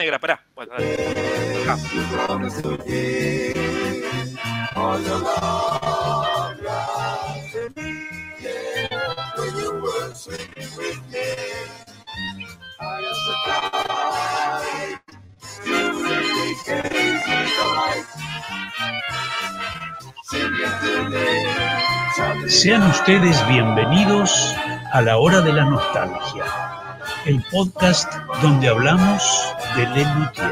negra, pará. Bueno, dale. Sean ustedes bienvenidos a la hora de la nostalgia, el podcast donde hablamos de l'amitié.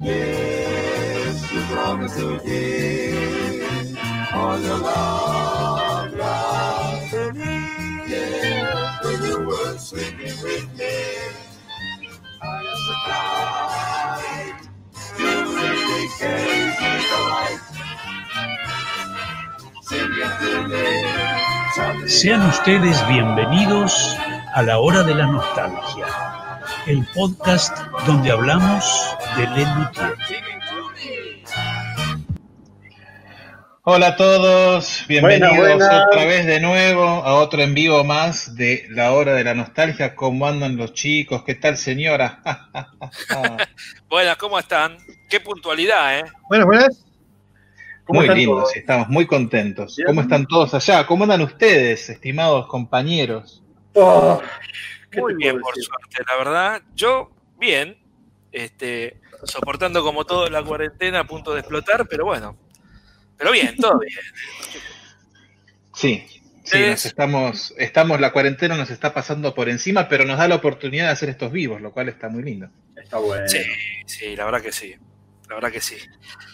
Yes, you promised to all your love, love. Yeah, when you were sleeping with me, I. You really the light. To me. Sean ustedes bienvenidos a la hora de la nostalgia, el podcast donde hablamos de Lelutier. Hola a todos, bienvenidos otra vez de nuevo a otro en vivo más de la hora de la nostalgia. ¿Cómo andan los chicos? ¿Qué tal, señora? Buenas, ¿cómo están? Qué puntualidad, ¿eh? Buenas, buenas. ¿Cómo muy lindo, todos? sí, estamos muy contentos. Bien. ¿Cómo están todos allá? ¿Cómo andan ustedes, estimados compañeros? Oh, ¿qué Muy bien, por suerte, la verdad. Yo, bien, este, soportando como todo la cuarentena a punto de explotar, pero bueno. Pero bien, todo bien. Sí, sí, nos estamos, estamos, la cuarentena nos está pasando por encima, pero nos da la oportunidad de hacer estos vivos, lo cual está muy lindo. Está bueno. Sí, sí, la verdad que sí. La verdad que sí.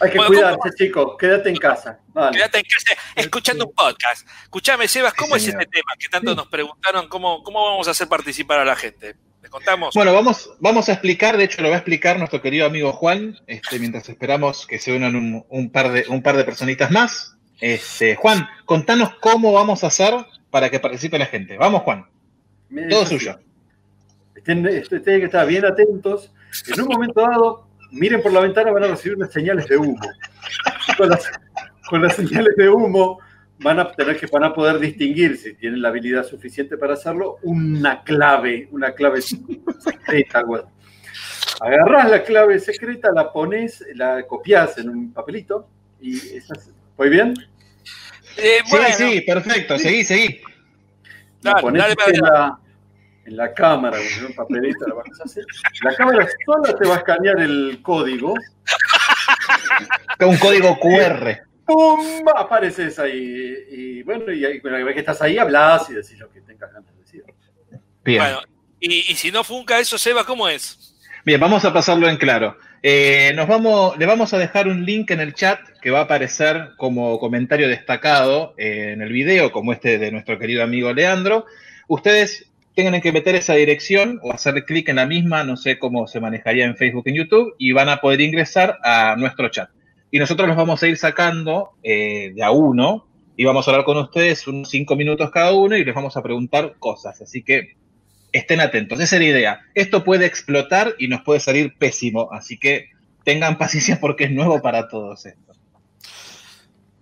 Hay que Bueno, cuidarse, chicos. Quédate en casa. Quédate en casa escuchando un podcast. Escuchame, Sebas, ¿cómo Sí, es señor. este tema que tanto nos preguntaron? ¿Cómo, ¿Cómo vamos a hacer participar a la gente? ¿Les contamos? Bueno, vamos, vamos a explicar, de hecho lo va a explicar nuestro querido amigo Juan, este, mientras esperamos que se unan un, un par, de, un par de personitas más. Este, Juan, contanos cómo vamos a hacer para que participe la gente. Vamos, Juan, todo suyo. Estén- este- Tienen que estar bien atentos. En un momento dado, miren por la ventana, van a recibir unas señales de humo. Con las, con las señales de humo van a tener que van a poder distinguir, si tienen la habilidad suficiente para hacerlo, una clave, una clave secreta. güey. Agarrás la clave secreta, la pones, la copias en un papelito y esas, ¿Voy bien? Eh, Sí, bueno, sí, perfecto, seguí, seguí. La Dale, pones dale para en, la, en la cámara, un papelito, la vas a hacer. La cámara sola te va a escanear el código. Un código QR. ¡Pum! Apareces ahí. Y bueno, y ahí, una vez que estás ahí, hablas y decís lo que tengas ganas de decir. Bien. bueno. Y, y si no funca eso, Sebas, ¿cómo es? Bien, vamos a pasarlo en claro. Eh, nos vamos, le vamos a dejar un link en el chat que va a aparecer como comentario destacado eh, en el video, como este de nuestro querido amigo Leandro. Ustedes tienen que meter esa dirección o hacer clic en la misma, no sé cómo se manejaría en Facebook y en YouTube, y van a poder ingresar a nuestro chat. Y nosotros los vamos a ir sacando eh, de a uno y vamos a hablar con ustedes unos cinco minutos cada uno y les vamos a preguntar cosas. Así que estén atentos. Esa es la idea. Esto puede explotar y nos puede salir pésimo, así que tengan paciencia porque es nuevo para todos esto.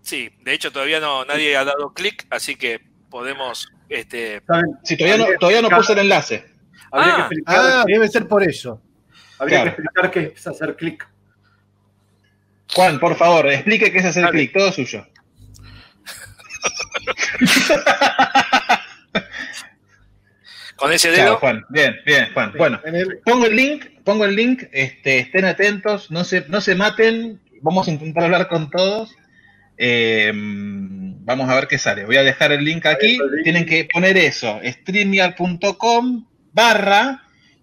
Sí, de hecho todavía no nadie ha dado clic, así que podemos este. Si todavía no, todavía no puse el enlace. Habría, Ah. que, explicar, Ah, debe ser por eso. habría claro. que explicar qué es hacer clic. Juan, por favor, explique qué es hacer clic, todo suyo. con ese dedo. Juan. Bien, bien, Juan. Bueno, pongo el link, pongo el link, este, estén atentos, no se, no se maten, vamos a intentar hablar con todos. Eh, vamos a ver qué sale. Voy a dejar el link aquí. El link. Tienen que poner eso, streamyard.com barra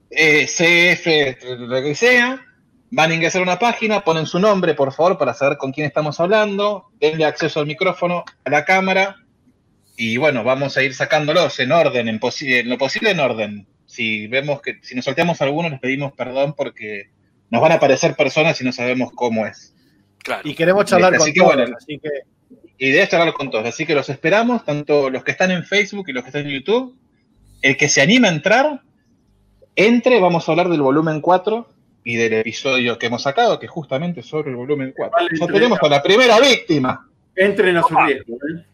eh, CF, lo que sea. Van a ingresar a una página, ponen su nombre, por favor, para saber con quién estamos hablando. Denle acceso al micrófono, a la cámara. Y bueno, vamos a ir sacándolos en orden, en, en lo posible en orden. Si vemos que, si nos salteamos algunos, les pedimos perdón porque nos van a aparecer personas y no sabemos cómo es. Claro. y queremos charlar con que todos, bueno. así que Y de esto hablar con todos. Así que los esperamos, tanto los que están en Facebook y los que están en YouTube. El que se anima a entrar, entre, vamos a hablar del volumen 4 y del episodio que hemos sacado, que es justamente sobre el volumen 4. Vale, ya tenemos a la primera víctima. Entren a su riesgo. ¿eh?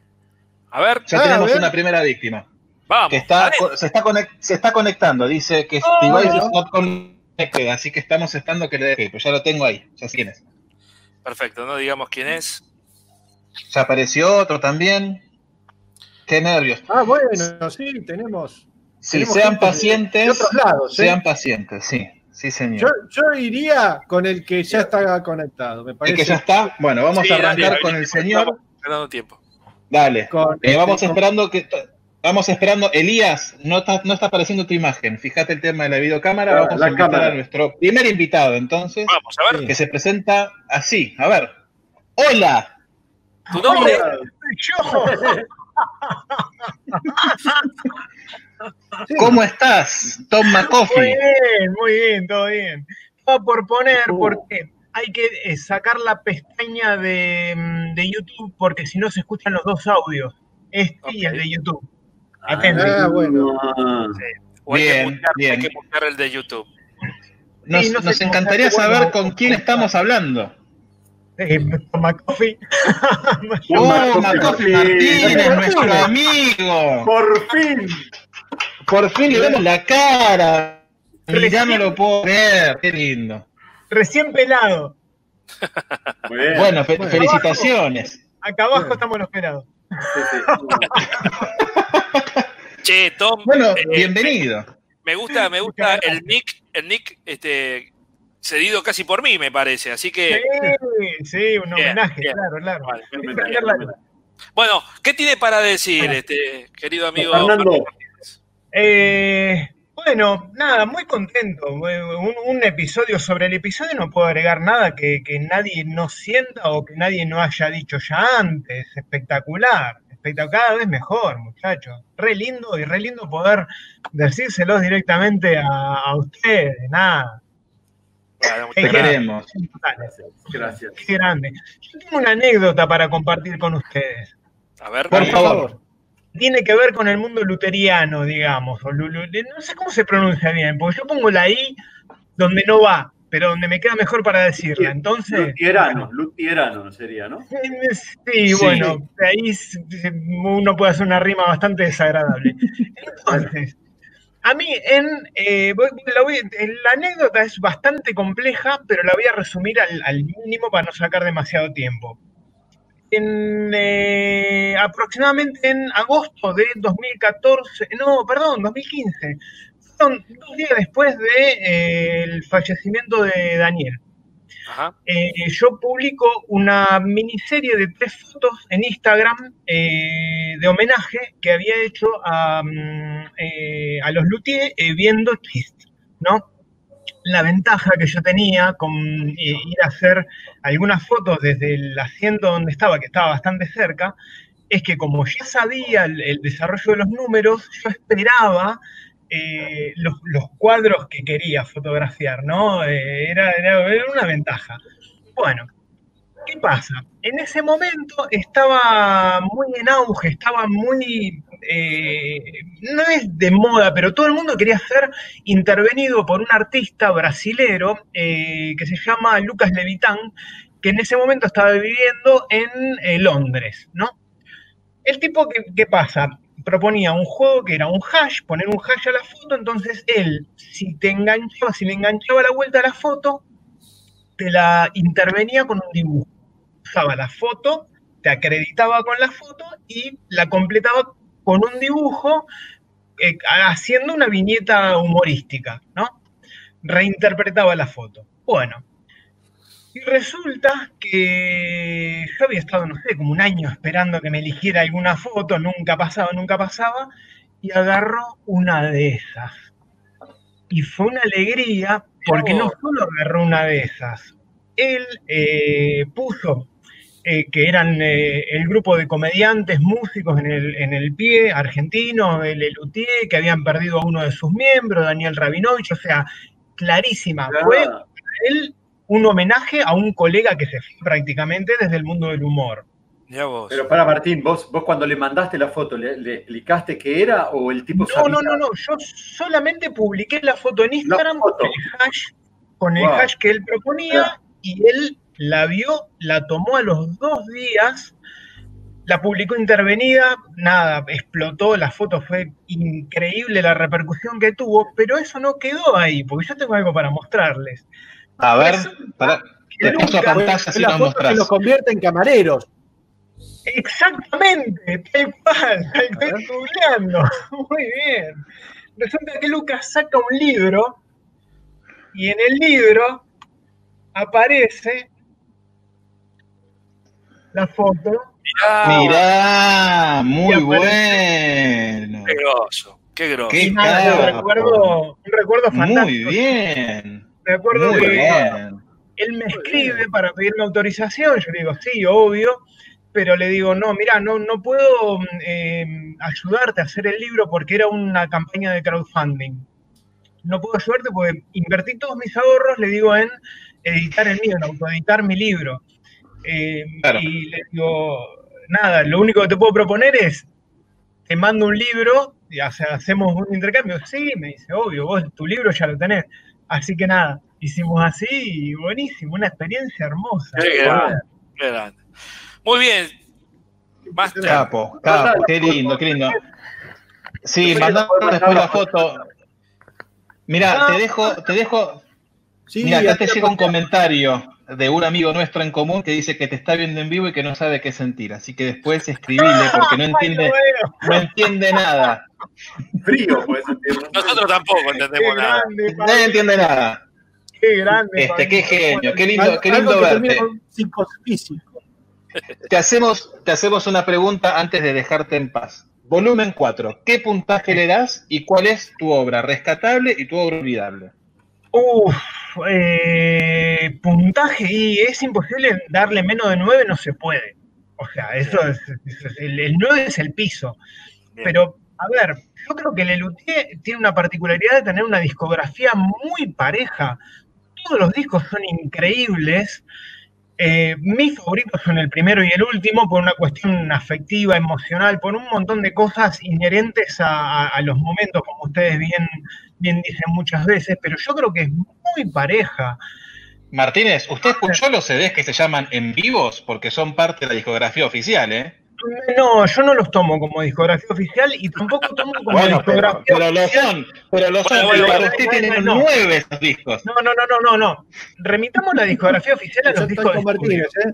A ver, Ya Ah, a tenemos ver. una primera víctima. Vamos. Que está, se, está conec- se está conectando. Dice que Oh, device is not connected, así que estamos esperando que le deje. Pero ya lo tengo ahí. Ya sé quién es. Perfecto, no digamos quién es. Ya apareció otro también. Qué nervios. Ah, bueno, sí, tenemos. Sí, tenemos sean pacientes. De otros lados, ¿eh? Sean pacientes, sí. Sí, Yo, señor. yo iría con el que ya está conectado, me ¿El parece. que ya está? Bueno, vamos Sí, a arrancar dale, con el estamos señor. Ganando tiempo. Dale. Con, Eh, este, vamos con- esperando que. Vamos esperando. Elías, no está, no está apareciendo tu imagen. Fíjate el tema de la videocámara. Vamos la a invitar cámara. a nuestro primer invitado, entonces, Vamos, a ver. que se presenta así. A ver. ¡Hola! ¿Tu nombre? Yo. Sí. ¿Cómo estás, Tom Muy McCoffey? bien, muy bien, todo bien. Estaba por poner porque hay que eh, sacar la pestaña de, mm, de YouTube porque si no se escuchan los dos audios, este y el de YouTube. Atento. Ah, bueno. O hay, que Bien, mutear, bien. hay que mutear el de YouTube. Nos, Sí, no encantaría bueno, saber con quién estamos hablando. Eh, McCoffee. ¡Oh, McCoffey McCoffey Martínez. Nuestro amigo! Por fin. Por fin le vemos la cara. Y ya no lo puedo ver. Qué lindo. Recién pelado. Bueno, fe- Bueno. felicitaciones. Acá abajo Bien. estamos los pelados. Che, Tom, Bueno, eh, bienvenido. me gusta, me gusta el nick, el nick este, cedido casi por mí, me parece. Así que, Sí, sí, un Bien, homenaje, bien. claro, claro. Vale, bien, cambiar la- bueno, ¿qué tiene para decir, este querido amigo? Fernando. Eh, bueno, nada, muy contento. Un, un episodio sobre el episodio no puedo agregar nada que, que nadie no sienta o que nadie no haya dicho ya antes. Espectacular, espectacular, cada vez mejor, muchachos. Re lindo y re lindo poder decírselos directamente a, a ustedes. Nada, Bueno, Te queremos. Gracias. Gracias. qué grande. Yo tengo una anécdota para compartir con ustedes. A ver, Por favor. Tiene que ver con el mundo luteriano, digamos, o no sé cómo se pronuncia bien, porque yo pongo la I donde no va, pero donde me queda mejor para decirla. Entonces, Lutierano, Lutierano sería, ¿no? sí, Sí. bueno, ahí uno puede hacer una rima bastante desagradable. Entonces, a mí en, eh, la, voy- la anécdota es bastante compleja, pero la voy a resumir al, al mínimo para no sacar demasiado tiempo. En, eh, aproximadamente en agosto de 2014, no, perdón, 2015, fueron dos días después del de, eh, fallecimiento de Daniel. Ajá. Eh, yo publico una miniserie de tres fotos en Instagram de homenaje que había hecho a, mm, eh, a los Luthier viendo Twist, ¿no? La ventaja que yo tenía con eh, ir a hacer algunas fotos desde el asiento donde estaba, que estaba bastante cerca, es que como ya sabía el, desarrollo de los números, yo esperaba eh, los, los cuadros que quería fotografiar, ¿no? Eh, era, era- era una ventaja. Bueno, ¿qué pasa? En ese momento estaba muy en auge, estaba muy, eh, no es de moda, pero todo el mundo quería ser intervenido por un artista brasilero eh, que se llama Lucas Levitán, que en ese momento estaba viviendo en eh, Londres, ¿no? El tipo, ¿qué, qué pasa? Proponía un juego que era un hash, poner un hash a la foto, entonces él, si te enganchaba, si le enganchaba la vuelta a la foto, te la intervenía con un dibujo. Usaba la foto, te acreditaba con la foto y la completaba con un dibujo eh, haciendo una viñeta humorística, ¿no? Reinterpretaba la foto. Bueno, y resulta que yo había estado, no sé, como un año esperando que me eligiera alguna foto, nunca pasaba, nunca pasaba, y agarró una de esas. Y fue una alegría porque no solo agarró una de esas, él eh, puso eh, que eran eh, el grupo de comediantes, músicos en el, en el pie, argentino, el Elutier, que habían perdido a uno de sus miembros, Daniel Rabinovich, o sea, clarísima. Fue Ah, él un homenaje a un colega que se fue prácticamente desde el mundo del humor. Vos. Pero para Martín, vos, vos cuando le mandaste la foto, ¿le, le explicaste qué era o el tipo No, sabía? no, no, no, yo solamente publiqué la foto en Instagram foto. con el hash, con el Wow. hash que él proponía y él la vio, la tomó a los dos días La publicó intervenida, nada, explotó, la foto fue increíble la repercusión que tuvo, pero eso no quedó ahí, porque yo tengo algo para mostrarles. A ver, para, que te paso nunca- pantalla Es si la foto que los convierte en camareros. Exactamente, tal cual, tal cual, googleando. Muy bien. Resulta que Lucas saca un libro y en el libro aparece la foto. Mirá, Mirá, muy bueno. qué grosso, qué nada, un recuerdo, un recuerdo Muy fantástico. bien. Me acuerdo Muy que bien. él me escribe para pedirme autorización, yo le digo, sí, obvio, pero le digo, no, mira, no, no puedo eh, ayudarte a hacer el libro porque era una campaña de crowdfunding. No puedo ayudarte porque invertí todos mis ahorros, le digo, en editar el mío, en autoeditar mi libro. Eh, Claro. Y le digo, nada, lo único que te puedo proponer es, te mando un libro, y, hacemos un intercambio. Sí, me dice, obvio, vos tu libro ya lo tenés. Así que nada, hicimos así y buenísimo, una experiencia hermosa. Qué grande, qué grande. Muy bien. Master, Capo, capo, qué lindo, qué lindo. Sí, mandá después la foto. Mira, te dejo, te dejo. Sí, Mira, acá te llega un comentario de un amigo nuestro en común que dice que te está viendo en vivo y que no sabe qué sentir. Así que después escribile porque no entiende, no entiende nada. Frío, puede sentir. nosotros tampoco entendemos nada. No entiende nada. qué grande. Este, qué genio, qué lindo, qué lindo verte. Te hacemos, te hacemos una pregunta antes de dejarte en paz. Volumen 4. ¿Qué puntaje le das y cuál es tu obra rescatable y tu obra olvidable? Uf, eh, puntaje y es imposible darle menos de 9, no se puede. O sea, eso es, eso es- el, el 9 es el piso. Bien. Pero, a ver, yo creo que Lelutier tiene una particularidad de tener una discografía muy pareja. Todos los discos son increíbles. Eh, mis favoritos son el primero y el último por una cuestión afectiva, emocional, por un montón de cosas inherentes a, a- a los momentos, como ustedes bien, bien dicen muchas veces, pero yo creo que es muy pareja. Martínez, ¿usted escuchó los CDs que se llaman en vivos? Porque son parte de la discografía oficial, ¿eh? No, yo no los tomo como discografía oficial y tampoco tomo como Bueno, pero, discografía pero lo son, pero lo son, Bueno, pero bueno, para usted no. nueve esos discos. No, no, no, no, no, no. Remitamos la discografía oficial a los discos de ¿eh?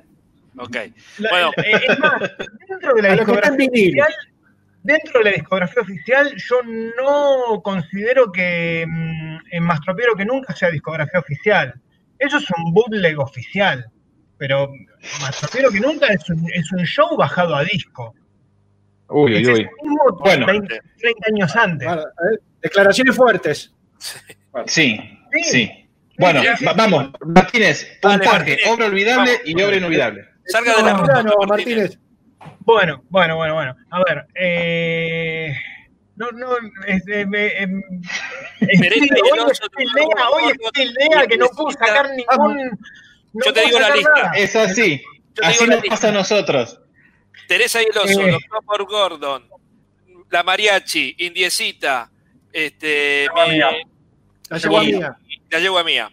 Ok. La- Bueno. eh, es más, dentro de la lo discografía oficial, dentro de la discografía oficial, yo no considero que mm, en Más Tropiero que nunca sea discografía oficial. Eso es un bootleg oficial. Pero Más Tropiero que nunca es un, es un show bajado a disco. Uy, Es uy, uy. Bueno. 20, 30 años antes. Bueno, eh, declaraciones fuertes. Sí, Sí. sí. Bueno, Sí, sí, va- sí. vamos, Martínez, puntaje, Martínez. obra olvidable Vamos. y obra inolvidable. Salga de la No, ruta, no, Martínez. Martínez. Bueno, bueno, bueno, bueno. A ver, eh, no, no, este, me, em, Teresa sí, y el hoy estoy tu lea, hoy estoy lea que no necesita- sacar ningún. no Yo te digo la lista. nada. Es así, Yo así nos lista. pasa a nosotros. Teresa y el oso, Eh. Doctor por Gordon, la mariachi, Indiecita, este, mi-. La yegua mía. la yegua mía.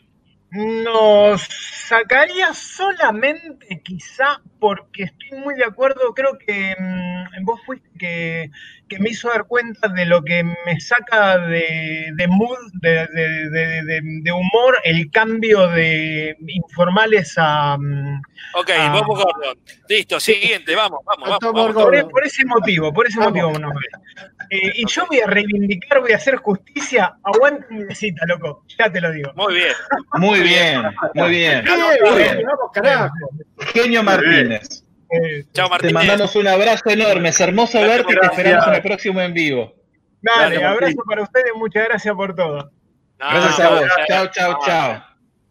Nos sacaría solamente quizá porque estoy muy de acuerdo, creo que mm, vos fuiste que, que me hizo dar cuenta de lo que me saca de, de mood, de, de- de- de- de humor, el cambio de informales a... mm, Ok, Ah. Bob Gordon. Listo, siguiente, vamos, vamos, vamos. Por, por ese motivo, por ese Vamos. motivo no Eh, y yo voy a reivindicar, voy a hacer justicia. Aguante mi besita, loco. Ya te lo digo. Muy bien. Muy bien, muy bien. Bien, Muy bien, bien. vamos, carajo. Genio Martínez. Eh, Chao, Te mandamos un abrazo enorme, es hermoso Gracias, verte y te esperamos en el próximo en vivo. dale, Dale, abrazo para ustedes, muchas gracias por todo. No, Gracias a vos. gracias. Chao, chao, chao.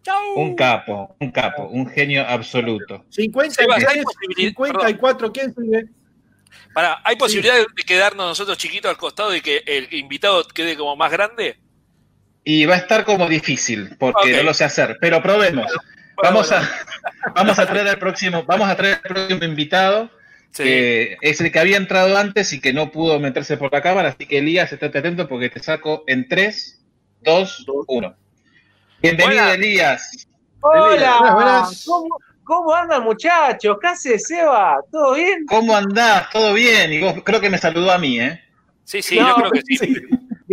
Chau. Un capo, un capo, un genio absoluto. 53, Sebas, hay posibilidad- 54, ¿quién sigue? Pará, ¿hay posibilidad de quedarnos nosotros chiquitos al costado y que el invitado quede como más grande? Y va a estar como difícil, porque Ok. no lo sé hacer, pero probemos. Vamos bueno. a, vamos a traer al próximo, vamos a traer al próximo invitado, Sí. que es el que había entrado antes y que no pudo meterse por la cámara, así que Elías, estate atento porque te saco en 3, 2, 1. Bienvenido, Hola. Elías. Buenas, buenas. ¿Cómo, ¿Cómo andan, muchachos? ¿Qué hace, Seba? ¿Todo bien? ¿Cómo andás? ¿Todo bien? Y vos creo que me saludó a mí, ¿eh? Sí, sí, No, yo creo que sí.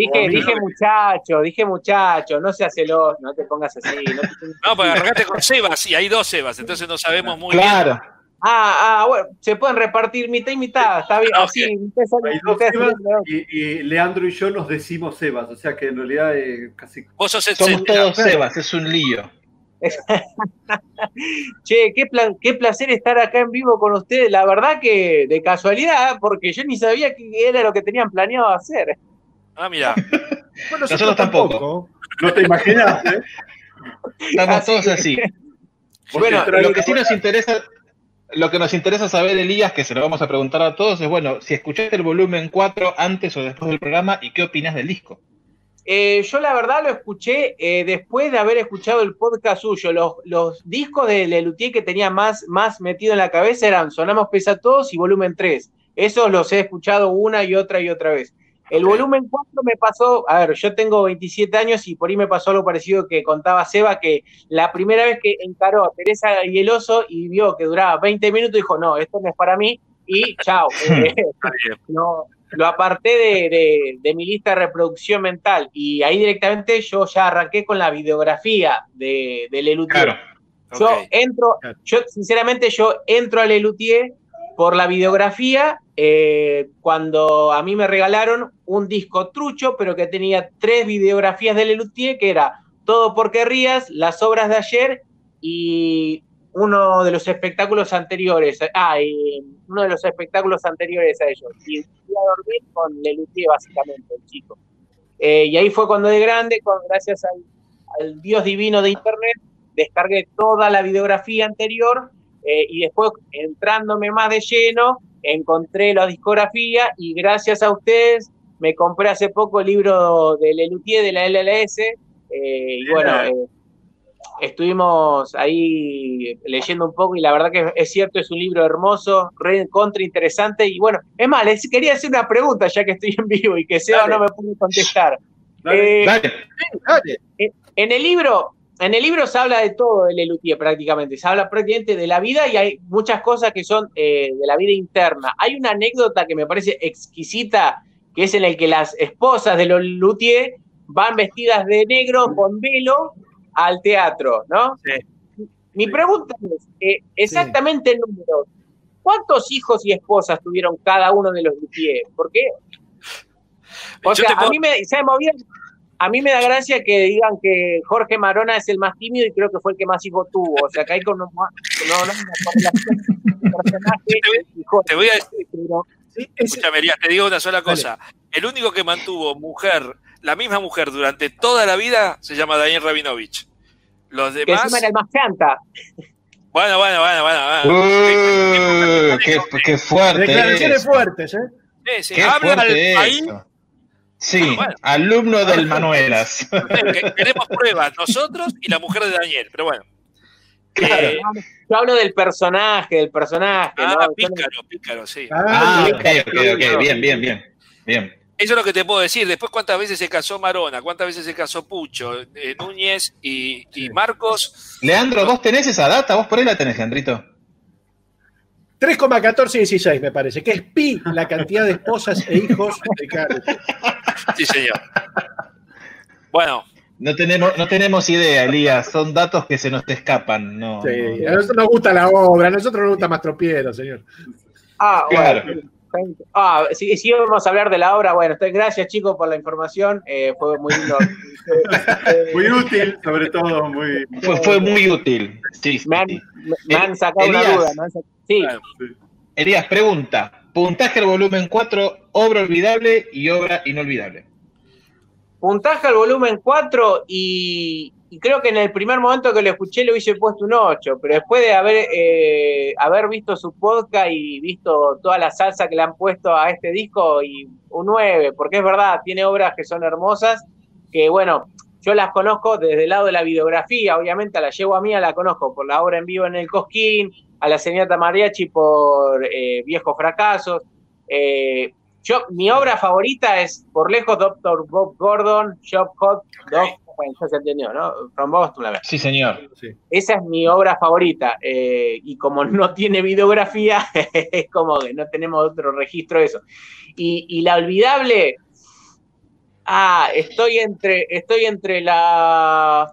Dije, Oh, dije muchacho, dije muchacho, no seas celoso, no te pongas así. no te pongas No, porque arrancaste con Sebas y hay dos Sebas, entonces no sabemos muy bien. Claro. Ah, ah, bueno, se pueden repartir mitad y mitad, está bien. Ah, Hay dos Sebas sale- y, y Leandro y yo nos decimos Sebas, o sea que en realidad eh, casi. Vos sos el Somos todos Sebas, es un lío. Che, qué, pla- qué placer estar acá en vivo con ustedes. La verdad que de casualidad, porque yo ni sabía que era lo que tenían planeado hacer. Ah, mira. Bueno, Nosotros tampoco. No te imaginas, ¿eh? Estamos Así todos que- así. Bueno, Lo que sí nos interesa, lo que nos interesa saber, Elías, que se lo vamos a preguntar a todos, es bueno, si escuchaste el volumen 4 antes o después del programa y qué opinas del disco. Eh, yo la verdad lo escuché eh, después de haber escuchado el podcast suyo. Los, los discos de Lelutier que tenía más, más metido en la cabeza eran Sonamos Pesa Todos y Volumen 3. Esos los he escuchado una y otra y otra vez. El volumen 4 me pasó, a ver, yo tengo 27 años y por ahí me pasó algo parecido que contaba Seba, que la primera vez que encaró a Teresa y el oso y vio que duraba 20 minutos, dijo, no, esto no es para mí, y chao. Eh, no, lo aparté de, de- de mi lista de reproducción mental y ahí directamente yo ya arranqué con la videografía de, de Lelutier. Claro. Yo entro, yo sinceramente yo entro a Lelutier por la videografía eh, cuando a mí me regalaron un disco trucho, pero que tenía tres videografías de Lelutier, que era Todo por Querrías, Las Obras de Ayer y uno de los espectáculos anteriores, ah, y uno de los espectáculos anteriores a ellos. Y fui a dormir con Lelutier, básicamente, el chico. Eh, y ahí fue cuando de grande, gracias al, al Dios divino de Internet, descargué toda la videografía anterior eh, y después, entrándome más de lleno, encontré la discografía y gracias a ustedes me compré hace poco el libro de Lelutier de la LLS. eh, y bueno, eh, estuvimos ahí leyendo un poco y la verdad que es cierto, es un libro hermoso, re contra interesante. Y bueno, es más, les quería hacer una pregunta ya que estoy en vivo y que Seba no me pudo contestar. Dale. Eh, Dale. Dale. en el libro, en el libro se habla de todo de Lelutier prácticamente, se habla prácticamente de la vida y hay muchas cosas que son eh, de la vida interna. Hay una anécdota que me parece exquisita, que es en el que las esposas de Lelutier van vestidas de negro con velo al teatro, ¿no? Mi pregunta es, eh, exactamente el número, ¿cuántos hijos y esposas tuvieron cada uno de los Luthier? ¿Por qué? O Yo sea, a mí me, ¿sabe, Movial? A mí me da gracia que digan que Jorge Marona es el más tímido y creo que fue el que más hijos tuvo. O sea, que hay con no, no, no, personaje. Te voy a decir, Pero, Sí, es- escúchame, te digo una sola cosa. El único que mantuvo mujer, la misma mujer durante toda la vida, se llama Daniel Rabinovich. Los que demás. encima era el más chanta. Bueno, bueno, bueno, bueno. Uh, qué, qué fuerte. declaraciones fuertes, ¿eh? Sí, sí, Qué habla fuerte al- ahí. Sí, Bueno. alumno del Manuelas. que Tenemos pruebas nosotros y la mujer de Daniel, pero bueno. Claro. Eh, Yo hablo del personaje, del personaje. ah, no- pícaro, pícaro, sí. Ah, Ah, ok, ok, ok. Bien, bien, bien. Bien. Eso es lo que te puedo decir. Después, ¿cuántas veces se casó Marona? ¿Cuántas veces se casó Pucho, eh, Núñez y, y Marcos? Leandro, ¿vos tenés esa data? ¿Vos por ahí la tenés, Leandrito? 3,1416 me parece, que es pi la cantidad de esposas e hijos de Carlos. Sí, señor. Bueno, No tenemos, no tenemos idea, Elías. Son datos que se nos escapan. No, Sí, a no. nosotros nos gusta la obra, a nosotros nos gusta más tropiero, señor. Ah, Claro. Bueno. Ah, si, si íbamos a hablar de la obra, bueno, gracias chicos por la información, eh, fue muy lindo. Muy útil, sobre todo, muy. Fue, fue muy útil. Sí, me, han, sí. me- me han sacado una Elías. duda. me han sac- sí, Claro. Elías, pregunta. Puntaje al volumen 4, obra olvidable y obra inolvidable. puntaje al volumen 4 y, y creo que en el primer momento que lo escuché le hubiese puesto un 8, pero después de haber, eh, haber visto su podcast y visto toda la salsa que le han puesto a este disco, y un 9, porque es verdad, tiene obras que son hermosas, que bueno, yo las conozco desde el lado de la videografía, obviamente a la yegua mía la conozco por la obra en vivo en el Cosquín, a la señorita Mariachi por eh, Viejos Fracasos. Eh, yo, mi obra favorita es por lejos Doctor Bob Gordon, Shop Hot, Dog bueno, ya se entendió, ¿no? From Boston, la verdad. Sí, señor. Esa es mi obra favorita. eh, y como no tiene videografía, es como que no tenemos otro registro de eso. Y, y la olvidable. Ah, estoy entre, estoy entre la.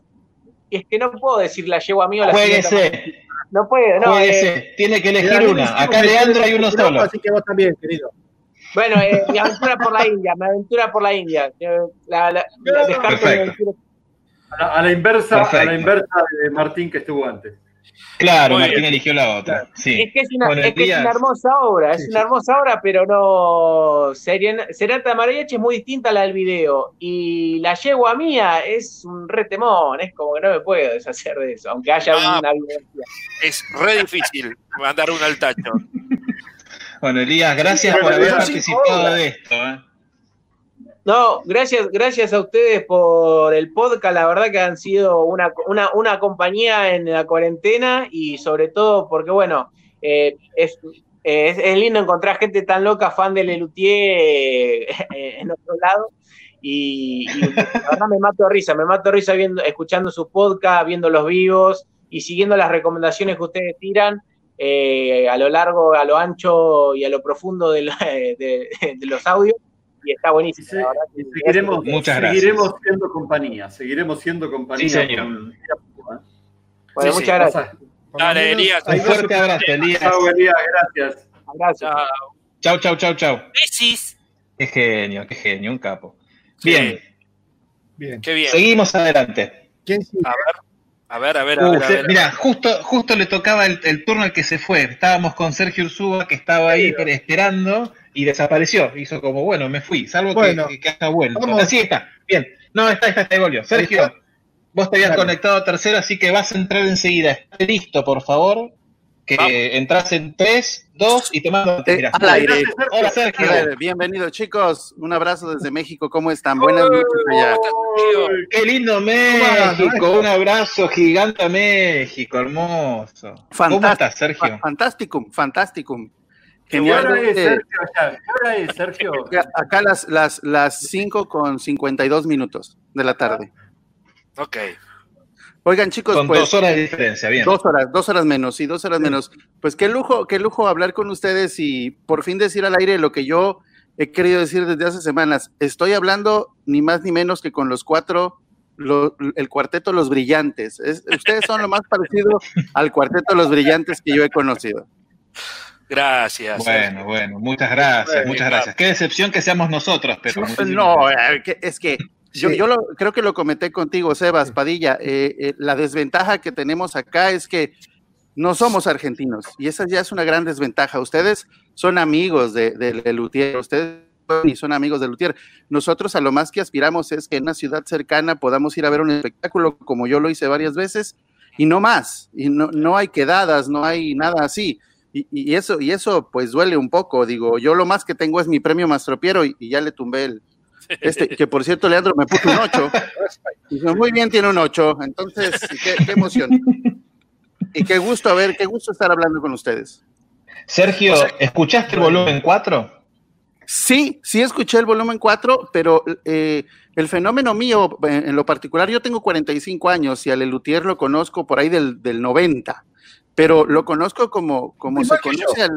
Es que no puedo decir la llevo a mí o la. Jueguese, No puedo, no. eh, jueguese. Tiene que elegir una. Acá Leandro hay uno solo. Así que vos también, querido. bueno, eh, mi aventura por la India, mi aventura por la India. Eh, La, la- la- descarto mi Perfecto. aventura. A la, a la inversa, a la inversa de Martín que estuvo antes. Claro, Muy Martín bien. eligió la otra. Sí. Es que es una, Bueno, es que es una hermosa obra, es Sí, una sí. hermosa obra, pero no. De Mariachi es muy distinta a la del video. Y la yegua mía es un retemón, es como que no me puedo deshacer de eso, aunque haya Ah. una biografía. Es re difícil mandar uno al tacho. Bueno, Elías, gracias por haber participado de esto. ¿eh? No, gracias, gracias a ustedes por el podcast. La verdad que han sido una, una, una compañía en la cuarentena y sobre todo porque, bueno, eh, es, es, es lindo encontrar gente tan loca, fan de Lelutier eh, en otro lado. Y, la verdad me mato risa, me mato risa viendo, escuchando sus podcasts, viendo los vivos y siguiendo las recomendaciones que ustedes tiran eh, a lo largo, a lo ancho y a lo profundo de, la- de los audios. Y está buenísimo. se- la verdad que y seguiremos, Muchas gracias. seguiremos siendo compañía, seguiremos siendo compañía. Sí, señor. con- Bueno, Sí, sí. muchas gracias. Dale, Elías. Un fuerte abrazo, Elías. Chao, Elías, gracias. Gracias. Chau, Chao. chau, chau, chau. Besis. Qué genio, qué genio, un capo. Sí. Bien, Bien. Qué bien. seguimos adelante. ¿Quién sigue? A ver, a ver, a ver. A Uh, ver, a se- ver. mira, justo, justo le tocaba el, el turno al que se fue. Estábamos con Sergio Ursúa, que estaba ahí esperando y desapareció. Hizo como, bueno, me fui, salvo que- Bueno, que, que haya vuelto. vamos. Así está, bien. No, está, está, está, volvió. Sergio, está. vos te habías Dale. conectado a tercero, así que vas a entrar enseguida. Esté listo, por favor. Que Vamos. entras en 3, 2 y te mando. Eh, Mirá. al aire. Gracias, Sergio. Hola, Sergio. ver, bienvenidos chicos, un abrazo desde México, ¿cómo están? Buenas noches allá. Qué lindo México, un abrazo gigante a México, hermoso. ¿Cómo Fantástico. estás, Sergio? Fantasticum, fantasticum. ¿Qué hora es, Sergio? allá? ¿Qué hora es, Sergio? acá las, las, las 5 con 52 minutos de la tarde. Ok. Oigan chicos, Con pues dos horas de diferencia, bien. dos horas, dos horas menos, sí, dos horas menos. Pues qué lujo, qué lujo hablar con ustedes y por fin decir al aire lo que yo he querido decir desde hace semanas. Estoy hablando ni más ni menos que con los cuatro, lo- el cuarteto Los Brillantes. Es- ustedes son lo más parecido al cuarteto Los Brillantes que yo he conocido. Gracias. Bueno, bueno, muchas gracias, muchas claro. gracias. Qué decepción que seamos nosotros, pero No, eh, es que yo, Sí. yo lo, creo que lo comenté contigo, Sebas Padilla. eh, eh, la desventaja que tenemos acá es que no somos argentinos y esa ya es una gran desventaja. Ustedes son amigos de, de Lelutier, ustedes y son amigos de Lutier. Nosotros a lo más que aspiramos es que en una ciudad cercana podamos ir a ver un espectáculo como yo lo hice varias veces y no más. Y no, no hay quedadas, no hay nada así. Y, y eso, y eso pues duele un poco. Digo, yo lo más que tengo es mi premio Mastropiero y, y ya le tumbé el, este, que por cierto, Leandro me puso un 8. Dijo, muy bien, tiene un 8. Entonces, qué, qué emoción. Y qué gusto, a ver, qué gusto estar hablando con ustedes. Sergio, ¿escuchaste el volumen 4? Sí, sí escuché el volumen 4, pero eh, el fenómeno mío, en, en lo particular, yo tengo 45 años y a Lelutier lo conozco por ahí del, del 90, pero lo conozco como, como se conoce al...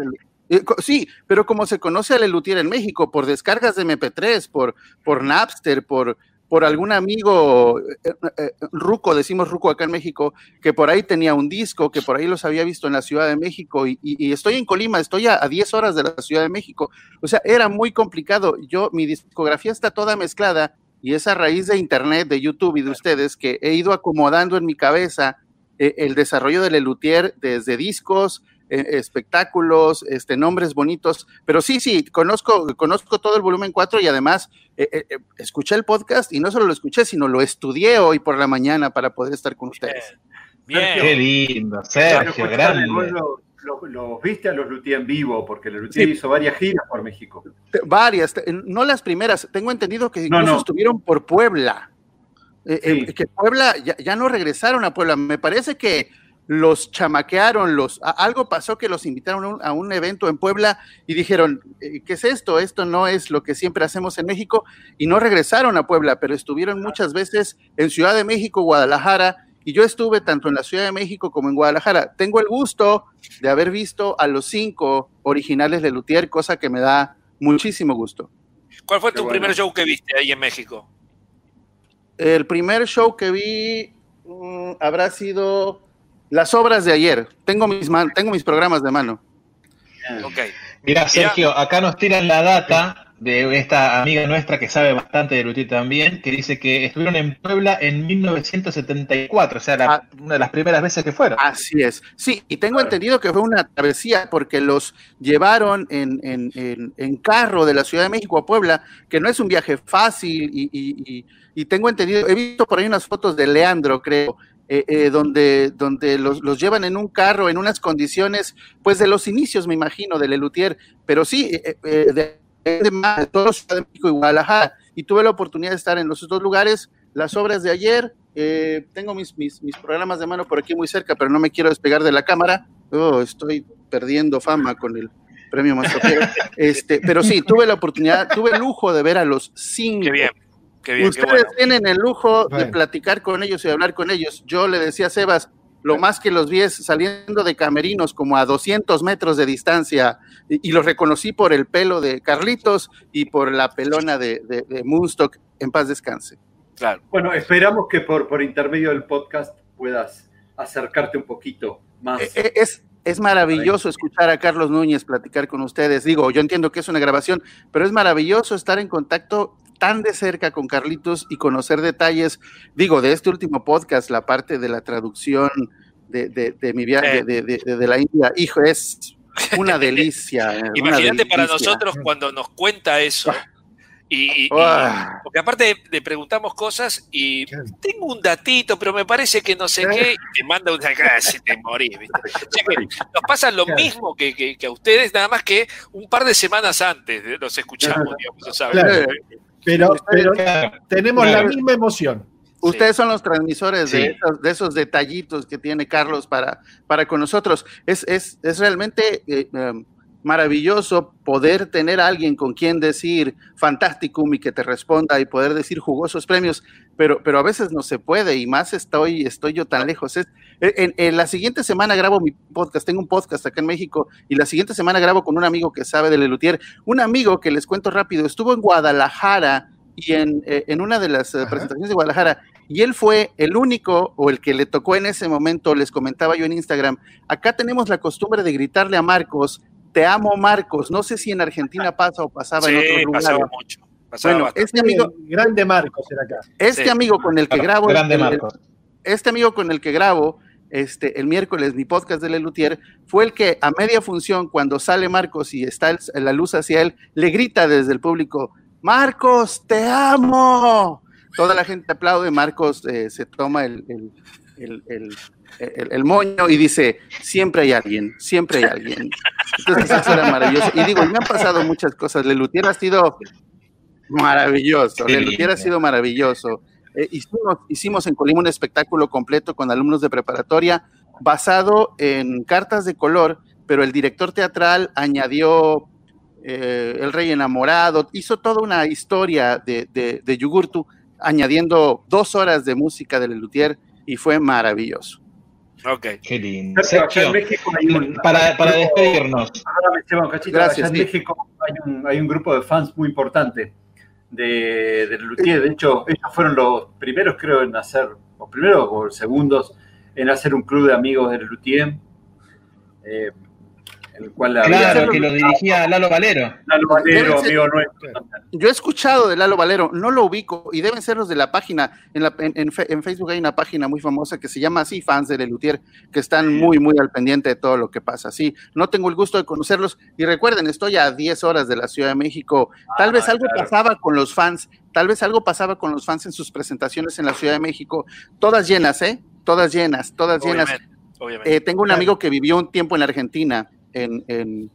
eh, co- Sí, pero como se conoce a Lelutier en México, por descargas de MP3, por, por Napster, por, por algún amigo eh, eh, ruco, decimos ruco acá en México, que por ahí tenía un disco, que por ahí los había visto en la Ciudad de México, y, y- y estoy en Colima, estoy a, a 10 horas de la Ciudad de México. O sea, era muy complicado. Yo, mi discografía está toda mezclada, y es a raíz de Internet, de YouTube y de ustedes, que he ido acomodando en mi cabeza eh, el desarrollo de Lelutier desde discos, eh, espectáculos, este, nombres bonitos. Pero sí, sí, conozco, conozco todo el volumen 4 y además eh, eh, escuché el podcast y no solo lo escuché, sino lo estudié hoy por la mañana para poder estar con ustedes. Bien. Qué lindo, Sergio, grande. lo- lo- Los viste a los Lutier en vivo, porque los Lutier Sí. hizo varias giras por México. Varias, no las primeras. Tengo entendido que No, incluso no. estuvieron por Puebla. Eh, Sí. eh, que Puebla, ya, ya no regresaron a Puebla. Me parece que los chamaquearon, los, a- algo pasó que los invitaron a un, a un evento en Puebla y dijeron, eh, ¿qué es esto? Esto no es lo que siempre hacemos en México y no regresaron a Puebla, pero estuvieron muchas veces en Ciudad de México, Guadalajara, y yo estuve tanto en la Ciudad de México como en Guadalajara. Tengo el gusto de haber visto a los cinco originales de Luthier, cosa que me da muchísimo gusto. ¿Cuál fue Qué tu bueno. primer show que viste ahí en México? El primer show que vi mm, habrá sido las obras de ayer. Tengo mis, man- tengo mis programas de mano. Ok. Mira, Sergio, acá nos tiran la data de esta amiga nuestra que sabe bastante de Luthier también, que dice que estuvieron en Puebla en 1974, o sea, la- Ah. una de las primeras veces que fueron. Así es. Sí, y tengo entendido que fue una travesía porque los llevaron en, en- en- en carro de la Ciudad de México a Puebla, que no es un viaje fácil y, y- y- y tengo entendido, he visto por ahí unas fotos de Leandro, creo, eh, eh, donde, donde los, los llevan en un carro en unas condiciones, pues de los inicios, me imagino, de Lelutier, pero sí, eh, eh, de, de, de todo Ciudad de México y Guadalajara, y tuve la oportunidad de estar en los dos lugares, las obras de ayer, eh, tengo mis, mis, mis programas de mano por aquí muy cerca, pero no me quiero despegar de la cámara. Oh, estoy perdiendo fama con el premio más topero. Este, pero sí, tuve la oportunidad, tuve el lujo de ver a los cinco. Qué bien. Qué bien, qué Ustedes bueno. tienen el lujo de platicar con ellos y de hablar con ellos. Yo le decía a Sebas, lo más que los vi es saliendo de camerinos como a 200 metros de distancia y, y los reconocí por el pelo de Carlitos y por la pelona de, de, de Moonstock. En paz descanse. Claro. Bueno, esperamos que por, por intermedio del podcast puedas acercarte un poquito más. Eh, eh, Es, es maravilloso escuchar a Carlos Núñez platicar con ustedes. Digo, yo entiendo que es una grabación, pero es maravilloso estar en contacto tan de cerca con Carlitos y conocer detalles, digo, de este último podcast, la parte de la traducción de, de- de mi viaje Eh. de, la India. Hijo, es una delicia. eh, una Imagínate para nosotros cuando nos cuenta eso. Y, y- y- Ah. porque aparte le preguntamos cosas y tengo un datito, pero me parece que no sé qué, y te manda una casi te morís, ¿viste? O sea que nos pasa lo mismo que, que- que a ustedes, nada más que un par de semanas antes los escuchamos, digamos, lo saben. Claro. Pero, pero tenemos Claro. la misma emoción. Ustedes son los transmisores de, Sí. esos, de esos detallitos que tiene Carlos para, para con nosotros. Es, es, es realmente eh, em, maravilloso poder tener a alguien con quien decir fantasticum y que te responda y poder decir jugosos premios, pero, pero a veces no se puede y más estoy, estoy yo tan lejos. Es, en, en la siguiente semana grabo mi podcast, tengo un podcast acá en México y la siguiente semana grabo con un amigo que sabe de Lelutier, un amigo que les cuento rápido, estuvo en Guadalajara y en, eh, en una de las eh, Ajá. presentaciones de Guadalajara y él fue el único o el que le tocó en ese momento, les comentaba yo en Instagram, acá tenemos la costumbre de gritarle a Marcos, te amo Marcos, no sé si en Argentina pasa o pasaba en Sí, otros lugares. pasaba mucho. Pasaba Bueno, bastante. este amigo, Grande Marcos era acá. este Sí. amigo con el que grabo, Grande el- Marcos. este amigo con el que grabo, este, el miércoles, mi podcast de Lelutier, fue el que a media función, cuando sale Marcos y está el- la luz hacia él, le grita desde el público, Marcos, te amo. Toda la gente aplaude, Marcos eh, se toma el, el- el- moño y dice, siempre hay alguien, siempre hay alguien. Entonces eso era maravilloso. Y digo, y me han pasado muchas cosas. Lelutier ha sido maravilloso, Lelutier ha sido maravilloso. Eh, hicimos, hicimos en Colima un espectáculo completo con alumnos de preparatoria basado en cartas de color, pero el director teatral añadió eh, El Rey Enamorado, hizo toda una historia de, de, de Yugurtu, añadiendo dos horas de música de Lelutier y fue maravilloso. Ok. Qué lindo. Sergio, México hay un, para, para despedirnos, cachito. Gracias, en sí. México hay un, hay un grupo de fans muy importante de, de Luthier. De hecho, ellos fueron los primeros, creo, en hacer, los primeros o segundos, en hacer un club de amigos de Luthier. Eh, el cual había claro, que lo dirigía Lalo Valero. Lalo Valero, ser- amigo nuestro. Yo he escuchado de Lalo Valero, no lo ubico, y deben ser los de la página. En, la- en- en Fe- en Facebook hay una página muy famosa que se llama así, fans de Lelutier, que están muy, muy al pendiente de todo lo que pasa. Sí, no tengo el gusto de conocerlos. Y recuerden, estoy a 10 horas de la Ciudad de México. Tal vez Ah, algo claro. pasaba con los fans, tal vez algo pasaba con los fans en sus presentaciones en la Ciudad de México. Todas llenas, ¿eh? Todas llenas, todas llenas. Obviamente. obviamente. Eh, tengo un amigo que vivió un tiempo en Argentina, en, en-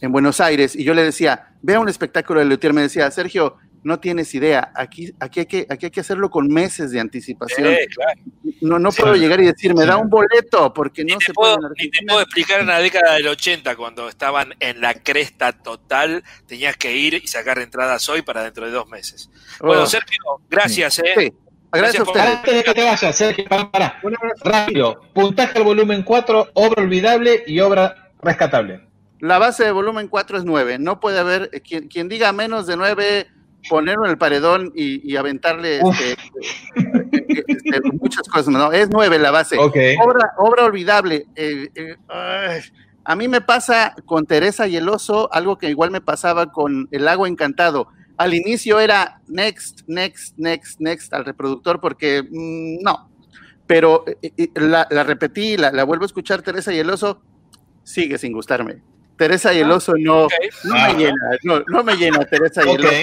en Buenos Aires, y yo le decía, vea un espectáculo de Luthier, me decía, Sergio, no tienes idea. Aquí, aquí, hay, que, aquí hay que hacerlo con meses de anticipación. Sí, claro. No, no Sí. puedo llegar y decir, me da un boleto, porque Ni no te, se puedo, puede ni te puedo explicar en la década del 80, cuando estaban en la cresta total, tenías que ir y sacar entradas hoy para dentro de dos meses. Bueno, Oh, Sergio, gracias, ¿eh? sí. Gracias a. Antes de que te vayas, Sergio, pará, pará. Un abrazo. Rápido. Puntaje al volumen 4, obra olvidable y obra rescatable. La base de volumen 4 es 9. No puede haber eh, quien, quien diga menos de 9, ponerlo en el paredón y, y aventarle este, eh, este, muchas cosas. No, es 9 la base. Ok. Obra, obra olvidable. eh, eh, ay, a mí me pasa con Teresa y el oso algo que igual me pasaba con El agua encantado. Al inicio era next, next, next, next al reproductor porque mm, no. Pero eh, eh, la, la repetí, la, la vuelvo a escuchar Teresa y el oso, sigue sin gustarme. Teresa y el oso no, no Ah. me llena, no, no me llena Teresa y el oso.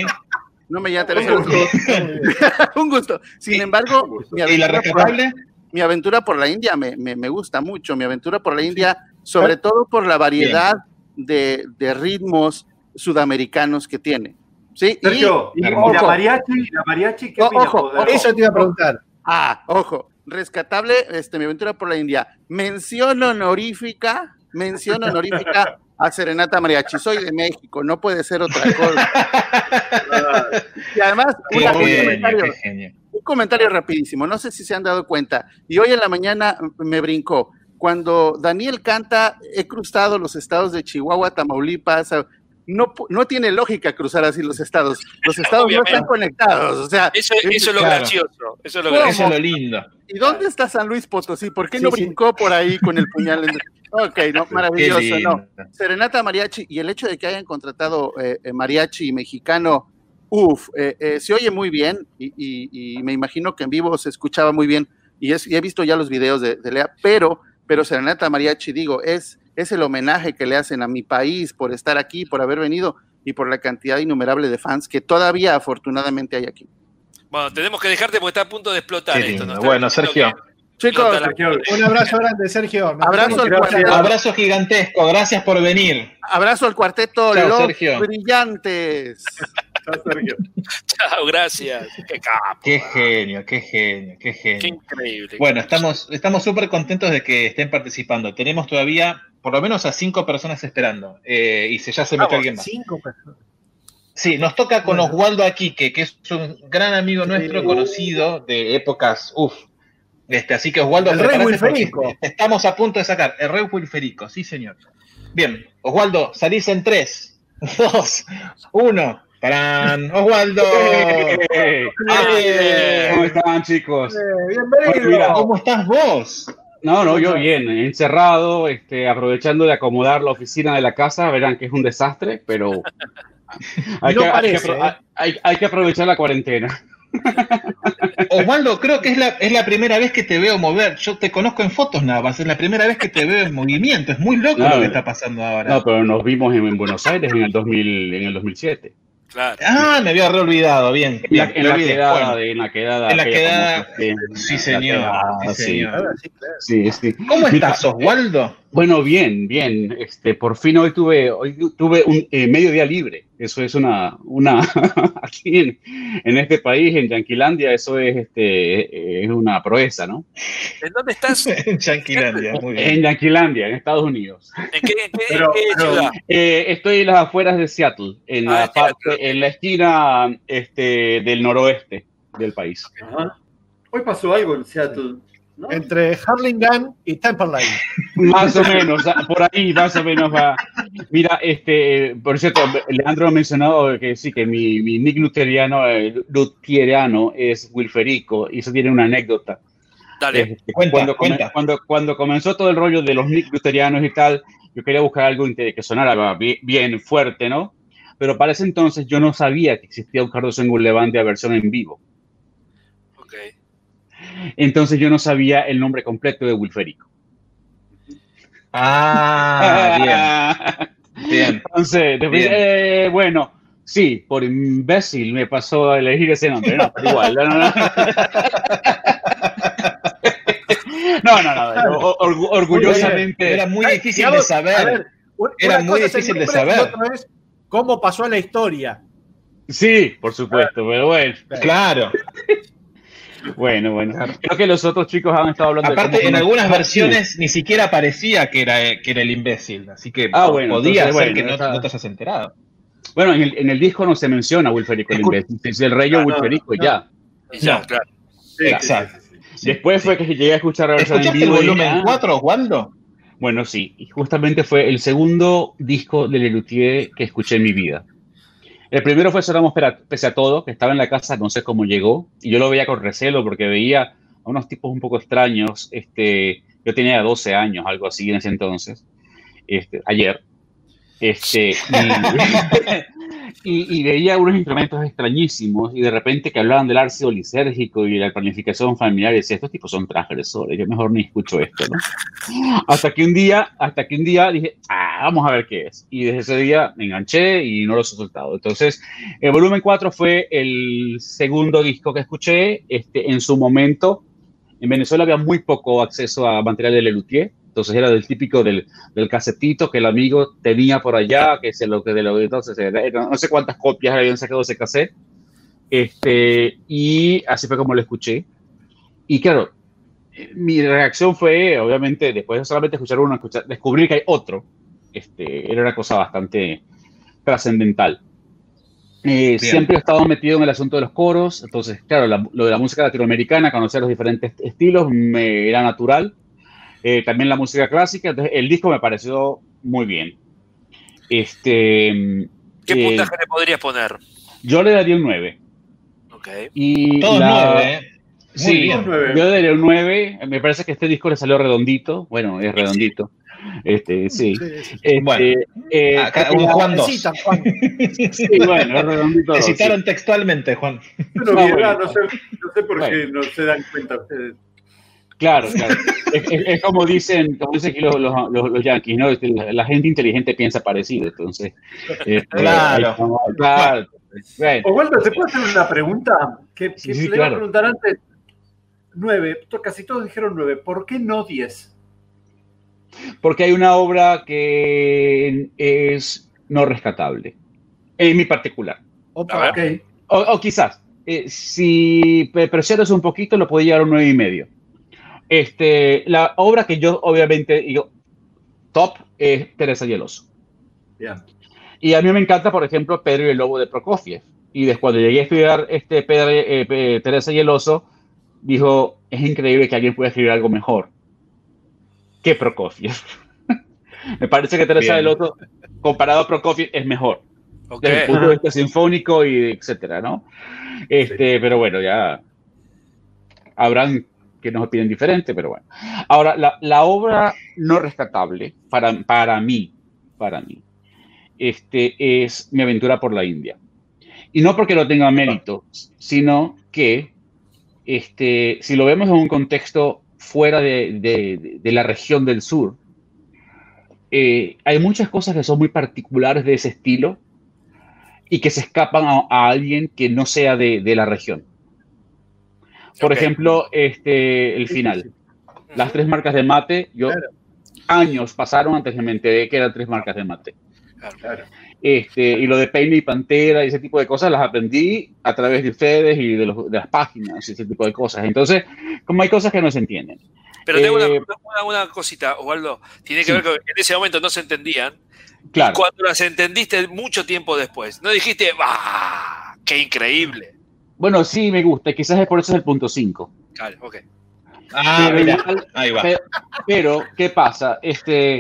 No me llena Teresa y el oso. Un gusto. Sin embargo, mi ¿Y la aventura por- rescatable? mi aventura por la India me, me- me gusta mucho, mi aventura por la India, sobre todo por la variedad de, de ritmos sudamericanos que tiene. ¿Sí? Y- Sergio, y, Hermoso. la mariachi, la mariachi, ¿qué O- opinas ojo, ojo. eso? Eso te iba a preguntar. ah, ojo, rescatable, este, mi aventura por la India. Mención honorífica, mención honorífica a Serenata Mariachi. Soy de México, no puede ser otra cosa. y además, un genio, comentario. Un comentario rapidísimo, no sé si se han dado cuenta, y hoy en la mañana me brincó. Cuando Daniel canta, he cruzado los estados de Chihuahua, Tamaulipas, no, no tiene lógica cruzar así los estados. Los estados Obviamente. no están conectados. O sea, Eso, eso es lo Claro. gracioso. Eso es lo ¿Cómo? gracioso. Eso es lo lindo. ¿y dónde está San Luis Potosí? ¿Por qué Sí, no sí. brincó por ahí con el puñal? en- Ok, no, maravilloso, no. Serenata Mariachi y el hecho de que hayan contratado eh, eh, mariachi mexicano, uff, eh, eh, se oye muy bien y, y- y me imagino que en vivo se escuchaba muy bien y, es- y he visto ya los videos de, de Lea, pero, pero Serenata Mariachi, digo, es, es el homenaje que le hacen a mi país por estar aquí, por haber venido y por la cantidad innumerable de fans que todavía afortunadamente hay aquí. Bueno, tenemos que dejarte porque está a punto de explotar esto. Bueno, Sergio. Chicos, Un abrazo grande, Sergio. Abrazo al Abrazo gigantesco. Gracias por venir. abrazo al cuarteto Chao, Los Sergio. Brillantes. Chao, Sergio. Chao, gracias. Qué capo. Qué genio, qué genio, qué Qué genio. increíble. Bueno, estamos estamos súper contentos de que estén participando. Tenemos todavía por lo menos a cinco personas esperando. Eh, y se, ya se metió Vamos, alguien más. Cinco personas. Sí, nos toca con Bueno. Oswaldo Aquique, que es un gran amigo nuestro, Sí. conocido de épocas, uff. Este, así que Oswaldo, El rey Wilferico. estamos a punto de sacar. El rey Wilferico, sí señor. Bien, Oswaldo, salís en 3, 2, 1. ¡Tarán! ¡Oswaldo! ¿Cómo están, chicos? Eh, mira, bienvenido. ¿Cómo estás vos? No, no, yo bien, encerrado, este, aprovechando de acomodar la oficina de la casa, verán que es un desastre, pero hay, No que, hay que parece, apro- ¿eh? hay- hay que aprovechar la cuarentena. Oswaldo, creo que es la, es la primera vez que te veo mover. Yo te conozco en fotos nada más, es la primera vez que te veo en movimiento. Es muy loco No, lo que está pasando ahora. No, pero nos vimos en, en Buenos Aires en el 2000, en el 2007. Claro. Ah, me había reolvidado, bien. En la, bien, en la quedada, Bueno, de- en la quedada. En la quedada- sí, la señor, quedada, sí, sí. señor. Ahora sí. Sí, sí. ¿Cómo estás, Oswaldo? Bueno, bien, bien. Este, por fin hoy tuve, hoy tuve un eh, mediodía libre. Eso es una, una aquí en, en este país, en Yanquilandia, eso es, este, es una proeza, ¿no? ¿En dónde estás? ¿En En Yanquilandia, muy En bien. Yanquilandia, en Estados Unidos. qué, en qué- Pero- en qué pero- ciudad? Eh, estoy en las afueras de Seattle, en Ah, la parte, en la esquina este, del noroeste del país. Ajá. Hoy pasó algo en Seattle. ¿No? Entre Harlingham y Temperley. Más o menos, por ahí más o menos va. Mira, este, por cierto, Leandro ha mencionado que sí, que mi, mi nick luteriano, eh, luteriano es Wilferico, y eso tiene una anécdota. Dale. Este, Cuenta, cuando, cuenta. Cuando, cuando comenzó todo el rollo de los nick luterianos y tal, yo quería buscar algo que sonara bi- bien, fuerte, ¿no? Pero para ese entonces yo no sabía que existía un Carlos en Levante a versión en vivo. Entonces yo no sabía el nombre completo de Wilferico. Ah, bien, bien. Entonces, después, Bien. eh, bueno, sí, por imbécil me pasó a elegir ese nombre, no, pero igual. No, no, no. No, no, no, or- orgu- orgullosamente. Era muy difícil de saber. ver, Era muy difícil de saber. es cómo pasó a la historia. Sí, por supuesto, pero bueno. Claro. Bueno, bueno. Creo que los otros chicos han estado hablando de Aparte, cómo- en algunas versiones ni siquiera parecía que era, que era el imbécil. Así que Ah, bueno, podía entonces, ser bueno, que no, te hayas enterado. Bueno, en el, en el disco no se menciona Wilferico el imbécil. Es el rey Ah, Wilferico no. ya. Ya, No. claro. Sí, Exacto. sí, sí, sí. Después fue que llegué a escuchar la versión en ¿Escuchaste el vivo dije, volumen ah, 4, Osvaldo? Bueno, sí, y justamente fue el segundo disco de Lelutier que escuché en mi vida. El primero fue Pera- Pese a Todo, que estaba en la casa, no sé cómo llegó, y yo lo veía con recelo porque veía a unos tipos un poco extraños. Este, yo tenía 12 años, algo así en ese entonces, este, ayer. Este, y- y veía unos instrumentos extrañísimos y de repente que hablaban del ácido lisérgico y la planificación familiar y decía, estos tipos son transgresores, yo mejor ni escucho esto, ¿no? Hasta que un día, hasta que un día dije, ah, vamos a ver qué es. Y desde ese día me enganché y no lo he soltado. Entonces, el volumen 4 fue el segundo disco que escuché. Este, en su momento, en Venezuela había muy poco acceso a material de Lelutier. Entonces era del típico del, del casetito que el amigo tenía por allá, que se lo que de lo entonces era- era- no sé cuántas copias habían sacado ese cassette. Este, y así fue como lo escuché. Y claro, eh, mi reacción fue, obviamente, después de solamente escuchar uno, escuchar, descubrir que hay otro. Este, era una cosa bastante trascendental. Eh, siempre he estado metido en el asunto de los coros, entonces, claro, la- lo de la música latinoamericana, conocer los diferentes estilos, me era natural. Eh, también la música clásica, entonces el disco me pareció muy bien. Este, ¿Qué eh, puntaje le podrías poner? yo le daría un 9. Ok. Y Todos la- nueve, ¿eh? Muy Sí, bien. Yo le daría un 9. Me parece que este disco le salió redondito. Bueno, es redondito. Este, sí. Sí, sí. Este, Bueno, eh, Acá, un Juan 2. Necesitan, Juan. Sí, bueno, es redondito. Te dos, citaron textualmente, Juan. Bueno, Ah, bien, bueno. ah, no, sé, no sé por qué Bueno. no se dan cuenta ustedes. Claro, claro. Es, es- es como dicen, como dicen aquí los, los, los- los yankees, ¿no? Este, La, la gente inteligente piensa parecido, entonces. este, Claro. estamos, claro. Bueno, Osvaldo, ¿te puedo hacer una pregunta? Que, que Sí, sí, le iba a preguntar antes. Nueve, casi todos dijeron nueve. ¿Por qué no diez? porque hay una obra que es no rescatable, en mi particular. Opa. Ok. O, o quizás, eh, si presionas un poquito, lo puede llevar a un 9 y medio. Este, la obra que yo obviamente digo top es Teresa y el oso. Bien. Y a mí me encanta, por ejemplo, Pedro y el lobo de Prokofiev. Y después cuando llegué a estudiar este Pedro, eh, Teresa y el oso, dijo, es increíble que alguien pueda escribir algo mejor que Prokofiev. me parece que Teresa Bien. y el oso, comparado a Prokofiev, es mejor Ok. desde el punto de vista sinfónico y etcétera, ¿no? Este, pero bueno, ya habrán que nos opinen diferente, pero bueno. Ahora, la, obra no rescatable, para, para mí, para mí, este, es Mi aventura por la India. Y no porque no tenga mérito, sino que este, si lo vemos en un contexto fuera de, de- de la región del sur, eh, hay muchas cosas que son muy particulares de ese estilo y que se escapan a, a alguien que no sea de, de la región. Por Ok. ejemplo, este, el final. Las tres marcas de mate, yo años pasaron antes que me enteré que eran tres marcas de mate. Claro. Este, y lo de Peine y Pantera y ese tipo de cosas las aprendí a través de ustedes y de, los- de las páginas y ese tipo de cosas. Entonces, como hay cosas que no se entienden. Pero tengo una, Eh, una- una cosita, Osvaldo. Tiene que Sí. ver con que en ese momento no se entendían. Claro. Y cuando las entendiste mucho tiempo después. No dijiste, ¡ah! ¡Qué increíble! Bueno, sí me gusta, y quizás es por eso es el punto 5. Claro, ok. Ah, Pero mira, ahí va. Pero, pero, ¿qué pasa? Este,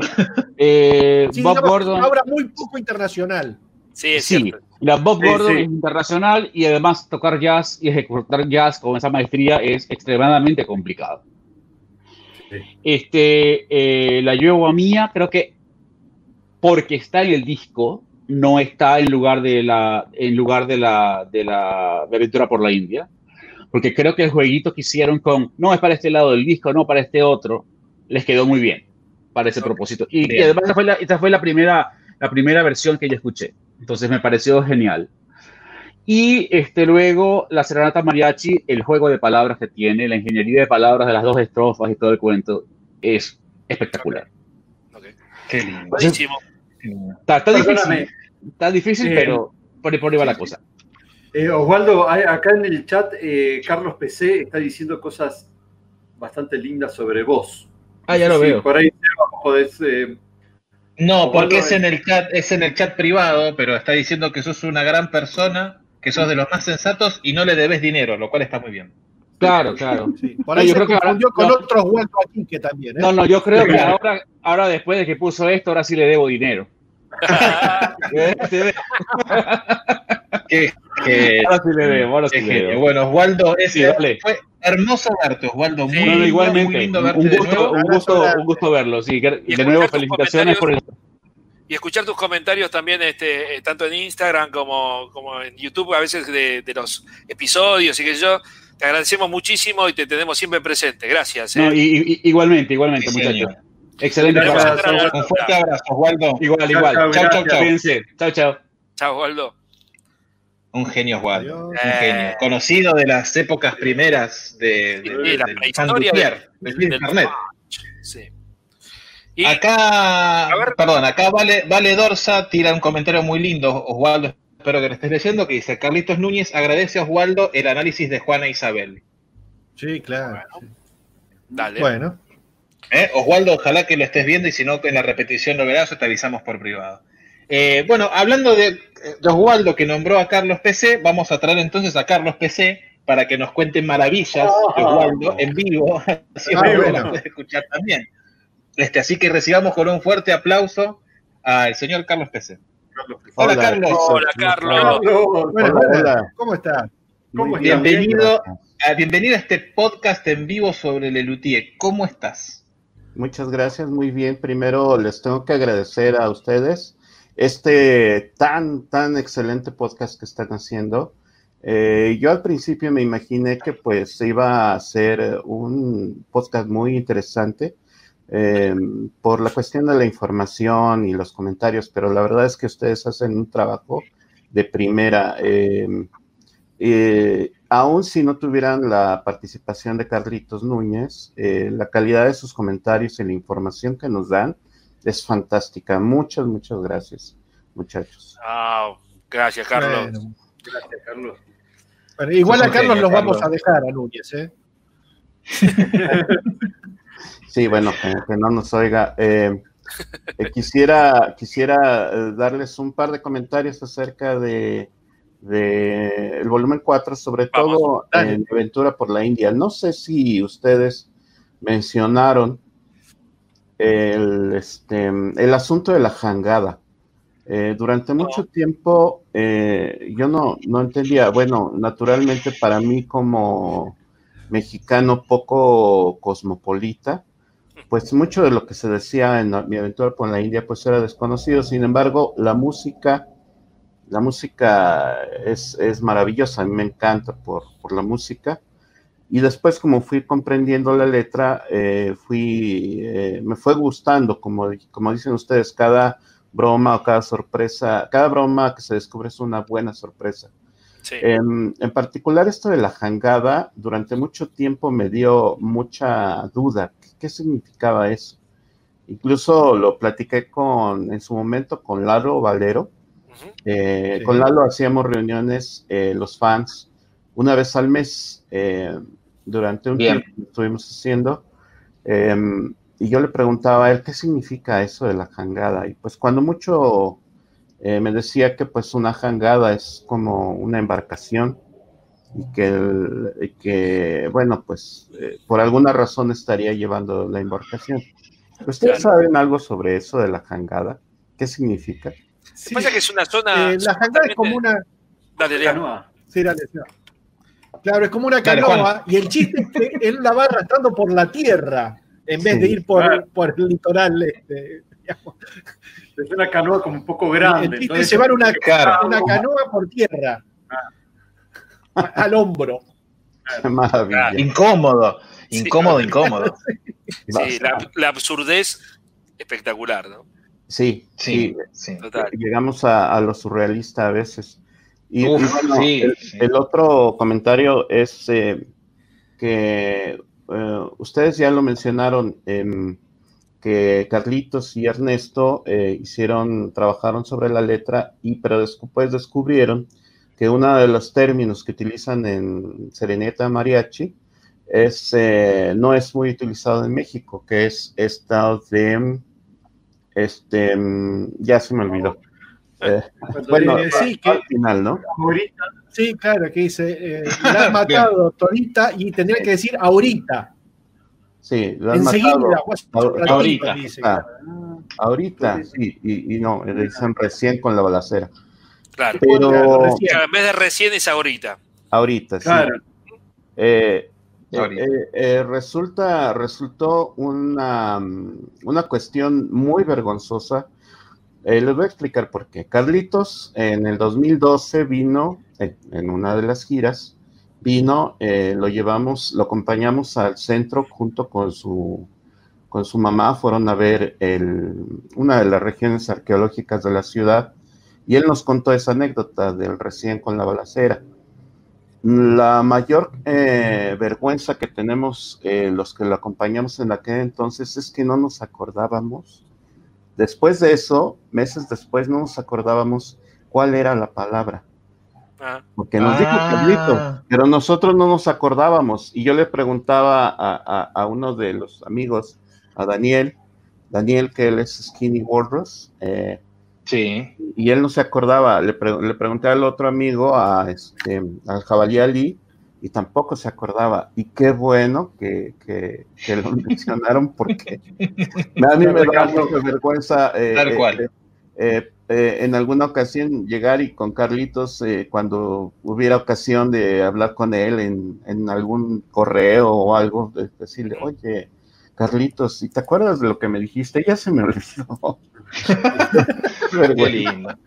eh, Sí, Bob Gordon. Una obra muy poco internacional. Sí, es Sí, cierto. la Bob Sí, Gordon sí. es internacional y además tocar jazz y ejecutar jazz con esa maestría es extremadamente complicado. Sí. Este, eh, la Yuegua Mía, creo que porque está en el disco, no está en lugar de la, en lugar de la, de la de Aventura por la India, porque creo que el jueguito que hicieron con, no es para este lado del disco, no para este otro, les quedó muy bien para ese propósito. Y, además esta fue, la, esta fue la primera, la primera versión que yo escuché, entonces me pareció genial. Y este, luego la Serenata Mariachi, el juego de palabras que tiene, la ingeniería de palabras de las dos estrofas y todo el cuento, es espectacular. Ok. Qué lindo. Buenísimo. Está, difícil, está difícil Eh, pero por ahí, por ahí va la cosa. Eh, Osvaldo, acá en el chat, eh, Carlos PC está diciendo cosas bastante lindas sobre vos. Ah, ya lo Sí, veo. Por ahí Seba, podés, eh, No, porque es en el chat, es en el chat privado, pero está diciendo que sos una gran persona, que sos de los más sensatos y no le debes dinero, lo cual está muy bien. Claro, claro. Sí. Por No, ahí yo se creo que ahora- con no. otros aquí que también. ¿eh? No, no, yo creo que ahora, ahora después de que puso esto, ahora sí le debo dinero. Qué genio, Ahora sí le debo, ahora sí le debo. Bueno, Osvaldo, ese Sí, dale. fue hermoso verte, Osvaldo. Muy, Sí, No, no, lindo, igualmente. muy lindo Un verte de gusto, nuevo. un gusto, un gusto verlo. Sí, que- Y de nuevo, felicitaciones por el. y escuchar tus comentarios también, este, eh, tanto en Instagram como, como en YouTube, a veces de, de los episodios y que yo. Te agradecemos muchísimo y te tenemos siempre presente. Gracias. No, eh. y- y- igualmente, igualmente, Sí, muchachos. señor. Excelente Gracias. trabajo. Un fuerte abrazo, Osvaldo. Igual, Chao, igual. chao, Chao, chao. Chao, chao. Chao, Waldo. Un genio, Osvaldo. Adiós. Un genio. Conocido de las épocas primeras de, de- Sí, de- la prehistoria Fandupier, del- del internet. Sí. Y Acá, perdón, acá vale, vale Dorsa tira un comentario muy lindo, Osvaldo, espero que lo estés leyendo, que dice, Carlitos Núñez agradece a Osvaldo el análisis de Juana Isabel. Sí, claro. sí. dale. Bueno, ¿Eh? Osvaldo, ojalá que lo estés viendo y si no, en la repetición lo verás o te avisamos por privado. Eh, bueno, hablando de, de Osvaldo que nombró a Carlos PC, vamos a traer entonces a Carlos PC para que nos cuente maravillas de Osvaldo en vivo, así Ah, bueno. escuchar también. Este, así que recibamos con un fuerte aplauso al señor Carlos PC. Carlos PC. Hola, Hola. Carlos. Hola, Carlos. Bueno, Hola, hola. hola. ¿cómo estás? bien, Bienvenido, gracias. a, bienvenido a este podcast en vivo sobre Lelutier. ¿Cómo estás? Muchas gracias, muy bien. Primero les tengo que agradecer a ustedes este tan, tan excelente podcast que están haciendo. Eh, yo al principio me imaginé que pues iba a ser un podcast muy interesante eh, por la cuestión de la información y los comentarios, pero la verdad es que ustedes hacen un trabajo de primera. Eh, aún si no tuvieran la participación de Carlitos Núñez, eh, la calidad de sus comentarios y la información que nos dan es fantástica. Muchas, muchas gracias, muchachos. Ah, gracias, Carlos. Bueno, Gracias, Carlos. igual a Carlos los vamos a dejar a Núñez, ¿eh? Sí, bueno, que, que no nos oiga. Eh, eh, quisiera quisiera darles un par de comentarios acerca de, de el volumen 4, sobre Vamos, todo dale. en Aventura por la India. No sé si ustedes mencionaron el, este, el asunto de la jangada. Eh, durante mucho tiempo eh, yo no, no entendía, bueno, naturalmente para mí como mexicano poco cosmopolita, pues mucho de lo que se decía en mi aventura por la India pues era desconocido, sin embargo la música, la música es, es maravillosa, a mí me encanta por, por la música, y después como fui comprendiendo la letra, eh, fui, eh, me fue gustando, como, como dicen ustedes, cada broma o cada sorpresa, cada broma que se descubre es una buena sorpresa. Sí. En, en particular esto de la jangada, durante mucho tiempo me dio mucha duda. ¿Qué, qué significaba eso? Incluso lo platiqué con, en su momento con Lalo Valero. Eh, Sí. Con Lalo hacíamos reuniones, eh, los fans, una vez al mes, eh, durante un Bien. tiempo que estuvimos haciendo. eh, y yo le preguntaba a él qué significa eso de la jangada. Y pues cuando mucho eh, me decía que pues una jangada es como una embarcación y que, el- y que bueno, pues eh, por alguna razón estaría llevando la embarcación. ¿Ustedes saben algo sobre eso de la jangada? ¿Qué significa? Lo que pasa es que es una zona. Eh, la jangada es como una. Dale. Canoa. sí, dale, sí. Claro, es como una Dale, canoa y el chiste es que él la va arrastrando por la tierra en vez Sí. de ir por, Claro. por el litoral. Este, digamos. Es una canoa como un poco grande. el chiste entonces- es llevar una, Claro. una canoa por tierra a- al hombro. Maravilla. Incómodo, incómodo, incómodo. Sí, la, la absurdez espectacular, ¿no? Sí, Sí, sí. Total. llegamos a, a lo surrealista a veces. Y, Uf, y bueno, sí, el, sí. el otro comentario es eh, que eh, ustedes ya lo mencionaron, em, que Carlitos y Ernesto eh, hicieron, trabajaron sobre la letra, y pero después descubrieron que uno de los términos que utilizan en Sereneta Mariachi es, eh, no es muy utilizado en México, que es esta de, este, mm, ya se me olvidó. Eh, bueno, al final, ¿no? Ahorita, Sí, claro, que dice, eh, la han matado, Torita, y tendría que decir ahorita. Sí, lo han Enseguida, matado. pues, Ahor- ratito, ahorita, dice. ah, ahorita, sí, y, y no, le dicen recién con la balacera. Claro. Pero Claro, en vez de recién es ahorita. ahorita, sí. claro, Eh, eh, eh, eh, resulta, resultó una, una cuestión muy vergonzosa. Eh, les voy a explicar por qué. Carlitos en el 2012 vino, en, una de las giras, vino, lo llevamos, lo acompañamos al centro junto con su, con su mamá, fueron a ver el, una de las regiones arqueológicas de la ciudad y él nos contó esa anécdota del recién con la balacera. La mayor eh, vergüenza que tenemos eh, los que lo acompañamos en aquel entonces es que no nos acordábamos. Después de eso, meses después, no nos acordábamos cuál era la palabra. Ah, Porque nos dijo Ah. Carlito, pero nosotros no nos acordábamos. Y yo le preguntaba a, a- a uno de los amigos, a Daniel, Daniel, que él es Skinny Walrus, eh, Sí. y él no se acordaba. Le, pre- le pregunté al otro amigo, a este, al Jabalí Ali, y tampoco se acordaba. Y qué bueno que, que- que lo mencionaron porque a mí me da mucha vergüenza. eh, Tal eh, cual. eh, eh, eh, en alguna ocasión llegar y con Carlitos, eh, cuando hubiera ocasión de hablar con él en, en algún correo o algo, de- decirle, oye, Carlitos, ¿y te acuerdas de lo que me dijiste? Ya se me olvidó. Qué lindo.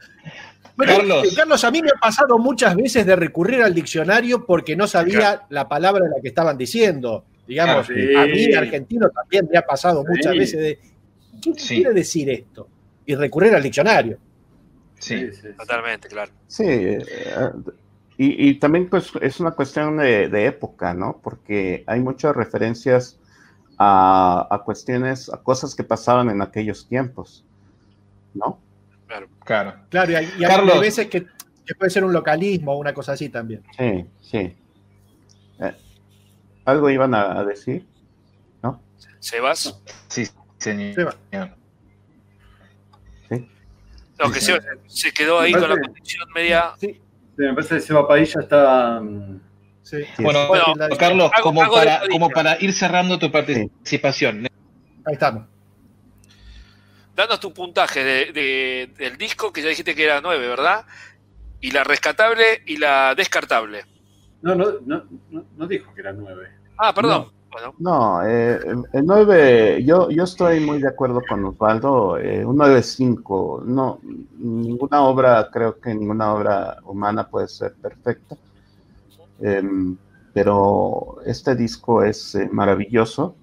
Bueno, Carlos. eh, Carlos, a mí me ha pasado muchas veces de recurrir al diccionario porque no sabía la palabra de la que estaban diciendo. Digamos, a mí, argentino, también me ha pasado muchas Sí. veces de, ¿qué Sí. quiere decir esto? Y recurrir al diccionario. Sí. sí, sí. totalmente, claro. Sí, eh, y, y también pues es una cuestión de, de época, ¿no? Porque hay muchas referencias a, a cuestiones, a cosas que pasaban en aquellos tiempos, ¿no? Claro. Claro, y hay, y hay veces que, que puede ser un localismo o una cosa así también. Sí, sí. Eh, ¿Algo iban a, a decir? Sebas. Sí, señor. Seba. No, que Sebas se quedó ahí con la condición media. Sí, me parece que Seba Padilla está. mm, Sí. Bueno, Bueno, Carlos, hago- como, hago para, como para ir cerrando tu participación, Ahí estamos. Danos tu puntaje de- de- del disco, que ya dijiste que era 9, ¿verdad? Y la rescatable y la descartable. No, no, no, no, no dijo que era nueve. Ah, perdón. Bueno, No, eh, el 9, yo, yo estoy muy de acuerdo con Osvaldo, eh, un 9.5, no, ninguna obra, creo que ninguna obra humana puede ser perfecta, Em, pero este disco es eh, maravilloso.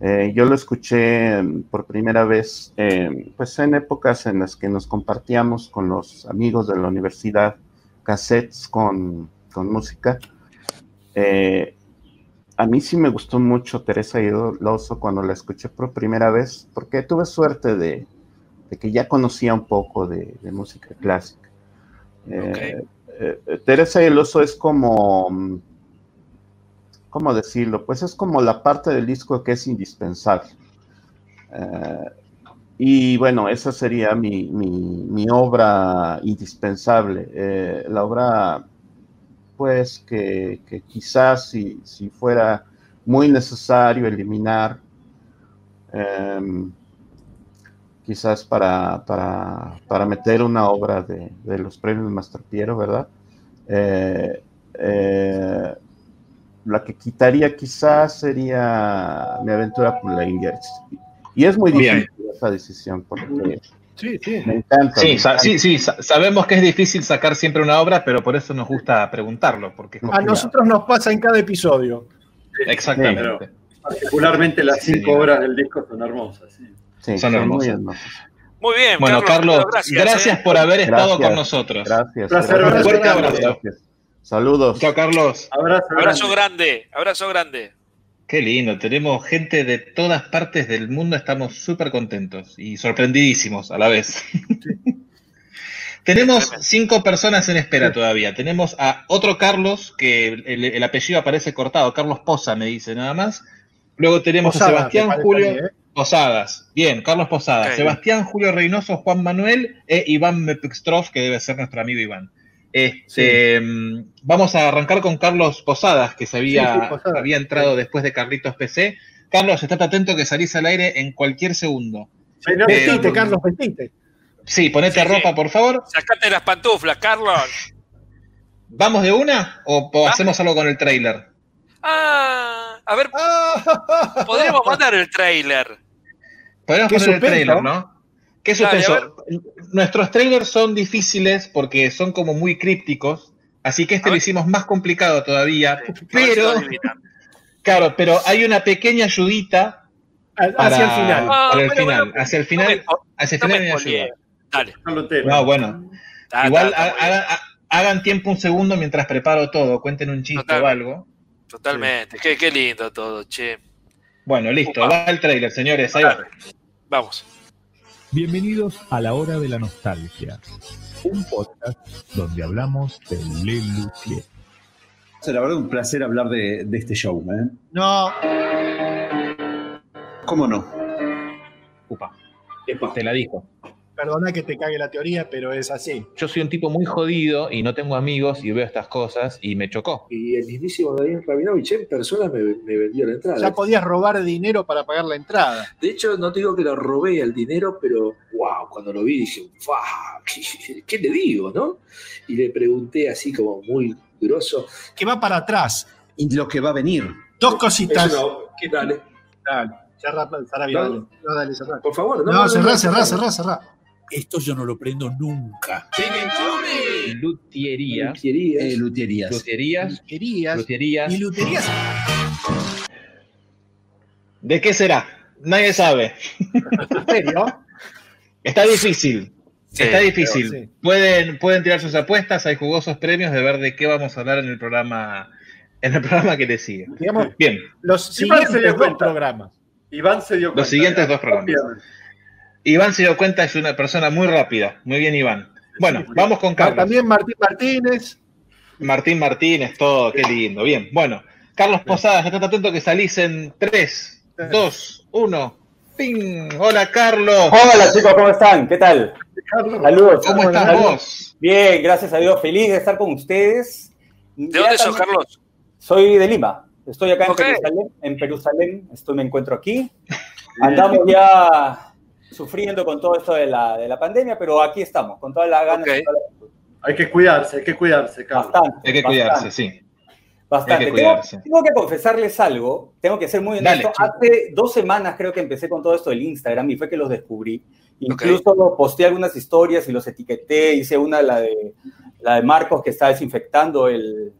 Eh, yo lo escuché em, por primera vez, em, pues en épocas en las que nos compartíamos con los amigos de la universidad cassettes con, con música. Eh, a mí sí me gustó mucho Teresa Lozo cuando la escuché por primera vez, porque tuve suerte de, de que ya conocía un poco de, de música clásica. Eh, eh, Teresa y es como, mm, ¿cómo decirlo? Pues es como la parte del disco que es indispensable. Eh, y bueno, esa sería mi, mi- obra indispensable. Eh, la obra, pues, que, quizás si, si fuera muy necesario eliminar, em, quizás para, para, para meter una obra de, de los premios Master Piero, ¿verdad? La que quitaría quizás sería Mi aventura por la India. Y es muy Bien. difícil esa decisión porque Sí, sí. me encanta. Sí, encanta. sí, sí, sa- sabemos que es difícil sacar siempre una obra, pero por eso nos gusta preguntarlo, porque A nosotros nos pasa en cada episodio. Exactamente. Particularmente las cinco horas del disco son hermosas. sí. Sí, Son muy hermosas. muy bien, Bueno, Carlos, gracias. gracias, ¿eh? por haber estado con nosotros. Gracias. Placer, gracias. Un fuerte abrazo. Saludos. Chao, Carlos. Abrazo, Abrazo grande. grande, abrazo grande. Qué lindo, tenemos gente de todas partes del mundo, estamos súper contentos y sorprendidísimos a la vez. Tenemos cinco personas en espera todavía. Tenemos a otro Carlos, que el, el apellido aparece cortado, Carlos Poza me dice nada más. Luego tenemos Posada, a Sebastián Julio ¿eh? Posadas. Bien, Carlos Posadas. Sebastián Julio Reynoso, Juan Manuel e Iván Mepextrov, que debe ser nuestro amigo Iván. Este, mm, Vamos a arrancar con Carlos Posadas, que se había, Sí, sí, Posadas. había entrado después de Carlitos PC. Carlos, estate atento que salís al aire en cualquier segundo. Sí, no, Eh, Vestite, Carlos, vestite. Sí, ponete Sí, sí. ropa, por favor. Sacate las pantuflas, Carlos. ¿Vamos de una o Ah. hacemos algo con el trailer? Ah, a ver, Ah, podríamos mandar el trailer. Podemos Qué poner el trailer, ¿no? Qué. Nuestros trailers son difíciles porque son como muy crípticos, así que este lo hicimos más complicado todavía. Pero, claro, pero hay una pequeña ayudita para, Hacia el final. Ah, para el bueno, final. bueno, hacia el No final, me, hacia el no final me hay una spoileé. ayuda. Dale. No, bueno. Ah, Igual hagan, ha- hagan tiempo un segundo mientras preparo todo. Cuenten un chiste Total. o algo. Totalmente. Qué, qué lindo todo, che. Bueno, listo. Upa. Va el trailer, señores. Ahí va. Vamos. Bienvenidos a La Hora de la Nostalgia, un podcast donde hablamos de Le Luthier. La verdad, un placer hablar de, de este show. ¿eh? No, ¿Cómo no? Upa. Te la dijo. Perdona que te cague la teoría, pero es así. Yo soy un tipo muy jodido y no tengo amigos y veo estas cosas y me chocó. Y el mismísimo Daniel Rabinovich en persona me, me vendió la entrada. Ya podías robar dinero para pagar la entrada. De hecho, no te digo que lo robé el dinero, pero wow, cuando lo vi dije, "Fua, ¿qué, qué le digo, no? Y le pregunté así como muy grosso. Que va para atrás. Y lo que va a venir. Dos cositas. Eso no, ¿qué dale? Dale, cerrá, Sarabi, No. dale. No, dale, cerrá. Por favor, no. No, cerrá, cerrá, cerrá, cerrá. Esto yo no lo prendo nunca. Luthierías. Luthierías. Eh, luthierías. Luthierías. Querías. Luthierías. Y luterías. ¿De qué será? Nadie sabe. ¿En serio? Está difícil. Sí, Está difícil. sí. Pueden, pueden tirar sus apuestas, hay jugosos premios de ver de qué vamos a hablar en el programa, en el programa que le sigue. Digamos, Bien, los siguientes dos programas. Iván se dio cuenta. Los siguientes dos programas. Iván se dio cuenta, es una persona muy rápida. Muy bien, Iván. Bueno, vamos con Ah, Carlos. También Martín Martínez. Martín Martínez, todo, qué lindo. Bien, bueno. Carlos Posadas, estate atento que salís en 3, 2, 1. ¡Ping! Hola, Carlos. Hola chicos, ¿cómo están? ¿Qué tal? Carlos, Saludos. ¿Cómo estás Saludos. vos? Bien, gracias a Dios. Feliz de estar con ustedes. ¿De dónde sos, Carlos? Soy de Lima. Estoy acá en. Jerusalén. En Jerusalén. Estoy, me encuentro aquí. Andamos ya sufriendo con todo esto de la, de la pandemia, pero aquí estamos, con toda la ganas. Ok. con toda la- Hay que cuidarse, hay que cuidarse, Carlos. Bastante. Hay que bastante. cuidarse, sí. Bastante. Hay que Tengo, cuidarse. tengo que confesarles algo, tengo que ser muy honesto. Hace dos semanas creo que empecé con todo esto del Instagram y fue que los descubrí. Incluso posteé algunas historias y los etiqueté, hice una, la de, la de Marcos que está desinfectando el,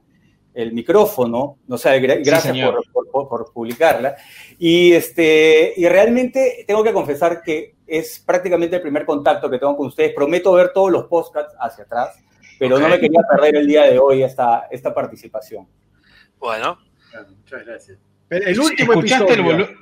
el micrófono, no sé, gra- Sí, gracias señor. por, por- por publicarla. Y, este, y realmente tengo que confesar que es prácticamente el primer contacto que tengo con ustedes. Prometo ver todos los podcasts hacia atrás, pero no Ok. me quería perder el día de hoy esta, esta participación. Bueno, Muchas gracias. El, el último ¿Escuchaste el, episodio. volu-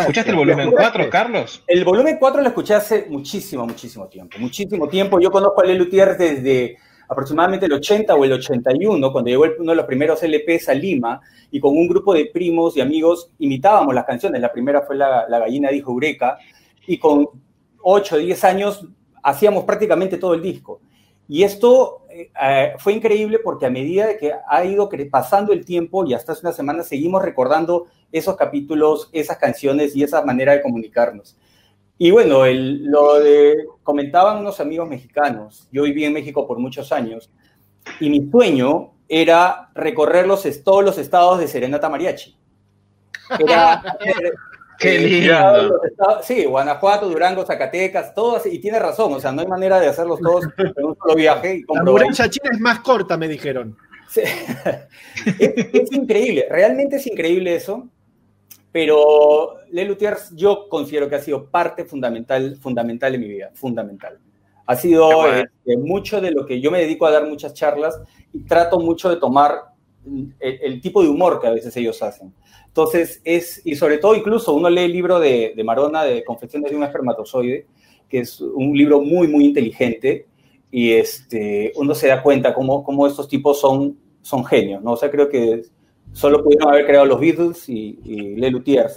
¿Escuchaste el volumen 4, Carlos? El volumen 4 lo escuché hace muchísimo, muchísimo tiempo. Muchísimo tiempo. Yo conozco a Lelu Luthier desde aproximadamente el 80 o el 81, cuando llegó uno de los primeros LPs a Lima y con un grupo de primos y amigos imitábamos las canciones. La primera fue La, La gallina dijo Eureka y con 8 o 10 años hacíamos prácticamente todo el disco. Y esto eh, eh, fue increíble porque a medida de que ha ido pasando el tiempo y hasta hace una semana seguimos recordando esos capítulos, esas canciones y esa manera de comunicarnos. Y bueno, el- lo de, comentaban unos amigos mexicanos, yo viví en México por muchos años, y mi sueño era recorrer los, todos los estados de Serenata Mariachi. Era hacer, Qué lindo. sí, Guanajuato, Durango, Zacatecas, todos, y tiene razón, o sea, no hay manera de hacerlos todos en un solo viaje. Y La muralla china es más corta, me dijeron. Sí. es, es increíble, realmente es increíble eso, pero Le Luthiers yo considero que ha sido parte fundamental, fundamental de mi vida, fundamental. Ha sido bueno. este, mucho de lo que yo me dedico a dar muchas charlas y trato mucho de tomar el, el tipo de humor que a veces ellos hacen. Entonces, es, y sobre todo incluso uno lee el libro de, de Marona de Confesiones de un espermatozoide, que es un libro muy, muy inteligente, y este, uno se da cuenta cómo, cómo estos tipos son, son genios, ¿no? O sea, creo que solo pudieron haber creado los Beatles y, y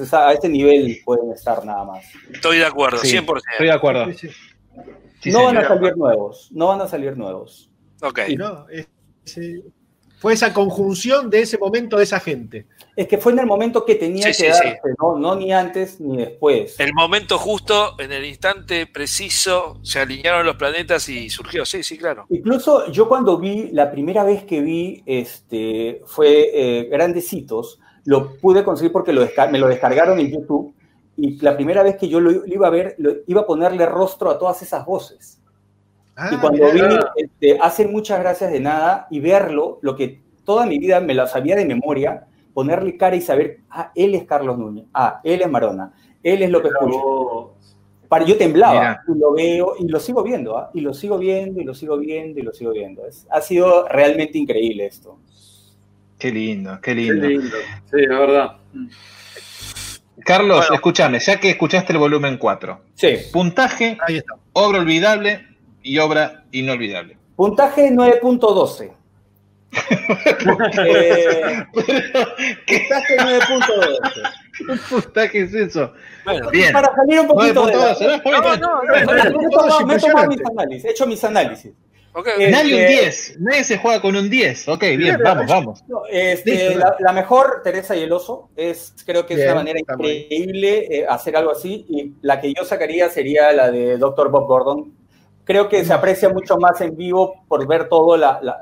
sea, a este nivel pueden estar nada más. Estoy de acuerdo, Sí, 100%. Estoy de acuerdo. Sí, no van a salir nuevos, no van a salir nuevos. Ok. No, es- es- fue esa conjunción de ese momento de esa gente. Es que fue en el momento que tenía Sí, que sí, sí. darse, ¿no? no ni antes ni después. El momento justo, en el instante preciso, se alinearon los planetas y surgió. Sí, sí, claro. Incluso yo cuando vi, la primera vez que vi, este, fue eh, Grandecitos, lo pude conseguir porque lo me lo descargaron en YouTube, y la primera vez que yo lo, lo iba a ver, lo- iba a ponerle rostro a todas esas voces. Y cuando vi, este, hacen muchas gracias de nada, y verlo, lo que toda mi vida me lo sabía de memoria, ponerle cara y saber, ah, él es Carlos Núñez, ah, él es Marona, él es López Pucho. Para, yo temblaba Mira. y lo veo y lo sigo viendo, ¿ah? y lo sigo viendo y lo sigo viendo y lo sigo viendo. Es- ha sido realmente increíble esto. Qué lindo, qué Qué lindo. lindo. Sí, la verdad. Carlos, escúchame, ya que escuchaste el volumen 4. Sí. Puntaje, Ahí está. obra olvidable y obra inolvidable. Puntaje 9.12. Eh, puntaje 9.12. ¿Qué puntaje es eso? Bueno, Bien. Para salir un poquito de... 9.12, ¿no? No, no, Me he tomado- mis análisis, he hecho mis análisis. ok. Eh, Nadie un Este- 10, nadie se juega con un 10. Ok, bien, vamos, vamos. No, este, la, la mejor, Teresa y el oso, es, creo que es Bien, una manera increíble eh, hacer algo así. Y la que yo sacaría sería la de Dr. Bob Gordon. Creo que se aprecia mucho más en vivo por ver todo la- la-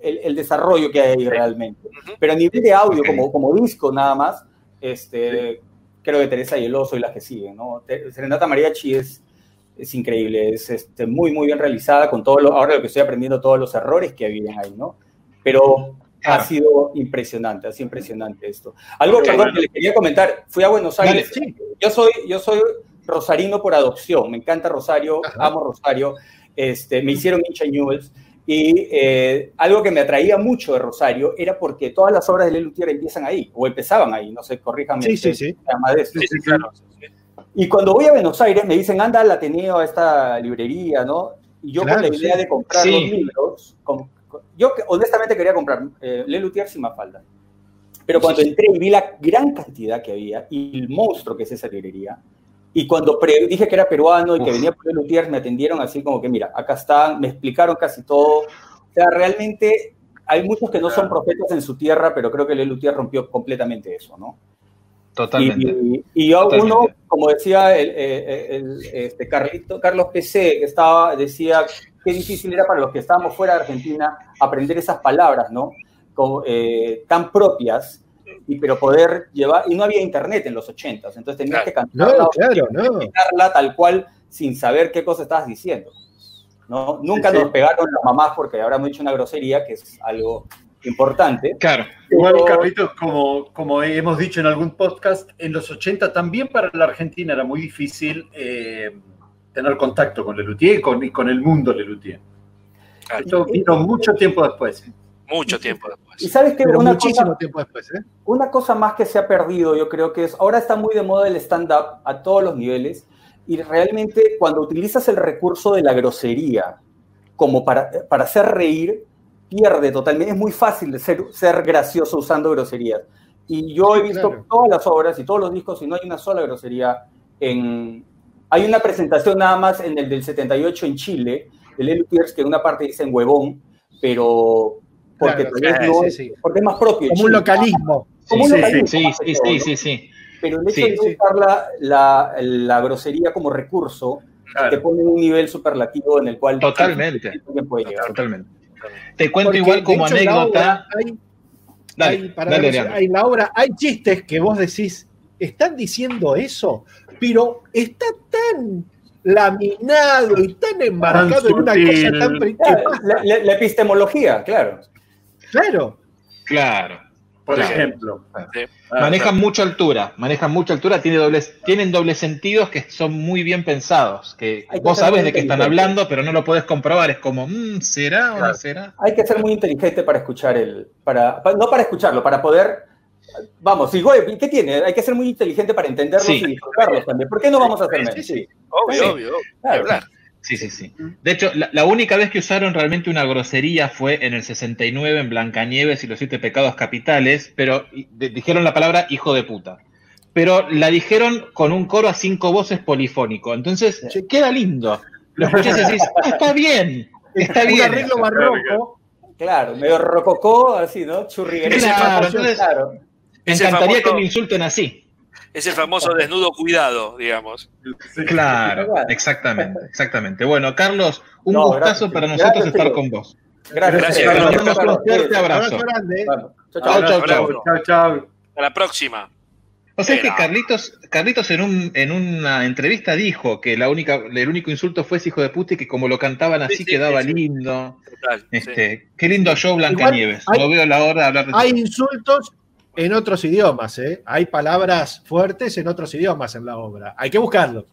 el, el desarrollo que hay ahí realmente. Pero a nivel de audio, como, como disco nada más, este, creo que Teresa y el oso y las que siguen. ¿no? Serenata Mariachi es, es increíble, es este, muy, muy bien realizada con todo lo, ahora lo que estoy aprendiendo, todos los errores que habían ahí, ¿no? Pero ha Claro. sido impresionante, ha sido impresionante esto. Algo, perdón, bueno. que les quería comentar, fui a Buenos Dale. Aires, yo soy, yo soy rosarino por adopción, me encanta Rosario, Ajá. amo Rosario, este, me hicieron hincha Newells, y eh, algo que me atraía mucho de Rosario era porque todas las obras de Lelutier empiezan ahí, o empezaban ahí, no sé, corríjame. Sí, sí, ustedes, sí. de esto. Sí, sí, claro. Y cuando voy a Buenos Aires me dicen, anda al Ateneo, a esta librería, ¿no? Y yo Claro, con la idea sí. de comprar Sí. los libros, con- con- yo honestamente quería comprar eh, Le Luthier sin Mafalda. Pero cuando entré y vi la gran cantidad que había y el monstruo que es esa librería, y cuando dije que era peruano y que Uf. venía por Luthier, me atendieron así como que, mira, acá están, me explicaron casi todo. O sea, realmente hay muchos que no son profetas en su tierra, pero creo que Luthier rompió completamente eso, ¿no? Totalmente. Y, yo uno, como decía el, el- el- este Carlito, Carlos PC, que estaba, decía qué difícil era para los que estábamos fuera de Argentina aprender esas palabras, ¿no? Como, eh, tan propias, y, pero poder llevar, y no había internet en los ochentas, entonces tenías que cantarla, No, o claro, no. cantarla tal cual sin saber qué cosa estabas diciendo. ¿no? Nunca Sí, sí. nos pegaron las mamás porque habrán dicho una grosería, que es algo importante. Claro. Igual, Carlitos, como, como hemos dicho en algún podcast, en los 80 también para la Argentina era muy difícil eh, tener contacto con Lelutier y con, y con el mundo Lelutier. Esto vino mucho tiempo después. Mucho tiempo Y después. sabes que Pero una muchísimo cosa, tiempo después, ¿eh? Una cosa más que se ha perdido, yo creo que es, ahora está muy de moda el stand-up a todos los niveles y realmente cuando utilizas el recurso de la grosería como para, para hacer reír, pierde totalmente. Es muy fácil de ser, ser gracioso usando groserías. Y yo he visto claro. todas las obras y todos los discos y no hay una sola grosería en... Hay una presentación nada más en el del 78 en Chile, de Lelu Pierce, que en una parte dicen huevón, pero porque, Claro, tal vez sí, no sí, es- sí. porque es más propio. Como un localismo. Como un Sí, localismo, sí, sí, todo, sí, ¿no? sí, sí. Pero el hecho Sí, de sí. usar la, la, la grosería como recurso Claro. te pone en un nivel superlativo en el cual Totalmente. puede llegar. Totalmente. Te cuento Porque, igual como hecho, en la anécdota. obra hay- Dale, hay, para dale, ver, Leandro. hay la obra, hay chistes que vos decís, están diciendo eso, pero está tan laminado y tan enmarcado en una cosa tan la- la epistemología, claro. Claro, Claro. Por Claro. ejemplo. Sí. Ah, Manejan mucha altura, manejan mucha altura, tiene dobles, tienen dobles sentidos que son muy bien pensados, que Hay que vos sabes de qué están hablando, pero no lo podés comprobar, es como, mm, ¿será o no será? Hay que ser muy inteligente para escuchar el. Para, pa- no para escucharlo, para poder. Vamos, sí, güey, ¿qué tiene? Hay que ser muy inteligente para entenderlos Sí. y disfrutarlos también. ¿Por qué no vamos a hacer menos? Sí, sí. Obvio, Sí. obvio, obvio. Claro. Sí, sí, sí. De hecho, la, la única vez que usaron realmente una grosería fue en el 69 en Blancanieves y los siete pecados capitales, pero de- dijeron la palabra hijo de puta. Pero la dijeron con un coro a cinco voces polifónico. Entonces, queda lindo. Lo escuchás y decís, "Ah, está bien, está Un bien. arreglo barroco. Claro, medio rococó, así, ¿no? Churriguería. Claro, entonces- claro. Me encantaría famoso- que me insulten así. Es el famoso desnudo cuidado, digamos. Claro, exactamente, exactamente. Bueno, Carlos, un No, gustazo gracias. para nosotros Gracias, estar con vos. Gracias. Gracias, Carlos. mandamos un fuerte abrazo. Chau. Chao, chao. Hasta la próxima. O sea, es que Era. Carlitos, Carlitos en, un, en una entrevista dijo que la única, el único insulto fue ese hijo de puta y que como lo cantaban así Sí, sí, quedaba sí, sí. lindo. Total. sí. Este, Qué lindo show Blancanieves. Igual hay- No veo la hora de hablar de Hay insultos en otros idiomas, ¿eh? Hay palabras fuertes en otros idiomas en la obra. Hay que buscarlos.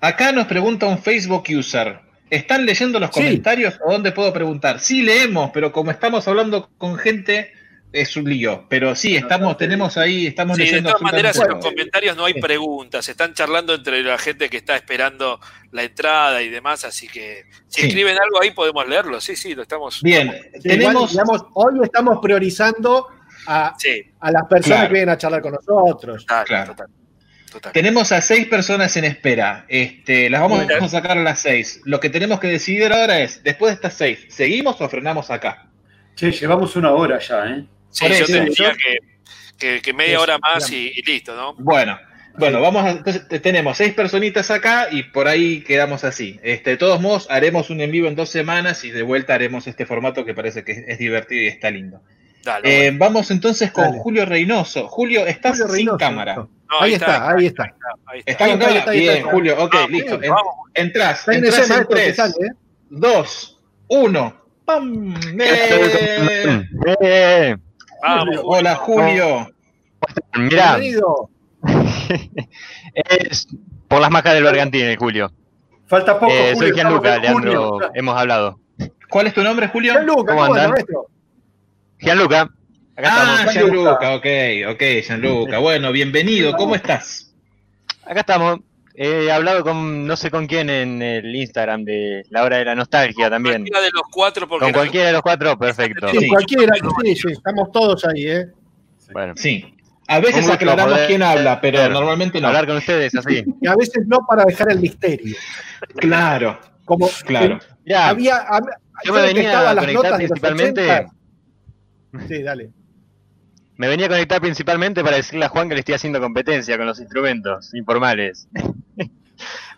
Acá nos pregunta un Facebook user. ¿Están leyendo los Sí. comentarios o dónde puedo preguntar? Sí, leemos, pero como estamos hablando con gente, es un lío. Pero sí, estamos, tenemos ahí, estamos Sí, de leyendo todas maneras en los comentarios no hay preguntas, están charlando entre la gente que está esperando la entrada y demás, así que si Sí. escriben algo ahí podemos leerlo, sí, sí, lo estamos. Bien, Sí, igual, tenemos. digamos, hoy estamos priorizando a, Sí, a las personas Claro. que vienen a charlar con nosotros. total, Claro. total, total. Tenemos a seis personas en espera. Este, las vamos a sacar a las seis. Lo que tenemos que decidir ahora es, después de estas seis, ¿seguimos o frenamos acá? Che, llevamos una hora ya, ¿eh? Sí, yo eso, te diría yo- que, que- que media Eso, hora más y, y listo, ¿no? Bueno, bueno, vamos a, entonces te- tenemos seis personitas acá y por ahí quedamos así. Este, de todos modos, haremos un en vivo en dos semanas y de vuelta haremos este formato que parece que es, es divertido y está lindo. Dale, Eh, vamos entonces con Dale. Julio Reynoso. Julio, estás Julio sin cámara. No, ahí, está, ahí está. ahí está. ¿Está con cámara? está, Bien, está. Julio, ok, listo. En- vamos. Entrás, Está en entrás escena en esto que tres, sale, ¿eh? dos, uno. ¡Pam! ¡Eh! Eh, Vamos, Hola, Julio. mirá, Bienvenido. es por las majas del Bergantine, Julio. Falta poco, Eh, Julio, soy Gianluca. Leandro, hemos hablado. ¿Cuál es tu nombre, Julio? Gianluca, ¿Cómo ¿cómo anda, andan? Gianluca, acá Ah, estamos. Gianluca, ok, ok, Gianluca. Bueno, bienvenido, ¿cómo estás? Acá estamos. He hablado con no sé con quién en el Instagram de la hora de la nostalgia también. Cualquiera de los cuatro, porque Con cualquiera de los cuatro, perfecto. Sí, Sí. cualquiera, sí, sí, estamos todos ahí, ¿eh? Bueno, Sí. A veces aclaramos poder- quién habla, pero normalmente no. hablar con ustedes así. Y a veces no para dejar el misterio. Claro, Como claro. Mirá, había, hab- yo me venía a las conectar notas de los principalmente. 80. Sí, dale. Me venía a conectar principalmente para decirle a Juan que le estoy haciendo competencia con los instrumentos informales.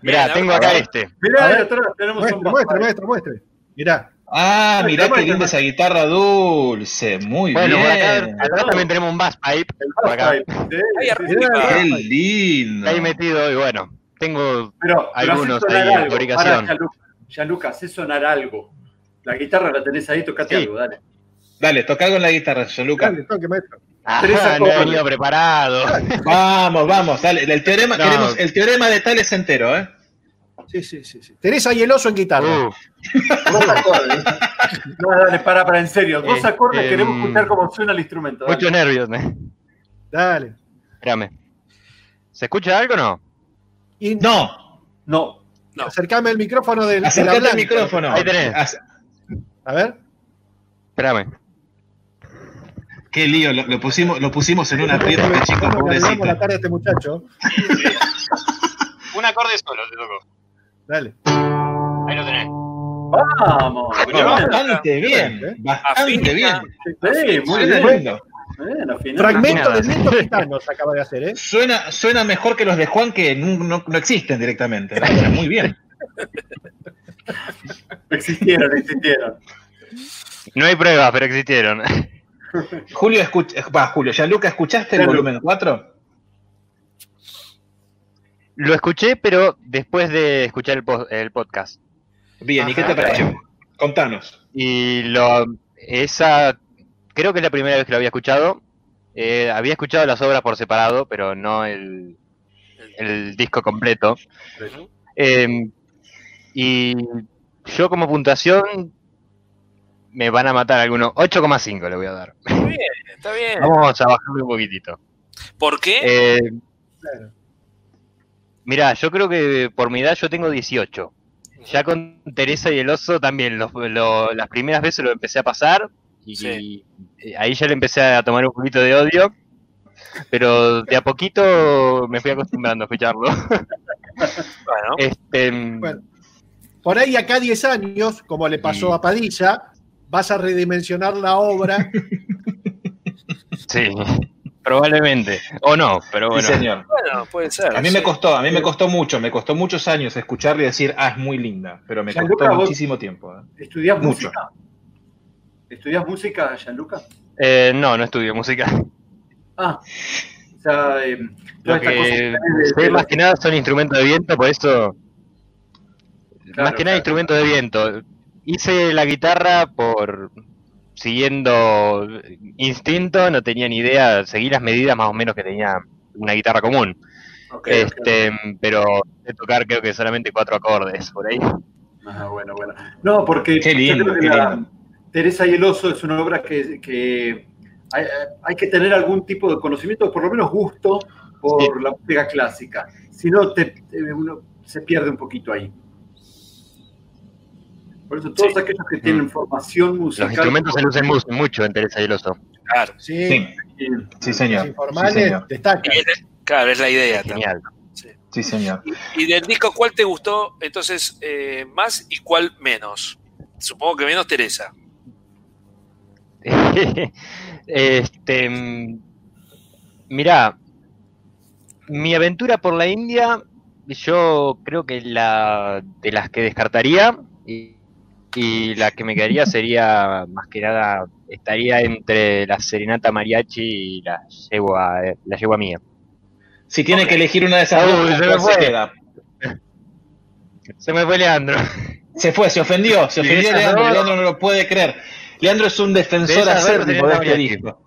Mirá, Bien, tengo acá este. Mirá, A ver, atrás tenemos Muestre, un muestre, muestre, muestre. Mirá. Ah, mirá qué linda esa guitarra dulce, muy Bueno, por acá, bien. acá también tenemos un bass pipe. Por acá. Sí, sí. Qué lindo. Ahí metido y bueno, tengo Pero, pero Algunos sonar ahí en fabricación. Gianluca, hacé sonar algo. La guitarra la tenés ahí, tocate Sí. algo, dale. Dale, toca con la guitarra, Gianluca. Dale, toque, maestro. Tres Ah, no he acordes. venido preparado. Vamos, vamos, dale. El teorema, No. queremos el teorema de Tales entero, ¿eh? Sí, sí, sí, sí. Tenés ahí el oso en guitarra. Uh, Dos acordes. No, dale, para, para, en serio. Dos Este, acordes, queremos mm, escuchar cómo suena el instrumento. dale. muchos nervios. ¿eh? Dale. Espérame. ¿Se escucha algo o no? Y No, No, No. acercame el micrófono del, al blanca. micrófono. Ahí tenés. A ver. Espérame. Qué lío, lo, lo pusimos, lo pusimos en un aprieto, qué chico, ¿Cómo le arreglamos la pobrecito. cara a este muchacho? Un acorde solo te tocó. Dale. Ahí lo tenés. vamos. Bastante bien, ¿eh? bastante bien. Sí, muy bien. lindo. Bueno, final. Fragmento viento gitano se acaba de hacer, ¿eh? Suena, suena mejor que los de Juan que no, no- no existen directamente. muy bien. Existieron, existieron. No hay pruebas, pero existieron. Julio, escucha, va, Julio, Gianluca, ¿escuchaste el volumen 4? Lo escuché, pero después de escuchar el, po- el podcast. Bien, ¿y qué te pareció? Contanos. Y lo esa creo que es la primera vez que lo había escuchado. Eh, había escuchado las obras por separado, pero no el, el disco completo. Eh, y yo como puntuación me van a matar algunos. 8,5 le voy a dar. Está bien, está bien. Vamos a bajarle un poquitito. ¿Por qué? Eh, mira, yo creo que por mi edad yo tengo 18. Ya con Teresa y el oso también, lo- las primeras veces lo empecé a pasar y, y ahí ya le empecé a tomar un poquito de odio, pero de a poquito me fui acostumbrando a escucharlo. Este, Bueno, por ahí acá 10 años, como le pasó a Padilla, vas a redimensionar la obra. sí, probablemente. O no, pero bueno. Sí, señor. Bueno, puede ser. A mí sí. me costó, a mí me costó mucho, me costó muchos años escucharlo y decir, ah, es muy linda, pero me Gianluca, costó muchísimo tiempo. ¿eh? ¿Estudiás Mucho. música? ¿Estudiás música, Gianluca? Eh, no, no estudio música. Ah, o sea, eh, Lo que de- de más que nada son instrumentos de viento, por eso. Claro, más que nada instrumentos de viento. Hice la guitarra por. siguiendo instinto, no tenía ni idea, seguí las medidas más o menos que tenía una guitarra común. este, pero sé tocar creo que solamente cuatro acordes por ahí. Ah, bueno, bueno. No, porque Qué yo creo que qué la-. Teresa y el oso es una obra que, que hay, hay que tener algún tipo de conocimiento, por lo menos gusto, por la música clásica. Si no, te- te- uno se pierde un poquito ahí. Por eso todos aquellos que tienen formación musical... Mm. Los instrumentos se lucen mu- mucho en Teresa y el oso. Claro. Sí, Sí, sí, señor. los informales Sí, señor. destacan. Claro, es la idea. Genial. Sí, señor. Y del disco, ¿cuál te gustó entonces eh, más y cuál menos? Supongo que menos Teresa. este, mm, mirá, mi aventura por la India, yo creo que la de las que descartaría y, y la que me quedaría sería más que nada estaría entre la serenata mariachi y la yegua, la yegua mía. Si tiene que elegir una de esas dos, Uy, ¿con se me se fue. queda? Se me fue Leandro. Se fue, se ofendió, se ofendió Leandro, dos- Leandro no lo puede creer. Leandro es un defensor De acérrimo de este disco.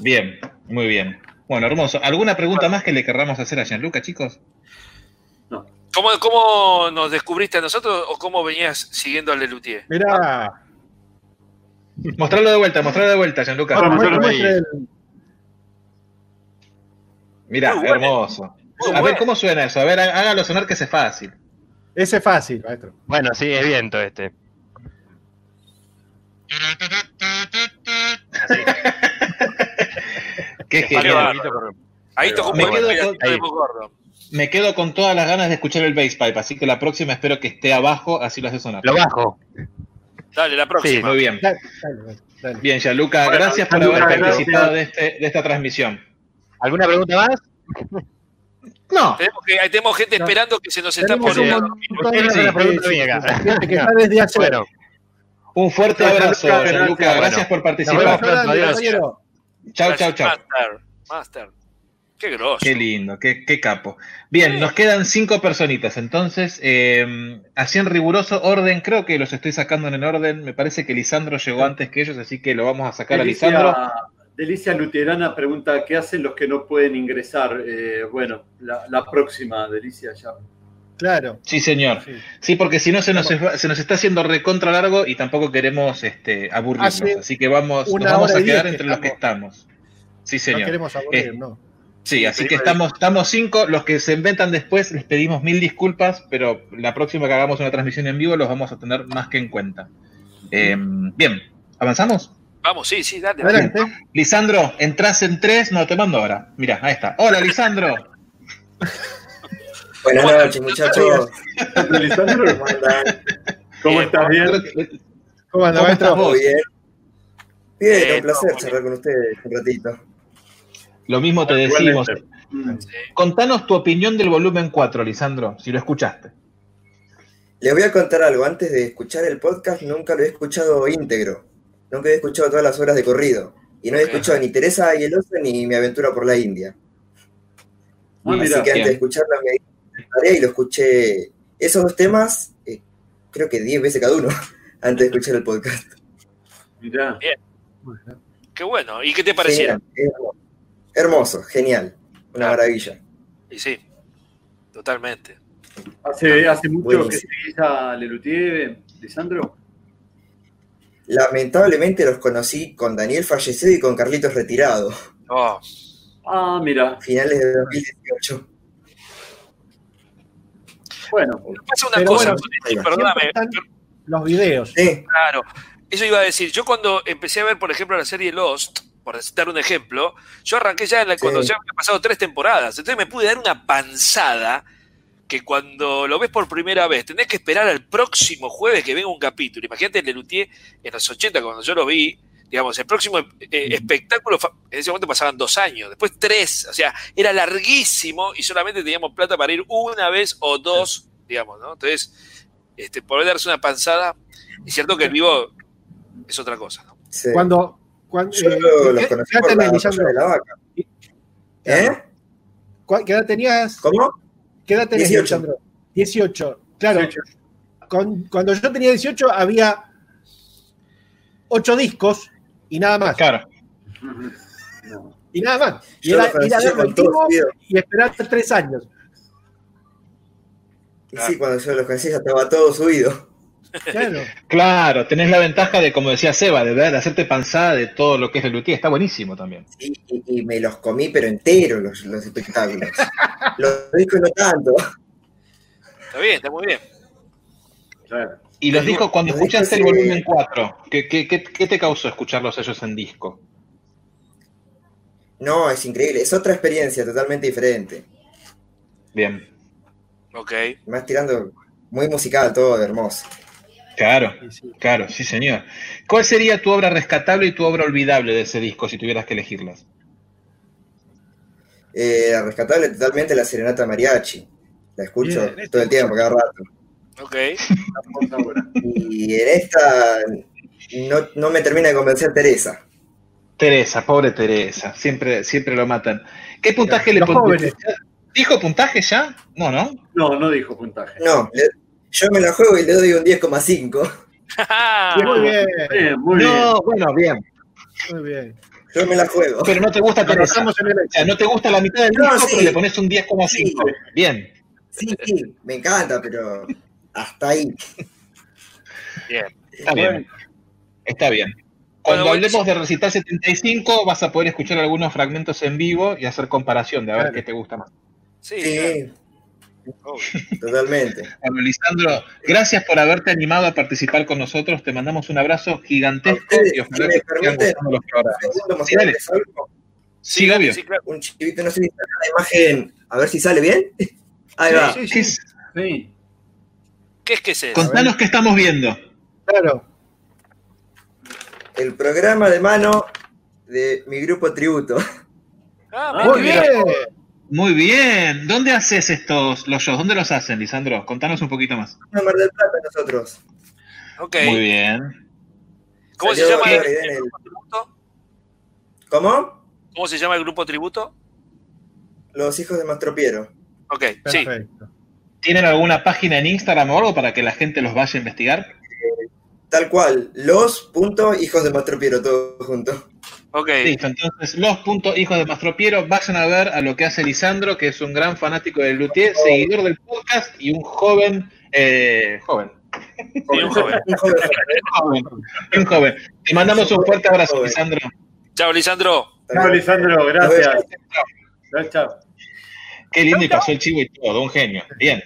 Bien, muy bien. Bueno, hermoso. ¿Alguna pregunta más que le querramos hacer a Gianluca, chicos? ¿Cómo, ¿Cómo nos descubriste a nosotros o cómo venías siguiendo al Lelutier? Mirá, Mostrarlo de vuelta, mostrarlo de vuelta, Gianluca. El- Mirá, bueno. hermoso. Muy a ver cómo suena eso. A ver, há- hágalo sonar que ese es fácil. ese es fácil, maestro. Bueno, sí, es viento este. Qué Vale, genial. Ahí tocó un con- de Muy Gordo. Me quedo con todas las ganas de escuchar el bass pipe, así que la próxima espero que esté abajo, así lo hace sonar. Lo bajo. Dale, la próxima. Muy bien. Dale, dale, dale. Bien, Gianluca, Bueno, gracias por haber participado de, este, de esta transmisión. ¿Alguna pregunta más? No. Tenemos, que, ahí tenemos gente esperando que se nos está poniendo. Sí, sí, Un fuerte Chao, abrazo, Gianluca, gracias. Gracias por participar. Chau, chau, chau. Master, Master. Qué grosso. Qué lindo, qué, qué capo. Bien, nos quedan cinco personitas, entonces, eh, así en riguroso orden, creo que los estoy sacando en el orden, me parece que Lisandro llegó antes que ellos, así que lo vamos a sacar a Lisandro. Delicia, Delicia Luterana pregunta, ¿qué hacen los que no pueden ingresar? Eh, bueno, la, la próxima, Delicia, ya. Claro. Sí, señor. Sí, porque si no se nos, se nos está haciendo recontra largo y tampoco queremos este, aburrirnos, Hace así que vamos, nos vamos a quedar entre los que estamos. Sí, No señor. queremos aburrir, Eh, no. Sí, así que estamos, estamos cinco. Los que se inventan después, les pedimos mil disculpas, pero la próxima que hagamos una transmisión en vivo los vamos a tener más que en cuenta. Eh, bien, ¿avanzamos? Vamos, sí, sí, dale. dale. Adelante. Lisandro, entras en tres, no, te mando ahora. Mira, ahí está. Hola, Lisandro. Buenas noches, muchachos. Lisandro, ¿Cómo andan? ¿Cómo estás? ¿Bien? ¿Cómo anda, ¿Cómo maestro? estás vos? Muy bien. Bien, un placer charlar con ustedes un ratito. Lo mismo te decimos. Contanos tu opinión del volumen 4, Lisandro, si lo escuchaste. Les voy a contar algo. Antes de escuchar el podcast, nunca lo he escuchado íntegro. Nunca he escuchado todas las horas de corrido. Y no he escuchado ni Teresa y el oso ni mi aventura por la India. Ah, Así mira, que antes bien. de escucharlo me preparé y lo escuché. Esos dos temas, eh, creo que 10 veces cada uno, antes de escuchar el podcast. mirá. Qué bueno. ¿Y qué te parecieron? Genial, hermoso. Genial. Una Claro. maravilla. Y sí, totalmente. ¿Hace, hace mucho Buenísimo. que seguís a Lelutier, Lisandro? Lamentablemente los conocí con Daniel fallecido y con Carlitos retirado, Oh, Ah, mira. finales de 2018. Bueno, Pasa una Pero cosa, bueno, perdóname. los videos. Claro, eso iba a decir. Yo cuando empecé a ver, por ejemplo, la serie Lost, por citar un ejemplo, yo arranqué ya en la, cuando ya habían pasado tres temporadas. Entonces me pude dar una panzada que cuando lo ves por primera vez, tenés que esperar al próximo jueves que venga un capítulo. Imagínate el Lelutier en los 80, cuando yo lo vi, digamos, el próximo eh, espectáculo, fa- en ese momento pasaban dos años, después tres, o sea, era larguísimo y solamente teníamos plata para ir una vez o dos, digamos, ¿no? Entonces, este, poder darse una panzada, es cierto que el vivo es otra cosa, ¿no? Cuando, cuando Yo eh, los ¿qué- conocí qué edad por la de la vaca. ¿Eh? ¿Cuál- ¿Qué edad tenías? ¿Cómo? ¿Qué edad tenías, 18. Lisandro? 18. Claro. Con- cuando yo tenía 18 había 8 discos y nada más. Claro. Y nada más. Y Yo era ir a verlo y esperar 3 años. Y sí, cuando yo los conocí ya estaba todo subido. Claro. Claro, tenés la ventaja de, como decía Seba, de, ver- de hacerte panzada de todo lo que es el Luthier. Está buenísimo también. Y, y- y me los comí, pero enteros los, los espectáculos. los discos no tanto. Está bien, está muy bien. Y los discos, cuando los escuchaste el volumen eh, 4, ¿qué, qué, qué, qué te causó escucharlos ellos en disco? No, es increíble. Es otra experiencia totalmente diferente. Bien. Ok. Más tirando muy musical, todo hermoso. Claro, claro, sí señor. ¿Cuál sería tu obra rescatable y tu obra olvidable de ese disco si tuvieras que elegirlas? Eh, rescatable totalmente la Serenata Mariachi. La escucho Bien, todo el tiempo, cada rato. Ok. Y en esta no, no me termina de convencer Teresa. Teresa, pobre Teresa, siempre, siempre lo matan. ¿Qué puntaje le pondrías? ¿Dijo puntaje ya? No, ¿no? No, no dijo puntaje. No, le- yo me la juego y le doy un 10,5. Muy bien. Bien, muy no, bueno, bien. Muy bien. Yo me la juego. Pero no te gusta basamos en el O sea, no te gusta la mitad del No, disco, sí. pero le pones un 10,5. Bien. Sí, sí, me encanta, pero hasta ahí. Bien. Está bien. Está bien. Cuando Bueno, hablemos de Recital 75, vas a poder escuchar algunos fragmentos en vivo y hacer comparación de a ver Claro. qué te gusta más. Sí, Sí. Totalmente. Bueno, Lisandro, gracias por haberte animado a participar con nosotros. Te mandamos un abrazo gigantesco ustedes, y ojalá si que permiten, los programas. Sí. Sí, obvio. Sí, claro. Un chivito, no sé si está la imagen, a ver si sale bien. Ahí va. Sí, ¿Qué sí, es? sí. ¿Qué es que es eso? Contanos qué estamos viendo. Claro. El programa de mano de mi grupo tributo. Ah, Muy bien. Muy bien. ¿Dónde haces estos los shows? ¿Dónde los hacen, Lisandro? Contanos un poquito más. En Mar del Plata nosotros. Ok. Muy bien. ¿Cómo se llama el, grupo tributo? ¿Cómo? ¿Cómo se llama el grupo tributo? Los hijos de Mastropiero. Ok, sí. Perfecto. ¿Tienen alguna página en Instagram o algo para que la gente los vaya a investigar? Tal cual, los puntos hijos de Mastropiero, todo junto. Ok. Listo, entonces los puntos hijos de Mastro Piero, vayan a ver a lo que hace Lisandro, que es un gran fanático del Luthier, seguidor del podcast y un joven, eh, joven, Sí, un joven. Un joven joven, un joven. Te mandamos un fuerte abrazo. Lisandro. Chao, Lisandro. Chao, Lisandro, gracias. Chao, chao. Qué lindo y pasó el chivo y todo, un genio. Bien,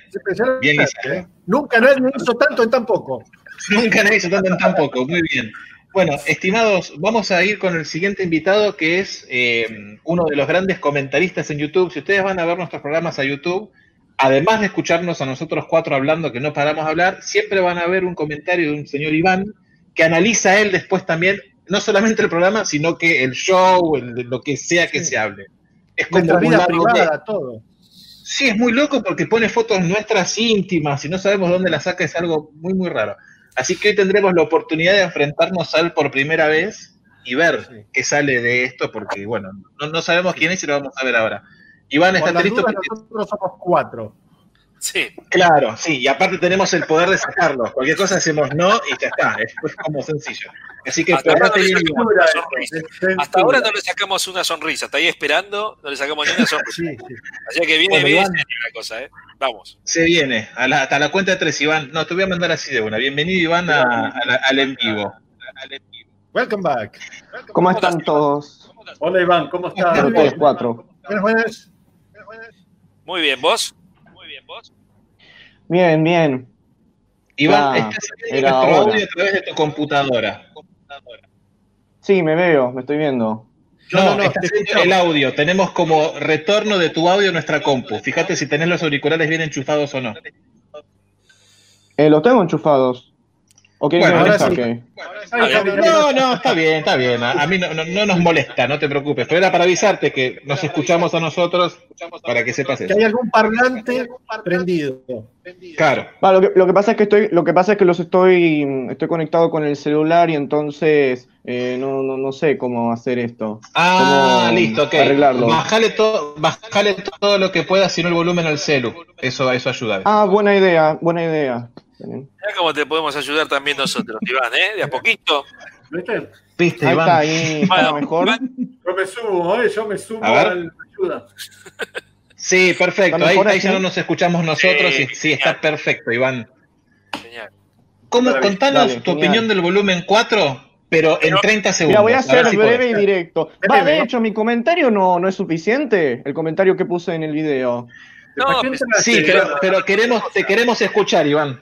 bien Lisandro. ¿eh? Nunca nadie hizo tanto en tan poco. Nunca nadie hizo tanto en tan poco, muy bien. Bueno, estimados, vamos a ir con el siguiente invitado que es eh, uno de los grandes comentaristas en YouTube. Si ustedes van a ver nuestros programas a YouTube, además de escucharnos a nosotros cuatro hablando, que no paramos de hablar, siempre van a ver un comentario de un señor Iván que analiza él después también, no solamente el programa, sino que el show, el- lo que sea que Sí. se hable. Es como vida privada, todo. Sí, es muy loco porque pone fotos nuestras íntimas y no sabemos dónde las saca, es algo muy, muy raro. Así que hoy tendremos la oportunidad de enfrentarnos a él por primera vez y ver Sí. qué sale de esto, porque, bueno, no, no sabemos quién es y lo vamos a ver ahora. Iván, ¿estás listo? nosotros somos cuatro. Sí. Claro, sí, y aparte tenemos el poder de sacarlos. Cualquier cosa hacemos no y ya está, es, como sencillo. Así que Hasta ahora, no portate le bien, sacamos Iván. una sonrisa. Hasta ahora no le sacamos una sonrisa. Está ahí esperando, no le sacamos ni una sonrisa. Sí, sí. Así que viene Bueno, bien Iván. seria la cosa, ¿eh? Vamos. Se viene, a la- hasta la cuenta de tres, Iván. No, te voy a mandar así de una. Bienvenido, Iván, a- a la- al en vivo. Welcome back. ¿Cómo están todos? Hola Iván, ¿cómo estás? Buenas, buenas. Muy bien, ¿vos? Bien, ¿vos? Bien, bien. Iván, Ah, estás viendo era nuestro audio a través de tu computadora. Sí, me veo, me estoy viendo. No, estás viendo el audio. Tenemos como retorno de tu audio a nuestra compu. Fíjate si tenés los auriculares bien enchufados o no. Eh, los tengo enchufados. ¿O Bueno, ahora sí. No, no, está bien, está bien. A a mí no, no- no nos molesta, no te preocupes. Pero era para avisarte que nos escuchamos a nosotros para que sepas Que eso. hay algún parlante prendido. Claro. Va, lo, que, lo que pasa es que estoy, lo que pasa es que los estoy, estoy conectado con el celular y entonces eh, no, no, no sé cómo hacer esto. Ah, Cómo listo, ok. Arreglarlo. Bajale, todo, bajale todo lo que puedas, si no el volumen al celu. Eso, eso ayuda. Ah, buena idea, buena idea. Mirá cómo te podemos ayudar también nosotros, Iván, ¿eh? De a poquito. ¿Viste? ¿Viste, Ahí Iván? está, ahí está mejor. Yo me sumo, ¿eh? Yo me sumo A ver. al ayuda. Sí, perfecto. ¿Está Ahí, ahí ya no nos escuchamos nosotros. Sí, y sí, está perfecto, Iván. Genial. ¿Cómo, Dale, contanos dale, tu genial. opinión del volumen 4, pero en 30 segundos. Mira, voy a ver ser si breve podés. y directo. Va, de hecho, mi comentario no, no es suficiente. El comentario que puse en el video. No, pues, Sí, pero, pero queremos, te queremos escuchar, Iván.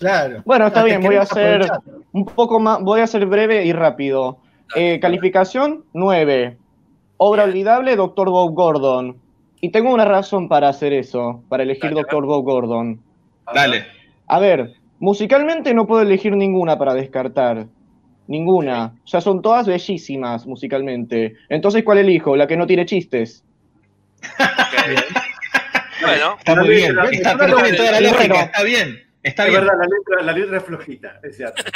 Claro. Bueno, está Ah, bien, voy a ser aprovechar. un poco más, voy a ser breve y rápido. Eh, calificación 9. Obra olvidable, Dr. Bob Gordon. Y tengo una razón para hacer eso, para elegir Dr. Bob Gordon. Dale. A ver, musicalmente no puedo elegir ninguna para descartar. Ninguna. O sea, son todas bellísimas musicalmente. Entonces, ¿cuál elijo? La que no tiene chistes. Bueno, Está muy bien. Está toda la lógica. bueno. Está bien. Está Es bien. verdad, la letra, la letra es flojita, es cierto.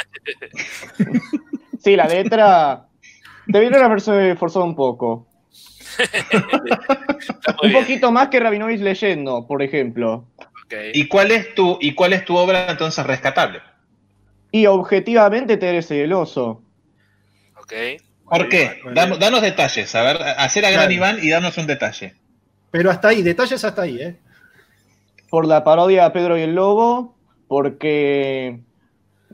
Sí, la letra. Debieron haberse forzado un poco. Un bien. poquito más que Rabinovich leyendo, por ejemplo. ¿Y cuál es tu, y cuál es tu obra entonces rescatable? Y objetivamente Teresa y el oso. Ok. ¿Por qué? Dam- danos detalles. A ver, hacer a gran Claro. Iván y danos un detalle. Pero hasta ahí, detalles hasta ahí, ¿eh? Por la parodia a Pedro y el Lobo, porque.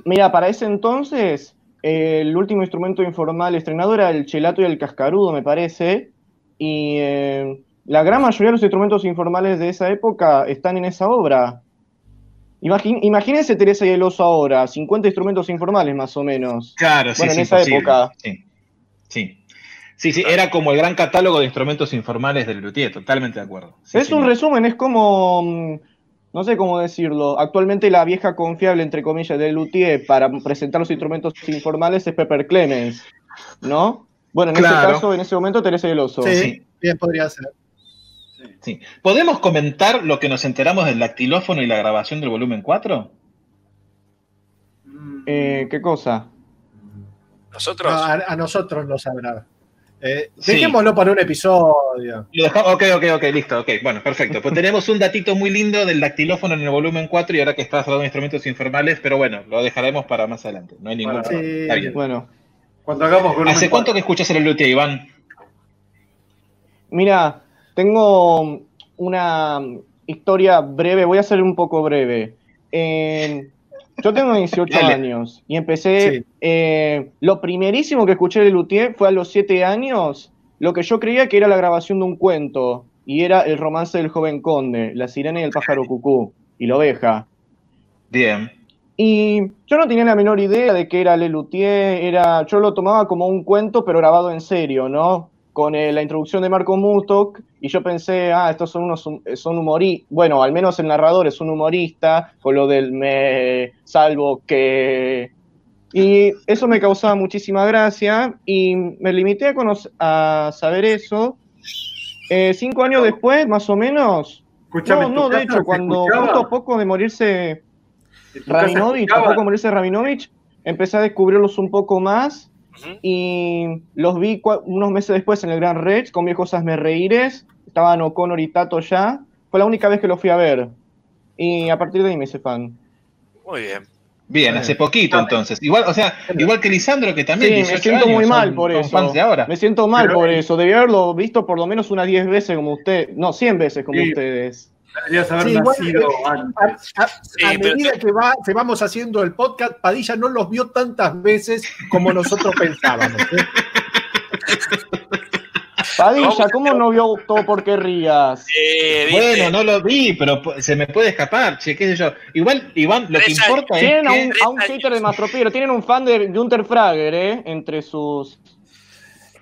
Mira, para ese entonces, eh, el último instrumento informal estrenado era el chelato y el cascarudo, me parece. Y eh, la gran mayoría de los instrumentos informales de esa época están en esa obra. Imagín- imagínense Teresa y el oso ahora, 50 instrumentos informales más o menos. Claro, sí, Bueno, sí, en esa imposible. época. Sí. Sí. Sí, sí, era como el gran catálogo de instrumentos informales del Luthier, totalmente de acuerdo. Sí, es sí. un resumen, es como, mm, no sé cómo decirlo, actualmente la vieja confiable, entre comillas, del luthier para presentar los instrumentos informales es Pepper Clemens, ¿no? Bueno, en ese caso, en ese momento, Teresa y el Oso. Sí, Sí. bien podría ser. Sí. ¿Podemos comentar lo que nos enteramos del dactilófono y la grabación del volumen 4? Eh, ¿Qué cosa? Nosotros. No, a, a nosotros nos sabrá. Eh, Sí. Dejémoslo para un episodio. Lo dejamos- ok, ok, ok, listo, ok, bueno, perfecto. Pues tenemos un datito muy lindo del dactilófono en el volumen 4 y ahora que estás hablando de instrumentos informales, pero bueno, lo dejaremos para más adelante, no hay ningún Bueno, problema. sí. Está bien. Bueno, Cuando hagamos ¿Hace cuánto que escuchas el Luthier, Iván? mira, tengo una historia breve, voy a ser un poco breve. Eh, yo tengo 18 Dale. años y empecé, Sí. eh, lo primerísimo que escuché de Luthier fue a los 7 años, lo que yo creía que era la grabación de un cuento, y era el romance del joven conde, la sirena y el pájaro cucú, y la oveja. Bien. Y yo no tenía la menor idea de que era Le Luthier, era, yo lo tomaba como un cuento, pero grabado en serio, ¿no? Con eh, la introducción de Marco Mutok, y yo pensé, ah, estos son unos hum- son humoristas, bueno, al menos el narrador es un humorista, con lo del me salvo que... Y eso me causaba muchísima gracia, y me limité a, conoc- a saber eso. Eh, cinco años después, más o menos, Escuchame, no, ¿en tu no, de hecho, cuando justo a poco de morirse ¿En tu casa Rabinovich, a poco de morirse Rabinovich, empecé a descubrirlos un poco más y los vi unos meses después en el Gran Rex con Viejos Hazme Reíres, estaban O'Connor y Tato ya, fue la única vez que los fui a ver y a partir de ahí me hice fan. Muy bien. Bien, hace poquito entonces. Igual, o sea, igual que Lisandro, que también Sí, 18 me siento años, muy son- mal por eso. fans de ahora. Me siento mal Pero- por eso. Debí haberlo visto por lo menos unas 10 veces como usted, no, 100 veces como Sí. ustedes. Deberías haber Sí, nacido antes. A, a- Sí, a pero- medida que, va, que vamos haciendo el podcast, Padilla no los vio tantas veces como nosotros pensábamos. ¿eh? Padilla, ¿cómo no vio todo por qué rías? Bueno, no lo vi, pero se me puede escapar, che, qué sé yo. Igual, Iván, lo que importa es Tienen a un, a un hater de Mastropiero, tienen un fan de Gunther Frager, ¿eh? Entre sus.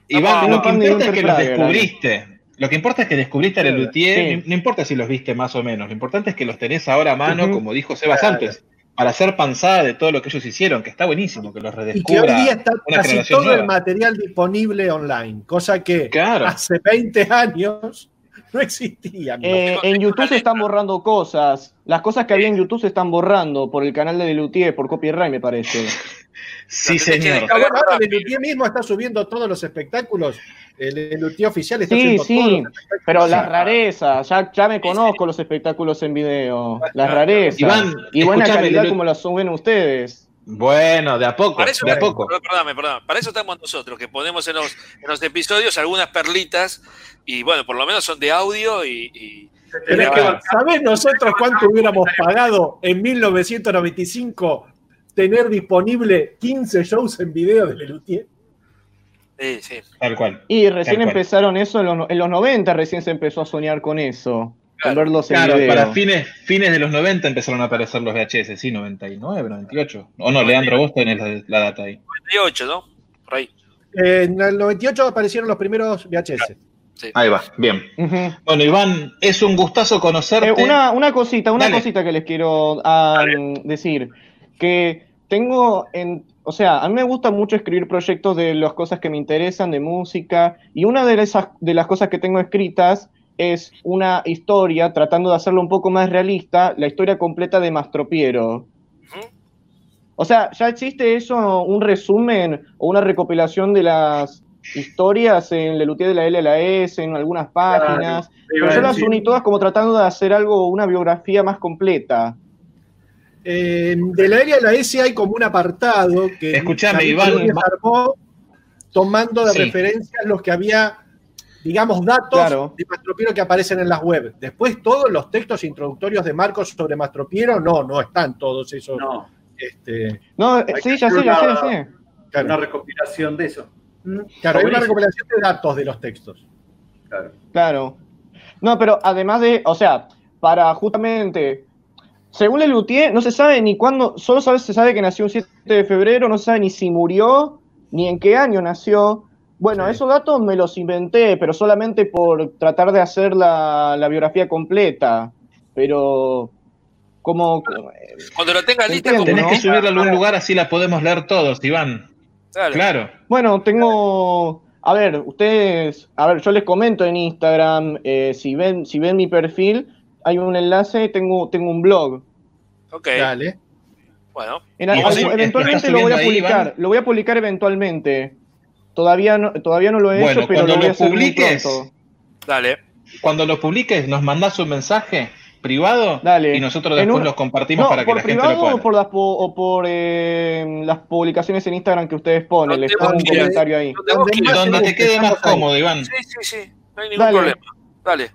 Iván, No, lo que importa es que los descubriste. Lo que importa es que descubriste a Lelutier, Sí. no, no importa si los viste más o menos, lo importante es que los tenés ahora a mano, como dijo Sebas antes, para hacer panzada de todo lo que ellos hicieron, que está buenísimo, que los Y que redescubra hoy día está casi todo el material disponible online, cosa que Claro. hace 20 años no existía. Eh, en YouTube se están borrando cosas. Las cosas que había en YouTube se están borrando por el canal de Lelutier, por copyright, me parece. Sí, señor. Ah, bueno, ahora Lelutier mismo está subiendo todos los espectáculos. El Lelutier oficial está Sí, subiendo todos sí, los espectáculos. pero las rarezas, ya, ya me conozco los espectáculos en video, las rarezas. Iván, y buena calidad como las suben ustedes. Bueno, de a poco, Para eso, de a poco. perdón, perdóname, perdóname. Para eso estamos nosotros, que ponemos en los, en los episodios algunas perlitas y bueno, por lo menos son de audio y. y- ¿Sabés nosotros cuánto hubiéramos pagado en 1995 tener disponible 15 shows en video de Lelutier? Sí, sí. Tal cual. Y recién Tal cual. empezaron eso, en los, en los 90 recién se empezó a soñar con eso, con verlos en Claro, video. para fines, fines de los 90 empezaron a aparecer los VHS, sí, 99, 98. O no, Leandro, vos tenés la, la data ahí. 98, ¿no? Por ahí. Eh, en el 98 aparecieron los primeros VHS. Ahí va, bien. Bueno, Iván, es un gustazo conocerte. Eh, una, una cosita, una Dale. cosita que les quiero ah, decir. Que tengo en. O sea, a mí me gusta mucho escribir proyectos de las cosas que me interesan, de música. Y una de, esas, de las cosas que tengo escritas es una historia, tratando de hacerlo un poco más realista, la historia completa de Mastropiero. O sea, ya existe eso, un resumen o una recopilación de las historias en Lelutier de la L a la S, en algunas páginas. Claro, pero yo las uní todas como tratando de hacer algo, una biografía más completa. Eh, de la área de la S hay como un apartado que Escuchame, Iván. Armó tomando de Sí. referencias los que había, digamos, datos Claro. de Mastropiero que aparecen en las web. Después todos los textos introductorios de Marcos sobre Mastropiero, no, no están todos esos. No. Este, No, sí, ya sé, ya sé, una- ya sé. claro, Una recopilación de eso. claro, hay una recopilación de datos de los textos. Claro. Claro. No, pero además de, o sea, para justamente, según Lelutier, no se sabe ni cuándo, solo sabe, se sabe que nació un 7 de febrero, no se sabe ni si murió, ni en qué año nació. Bueno, esos datos me los inventé, pero solamente por tratar de hacer la, la biografía completa. Pero, como... Cuando lo tenga lista, como Tenés ¿no? que subirla a algún lugar así la podemos leer todos, Iván. Claro. Claro. Bueno, tengo. A ver, ustedes. A ver, yo les comento en Instagram. eh, si, ven, si ven mi perfil, hay un enlace. Tengo, tengo un blog. Ok. Dale. Bueno. En- ¿Y vos algún- estás eventualmente lo voy a ahí, publicar. Lo voy a publicar eventualmente. Todavía no, todavía no lo he Bueno, hecho, pero cuando lo voy a hacer muy publiques, pronto. Dale. Cuando lo publiques, nos mandás un mensaje privado Dale. y nosotros después un- los compartimos No, para que la gente privado lo pueda. o por las, po- o por eh, las publicaciones en Instagram que ustedes ponen. Les Donde pongo un comentario ahí. Donde te quede más cómodo, Iván. Sí, sí, sí. No hay ningún Dale. problema. Dale.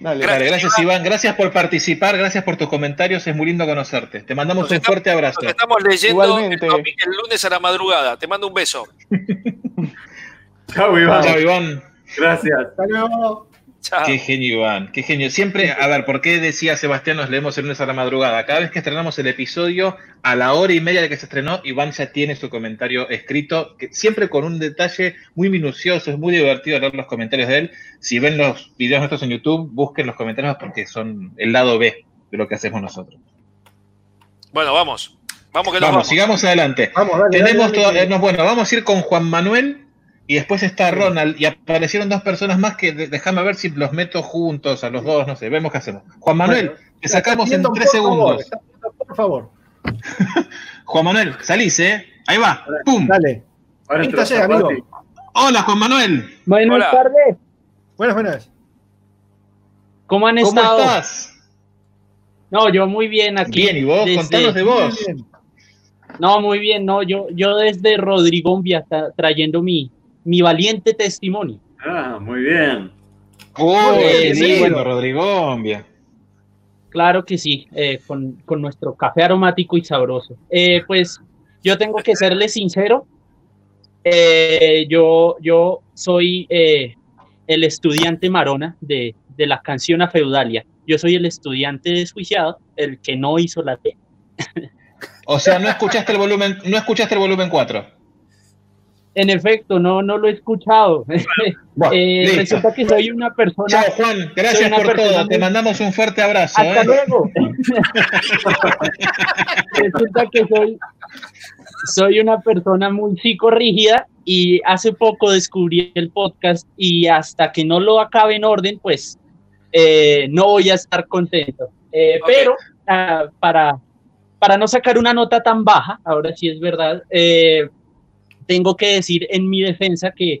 Dale. Dale, gracias Iván, gracias por participar, gracias por tus comentarios, es muy lindo conocerte. Te mandamos Nos un estamos- fuerte abrazo. Nos estamos leyendo el, lunes a la madrugada. Te mando un beso. Chao, Iván. Chao Iván. Gracias. Hasta luego. Chao. Qué genio, Iván. Qué genio. Siempre, a ver, ¿por qué decía Sebastián nos leemos el lunes a la madrugada? Cada vez que estrenamos el episodio, a la hora y media de que se estrenó, Iván ya tiene su comentario escrito, que siempre con un detalle muy minucioso. Es muy divertido leer los comentarios de él. Si ven los videos nuestros en YouTube, busquen los comentarios porque son el lado B de lo que hacemos nosotros. Bueno, vamos. Vamos que nos Vamos, vamos. sigamos adelante. Vamos, dale, Tenemos dale, todo- dale. eh, no, bueno, vamos a ir con Juan Manuel y después está Ronald y aparecieron dos personas más que déjame ver si los meto juntos a los dos, no sé, vemos qué hacemos. Juan Manuel, Bueno, te sacamos en tres favor, segundos. Por favor, Juan Manuel, salís, ¿eh? Ahí va, pum. dale. Ahora amigo. Hola, Juan Manuel. Buenas Hola. tardes. Buenas, buenas. ¿Cómo han ¿Cómo estado? estás? No, yo muy bien aquí. Bien, ¿y vos? desde- Contanos de vos. No, muy bien. No, yo, yo desde Rodrigombia está trayendo mi, mi valiente testimonio. Ah, muy bien. Oh, Eh, qué sí, lindo, bueno. Rodrigombia. Claro que sí, eh, con, con nuestro café aromático y sabroso. Eh, pues yo tengo que serle sincero. eh, yo, yo soy eh, el estudiante Marona de, de la canción a Feudalia. Yo soy el estudiante desjuiciado, el que no hizo la T. O sea, no escuchaste el volumen, no escuchaste el volumen 4. En efecto, no, no lo he escuchado. Eh, listo. resulta que soy una persona. Chao, Juan. Gracias por todo. Te mandamos un fuerte abrazo. Hasta ¿eh? luego. Resulta que soy, soy una persona muy psicorrígida y hace poco descubrí el podcast y hasta que no lo acabe en orden, pues eh, no voy a estar contento. Eh, Pero ah, para, para no sacar una nota tan baja, ahora sí es verdad, eh, tengo que decir en mi defensa que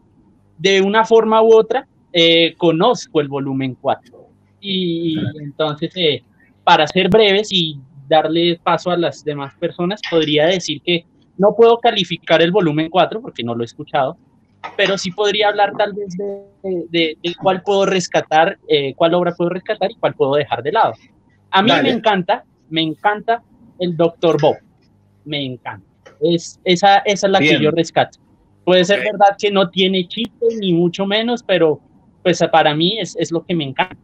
de una forma u otra eh, conozco el volumen 4. Y entonces, eh, para ser breves y darle paso a las demás personas, podría decir que no puedo calificar el volumen 4 porque no lo he escuchado, pero sí podría hablar tal vez de, de- de cuál puedo rescatar, eh, cuál obra puedo rescatar y cuál puedo dejar de lado. A mí Dale. me encanta, me encanta el Dr. Bob, me encanta. Es, esa, esa es la Bien. que yo rescato. Puede ser verdad que no tiene chiste, ni mucho menos, pero pues para mí es, es lo que me encanta.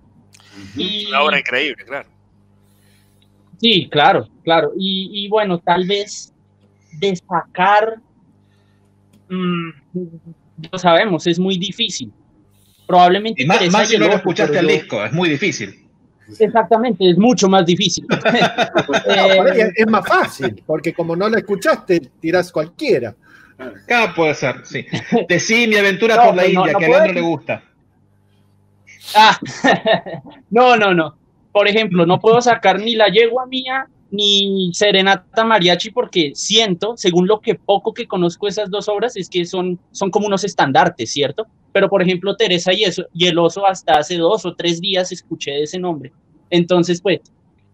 Y, Una obra increíble, claro. Sí, claro, claro. Y, y bueno, tal vez destacar, mm, lo sabemos, es muy difícil. Probablemente Y más, más si no escuchaste al disco, es muy difícil. Exactamente, es mucho más difícil. Eh, es- más fácil, porque como no lo escuchaste, tirás cualquiera. Acá puede ser, sí. Decí mi aventura No, por la no, India, no que a Leandro le gusta. Ah, no, no, no. Por ejemplo, no puedo sacar ni la yegua mía ni Serenata Mariachi porque siento, según lo que poco que conozco esas dos obras, es que son, son como unos estandartes, ¿cierto? Pero, por ejemplo, Teresa y, eso, y el oso hasta hace dos o tres días escuché de ese nombre. Entonces, pues,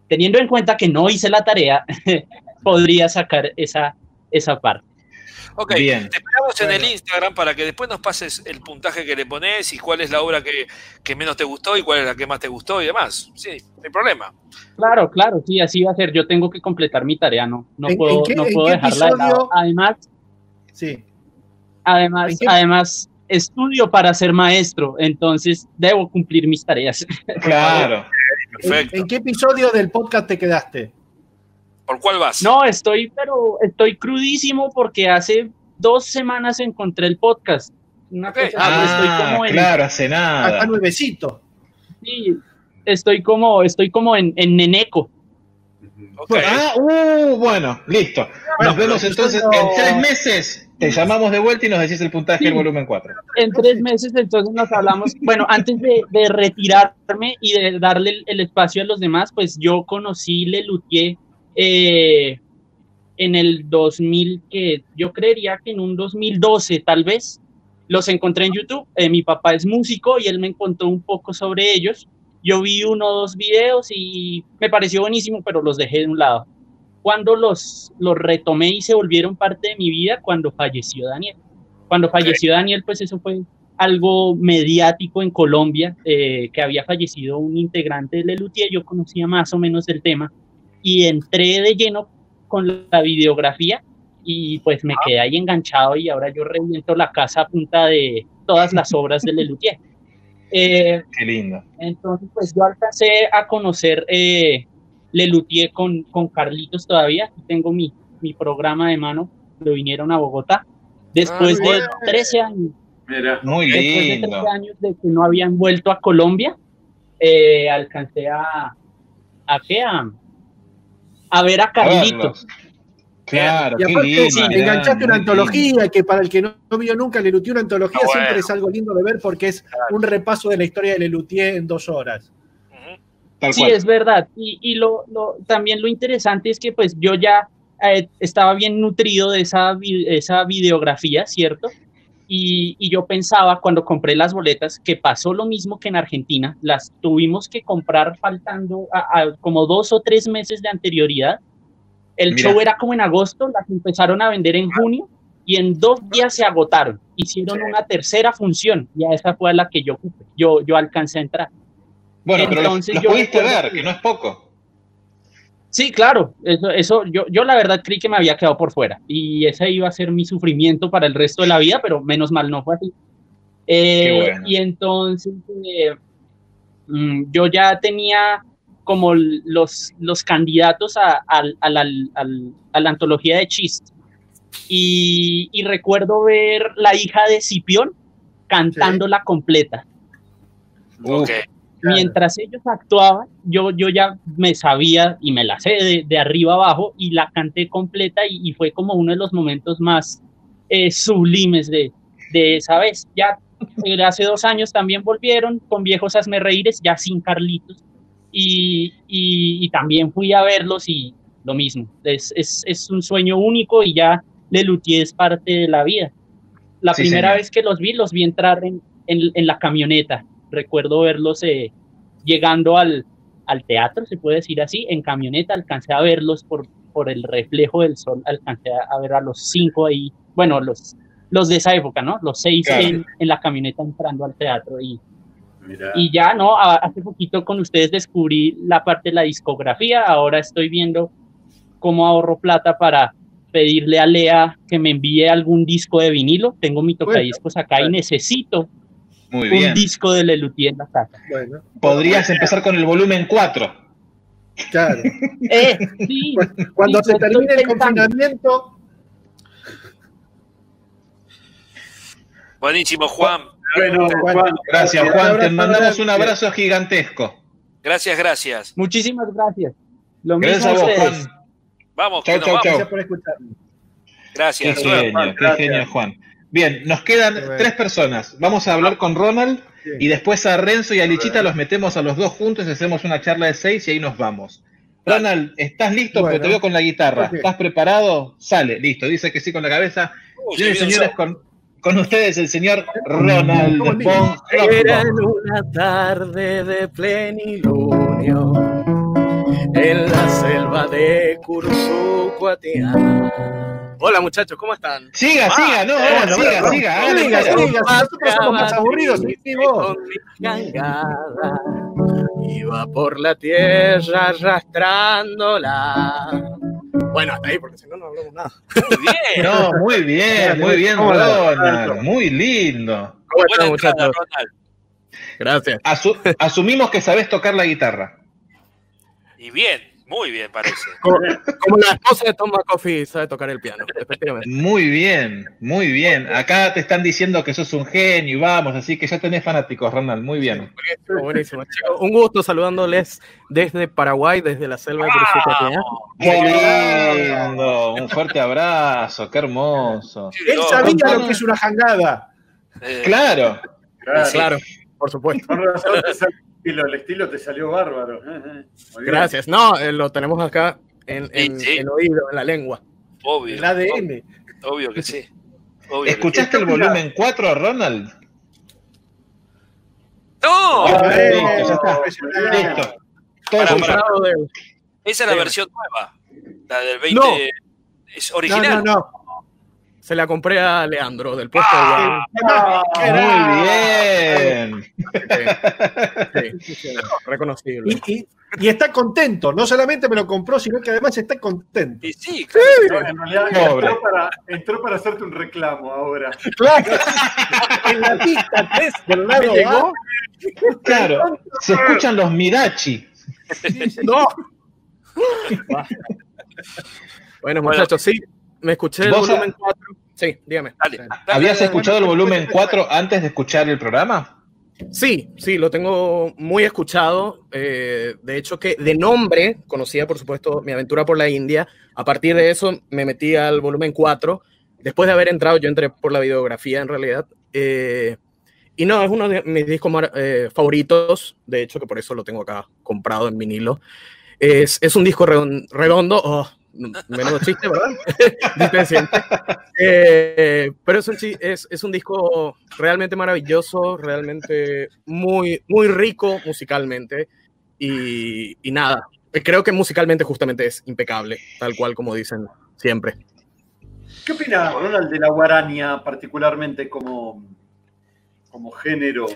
teniendo en cuenta que no hice la tarea, podría sacar esa, esa parte. Ok, Bien. te esperamos en el Instagram para que después nos pases el puntaje que le pones y cuál es la obra que, que menos te gustó y cuál es la que más te gustó y demás. Sí, no hay problema. Claro, claro, sí, así va a ser. Yo tengo que completar mi tarea, no, no ¿En- puedo, en qué- no puedo dejarla de lado. Además, Sí. además, ¿En qué- además, estudio para ser maestro, entonces debo cumplir mis tareas. Claro. ¿En, en qué episodio del podcast te quedaste? ¿Por cuál vas? No, estoy, pero estoy crudísimo porque hace dos semanas encontré el podcast. Una cosa así, estoy Ah, como en, claro, hace Acá nada. nuevecito. sí, estoy como, estoy como en, en Neneco. Ah, uh, bueno, listo. Nos vemos entonces en tres meses. Te llamamos de vuelta y nos decís el puntaje del volumen 4. en tres meses, entonces nos hablamos. Bueno, antes de, de retirarme y de darle el, el espacio a los demás, pues yo conocí Le Luthier eh, en el 2000, que yo creería que en un 2012 tal vez. Los encontré en YouTube. eh, mi papá es músico y él me contó un poco sobre ellos. Yo vi uno o dos videos y me pareció buenísimo, pero los dejé de un lado. Cuando los, los retomé y se volvieron parte de mi vida, cuando falleció Daniel. Cuando falleció Daniel, pues eso fue algo mediático en Colombia, eh, que había fallecido un integrante de Lelutier, yo conocía más o menos el tema y entré de lleno con la videografía y pues me quedé ahí enganchado y ahora yo reviento la casa a punta de todas las obras de Lelutier. Eh, Qué lindo. entonces, pues yo alcancé a conocer eh, Lelutier con, con Carlitos todavía. Aquí tengo mi, mi programa de mano. Lo vinieron a Bogotá. Después Ah, de bueno. 13 años, Mira. Muy después de lindo. 13 años de que no habían vuelto a Colombia, eh, alcancé a, ¿a qué? A, a ver a Carlitos. Claro, Y qué aparte, lindo. sí, enganchaste una lindo. antología que para el que no, no vio nunca Lelutier, una antología Ah, bueno. siempre es algo lindo de ver porque es un repaso de la historia de Lelutier en dos horas. Tal Sí, cual. es verdad. Y, y lo, lo- también lo interesante es que pues yo ya eh, estaba bien nutrido de esa, esa videografía, ¿cierto? Y, y yo pensaba cuando compré las boletas que pasó lo mismo que en Argentina. Las tuvimos que comprar faltando a- a como dos o tres meses de anterioridad. El Mira. show era como en agosto, las empezaron a vender en junio y en dos días se agotaron. Hicieron una tercera función y a esa fue a la que yo, yo, yo alcancé a entrar. Bueno, pero los, Entonces los yo pudiste recuerdo ver, que- no es poco. Sí, claro, eso, eso yo, yo la verdad creí que me había quedado por fuera y ese iba a ser mi sufrimiento para el resto de la vida, pero menos mal no fue así. Eh, Qué bueno. Y entonces eh, mm, yo ya tenía como los, los candidatos a, al- al- al- al- a la antología de Chist. Y, y recuerdo ver la hija de Cipión cantándola completa. Mientras ellos actuaban, yo, yo ya me sabía y me la sé de, de arriba abajo y la canté completa y, y fue como uno de los momentos más eh, sublimes de, de esa vez. Ya eh, hace dos años también volvieron con viejos asmerreíres, ya sin Carlitos, y, y- y también fui a verlos y lo mismo. Es, es, es un sueño único y ya Lelutier es parte de la vida. La Sí, primera señor. vez que los vi, los vi entrar en, en- en la camioneta. Recuerdo verlos eh, llegando al, al teatro, se puede decir así, en camioneta. Alcancé a verlos por, por el reflejo del sol, alcancé a, ver a los cinco ahí, bueno, los, los de esa época, ¿no? Los seis Claro. en, en la camioneta entrando al teatro y, y ya, ¿no? A- Hace poquito con ustedes descubrí la parte de la discografía, ahora estoy viendo cómo ahorro plata para pedirle a Lea que me envíe algún disco de vinilo. Tengo mi tocadiscos acá y necesito Muy un bien. disco de Lelutier en la casa. Bueno, Podrías empezar con el volumen 4. claro. Eh, sí, Cuando sí, se termine el confinamiento, Buenísimo, Juan. Bueno, Juan, Gracias, Juan. Te mandamos un abrazo gigantesco. Gracias, gracias. Muchísimas gracias. Lo mismo Gracias a a vos, ustedes. Juan. Vamos, Chau, que nos chau, vamos. chau. gracias por escucharme. Qué Gracias. genio, qué Gracias. genio, Juan. Bien, nos quedan bueno. tres personas. Vamos a hablar con Ronald Sí. y después a Renzo y a Lichita los metemos a los dos juntos y hacemos una charla de seis y ahí nos vamos. Ronald, ¿estás listo? Porque Bueno. te veo con la guitarra. ¿Estás preparado? Sale, listo. Dice que sí con la cabeza. Uy, Señores con, con ustedes el señor Ronald ¿Cómo von Era en una tarde de plenilunio en la selva de. Hola muchachos, ¿cómo están? Siga, siga, no, eh, no, siga, no, siga. no, siga, hágale. siga. nosotros somos más aburridos, sí, sí, vos. Con mi cangada iba por la tierra arrastrándola. Bueno, hasta ahí, porque si no, no hablamos nada. Muy bien. No, muy bien, muy bien, ¿Cómo la- Ronald. Muy lindo. ¿Cómo están muchachos? Ronald. Gracias. Asu- asumimos que sabes tocar la guitarra. Y bien, muy bien parece. Como, como la esposa de Tom McCoffey sabe tocar el piano, efectivamente. Muy bien, muy bien. Acá te están diciendo que sos un genio y vamos, así que ya tenés fanáticos, Ronald. Muy bien. Buenísimo, buenísimo. chicos. Un gusto saludándoles desde Paraguay, desde la selva de Cursucuatiá. Qué lindo. Un fuerte abrazo, qué hermoso. Sí, Él sabía lo que es una jangada. eh, Claro. Claro. Claro, por supuesto. Estilo, el estilo te salió bárbaro. Eh, eh. Gracias. No, eh, lo tenemos acá en, en Sí, sí. el oído, en la lengua. obvio. El ADN. Obvio que sí. Obvio que ¿Escuchaste el volumen 4, Ronald? ¡No! Listo, ya está. Todo Esa es la versión nueva. La del 20. No. Es No, original. no, no. Se la compré a Leandro del puesto Ah. Muy bien. de Sí, sí, reconocible. Y, y- y está contento. No solamente me lo compró, sino que además está contento. Y sí, No, en realidad entró para, entró para hacerte un reclamo ahora. Claro. en la pista 3 del lado ¿Me llegó? Claro. Se escuchan los Mirachi. ¡No! bueno, muchachos, sí, me escuché el ¿Vos volumen 4. Sí, dígame. dale. dale, ¿Habías dale, escuchado el volumen 4 antes de escuchar el programa? Sí, sí, lo tengo muy escuchado. eh, de hecho, que de nombre conocía, por supuesto, mi aventura por la India. A partir de eso me metí al volumen 4. Después de haber entrado, yo entré por la videografía en realidad. eh, y no, es uno de mis discos eh, favoritos. De hecho, que por eso lo tengo acá comprado en vinilo. Es, es un disco redon- redondo. Oh, menudo chiste, ¿verdad? Eh, pero es un, chi- es, es un disco realmente maravilloso, realmente muy, muy rico musicalmente. Y, y nada, creo que musicalmente justamente es impecable, tal cual como dicen siempre. ¿Qué opina Ronald de la guarania, particularmente como, como género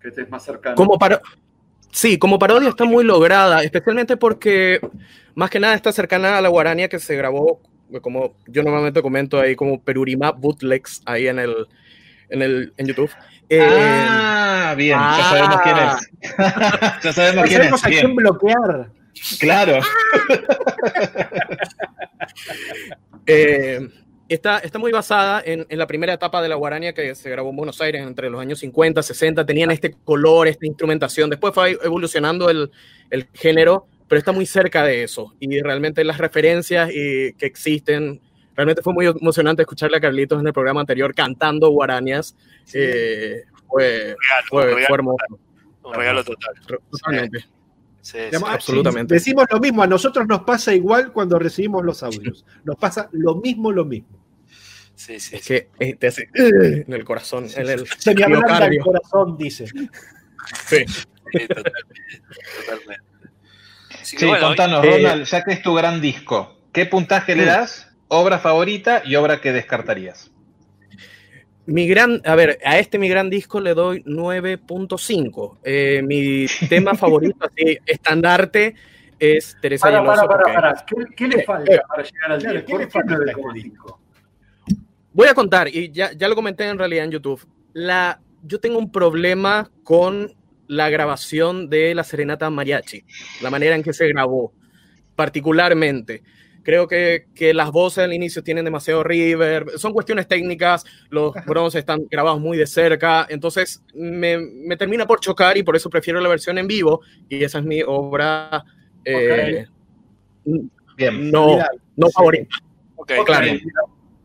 que te es más cercano? Como para... Sí, como parodia está muy lograda, especialmente porque más que nada está cercana a la guarania que se grabó, como yo normalmente comento ahí, como Perurima bootlegs ahí en el, en, el, en YouTube. Eh, ah, bien, ya sabemos quién es. ya sabemos quién es. sabemos a bien. quién bloquear. Claro. Eh, está, está muy basada en, en la primera etapa de la guarania que se grabó en Buenos Aires entre los años 50, 60. Tenían este color, esta instrumentación. Después fue evolucionando el, el género, pero está muy cerca de eso. Y realmente las referencias y, que existen. Realmente fue muy emocionante escucharle a Carlitos en el programa anterior cantando guaranias. Eh, fue, fue, un regalo fue hermoso. Un regalo total. Totalmente. Sí, sí. Digamos, absolutamente. Decimos lo mismo, a nosotros nos pasa igual cuando recibimos los audios. Nos pasa lo mismo, lo mismo. Sí, sí. Es que eh, te hace en el corazón, en el Se me el corazón, dice. Sí. Sí, totalmente. totalmente. Así que Sí, bueno, contanos, eh, Ronald, ya que es tu gran disco, ¿qué puntaje le das? Obra favorita y obra que descartarías. Mi gran, a ver, a este mi gran disco le doy 9.5. Eh, mi tema favorito, así, estandarte, es Teresa Para, para, para, porque- para. ¿Qué, qué le falta para llegar al Claro, 10? ¿qué ¿Por le falta este disco? Voy a contar, y ya, ya lo comenté en realidad en YouTube. La, yo tengo un problema con la grabación de la Serenata Mariachi, la manera en que se grabó, particularmente. Creo que, que las voces al inicio tienen demasiado reverb, son cuestiones técnicas, los bronces están grabados muy de cerca, entonces me, me termina por chocar y por eso prefiero la versión en vivo, y esa es mi obra eh, Bien. no, no favorita. Ok, claro. bien.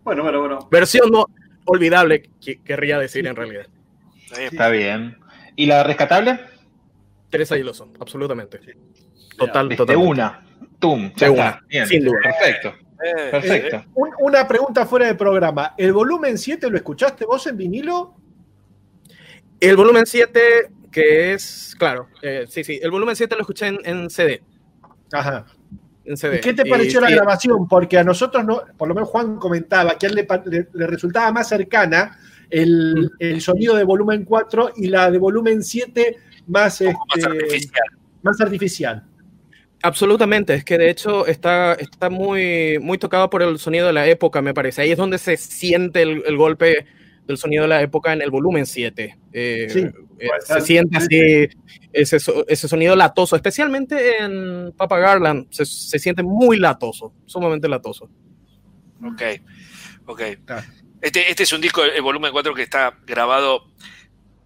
Bueno, bueno, bueno. Versión no olvidable, que- querría decir en realidad. Está bien. ¿Y la rescatable? Teresa Hiloso, absolutamente. Total, De total. una. Tum, De una, Bien. sin duda. Perfecto. Eh, Perfecto. Eh, un- una pregunta fuera de programa. ¿El volumen 7 lo escuchaste vos en vinilo? El volumen 7, que es, claro, eh, sí, sí, el volumen 7 lo escuché en, en CD. Ajá. En CD. ¿Y qué te Y pareció la grabación? Porque a nosotros, no, por lo menos Juan comentaba que a él le- le resultaba más cercana el, el sonido de volumen 4 y la de volumen 7 más, más este, artificial. más artificial. Absolutamente, es que de hecho está, está muy, muy tocado por el sonido de la época, me parece. Ahí es donde se siente el, el golpe del sonido de la época en el volumen 7. Eh, Sí. eh, se siente así ese, ese sonido latoso, especialmente en Papa Garland, se, se siente muy latoso, sumamente latoso. Ok, ok. Este, este es un disco, el volumen 4, que está grabado,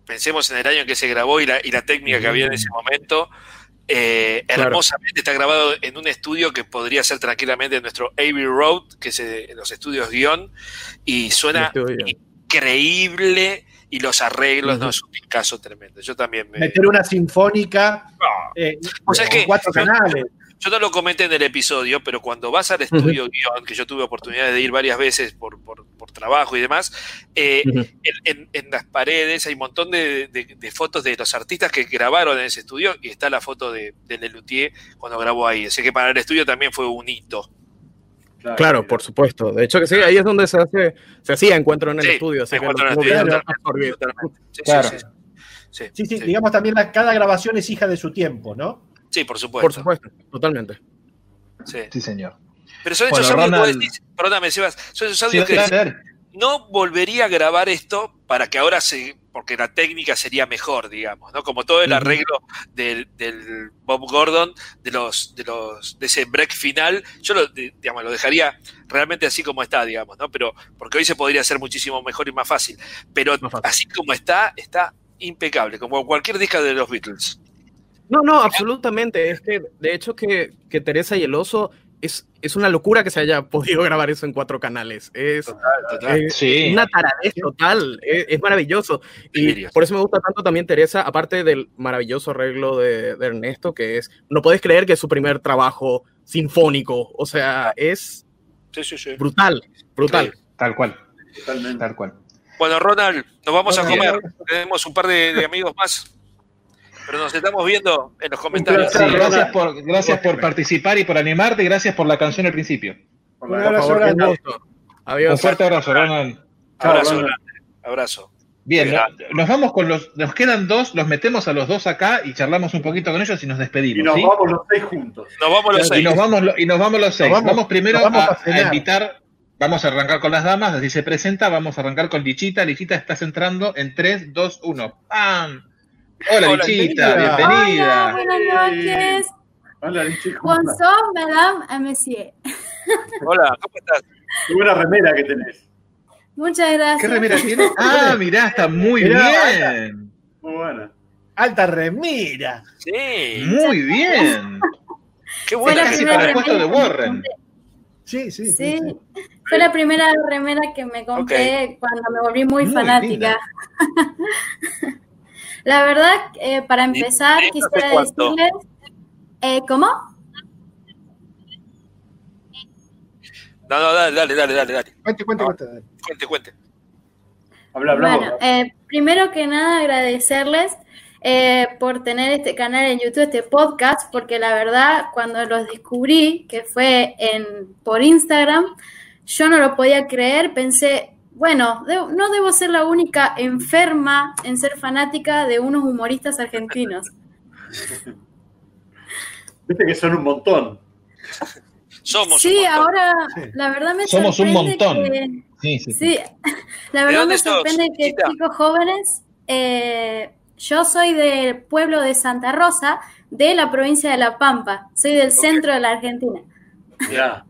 pensemos en el año en que se grabó y la, y la técnica que había en ese momento. Eh, Claro. hermosamente está grabado en un estudio que podría ser tranquilamente nuestro Abbey Road, que es eh, los estudios guion, y suena increíble y los arreglos, no, es un caso tremendo. Yo también me... Meter una sinfónica eh, O sea, es con que cuatro canales. Yo no lo comenté en el episodio, pero cuando vas al estudio guion, que yo tuve oportunidad de ir varias veces por, por- por trabajo y demás, eh, en, en- en las paredes hay un montón de, de- de fotos de los artistas que grabaron en ese estudio y está la foto de, de Lelutier cuando grabó ahí. Así que para el estudio también fue un hito. Claro, por supuesto. De hecho que sí, ahí es donde se hace, se hacía encuentro en el Sí, estudio, así Encuentro en el estudio, Claro. Sí, sí, sí. digamos también la- cada grabación es hija de su tiempo, ¿no? Sí, por supuesto. Por supuesto, totalmente. Sí. Sí, señor. Pero son Bueno, esos audios Ronald- decís, perdóname, Sebas, son esos Sí, audios que decís, no volvería a grabar esto para que ahora se, porque la técnica sería mejor, digamos, ¿no? Como todo el arreglo del, del Bob Gordon, de los, de los, de ese break final, yo lo, de- digamos, lo dejaría realmente así como está, digamos, ¿no? Pero, porque hoy se podría hacer muchísimo mejor y más fácil. Pero Más fácil. así como está, está impecable, como cualquier disco de los Beatles. No, no, absolutamente. Es que, de hecho, que, que Teresa y el oso es, es una locura que se haya podido grabar eso en cuatro canales. Es, total. es Sí. una taradez total. Es, es maravilloso. Y por eso me gusta tanto también Teresa, aparte del maravilloso arreglo de, de Ernesto, que es, no puedes creer que es su primer trabajo sinfónico. O sea, es Sí, sí, sí. brutal, brutal. Tal cual. Totalmente. Tal cual. Bueno, Ronald, nos vamos a comer. Tenemos un par de, de amigos más. Pero nos estamos viendo en los comentarios. Sí, gracias por, gracias por participar y por animarte y gracias por la canción al principio. Un abrazo grande. Adiós. Un fuerte abrazo, Ronald. Abrazo Ronald. grande. Abrazo. Bien, no- nos vamos con los. Nos quedan dos, los metemos a los dos acá y charlamos un poquito con ellos y nos despedimos. Y nos ¿sí? vamos los seis juntos. Nos vamos los Y seis. nos vamos, y nos vamos los seis. Nos vamos, vamos- primero vamos a, a invitar. Vamos a arrancar con las damas, así se presenta, vamos a arrancar con Lichita. Lichita, estás entrando en 3, 2, 1. ¡Pam! Hola, Hola, Lichita, bienvenida. Hola, buenas noches. Hola, Lichi, ¿cómo estás? Bonsoir, madame et monsieur. Hola, ¿cómo estás? Qué buena remera que tenés. Muchas gracias. ¿Qué remera tiene? Ah, mirá, está muy Mirá, bien. Muy buena. Alta remera. Sí. Muy bien. Qué buena Casi primera para el puesto de Warren. Sí, sí. Sí, fue la primera remera que me compré cuando me volví muy, Muy fanática. la verdad, eh, para empezar, ¿Y- y quisiera cuánto? decirles... Eh, ¿Cómo? No, no, dale, dale, dale, dale, dale. Cuente, cuente, cuente. Cuente, cuente. Habla, habla. Bueno, eh, primero que nada agradecerles eh, por tener este canal en YouTube, este podcast, porque la verdad cuando los descubrí, que fue en, por Instagram, yo no lo podía creer, pensé, bueno, debo- no debo ser la única enferma en ser fanática de unos humoristas argentinos. Viste que son un montón. Somos. Sí, un montón. ahora la verdad me Somos un sorprende montón. que- Sí, sí. Sí, la ¿De verdad me sos, sorprende que chicos jóvenes, eh, yo soy del pueblo de Santa Rosa, de la provincia de La Pampa, soy del centro de la Argentina. Ya.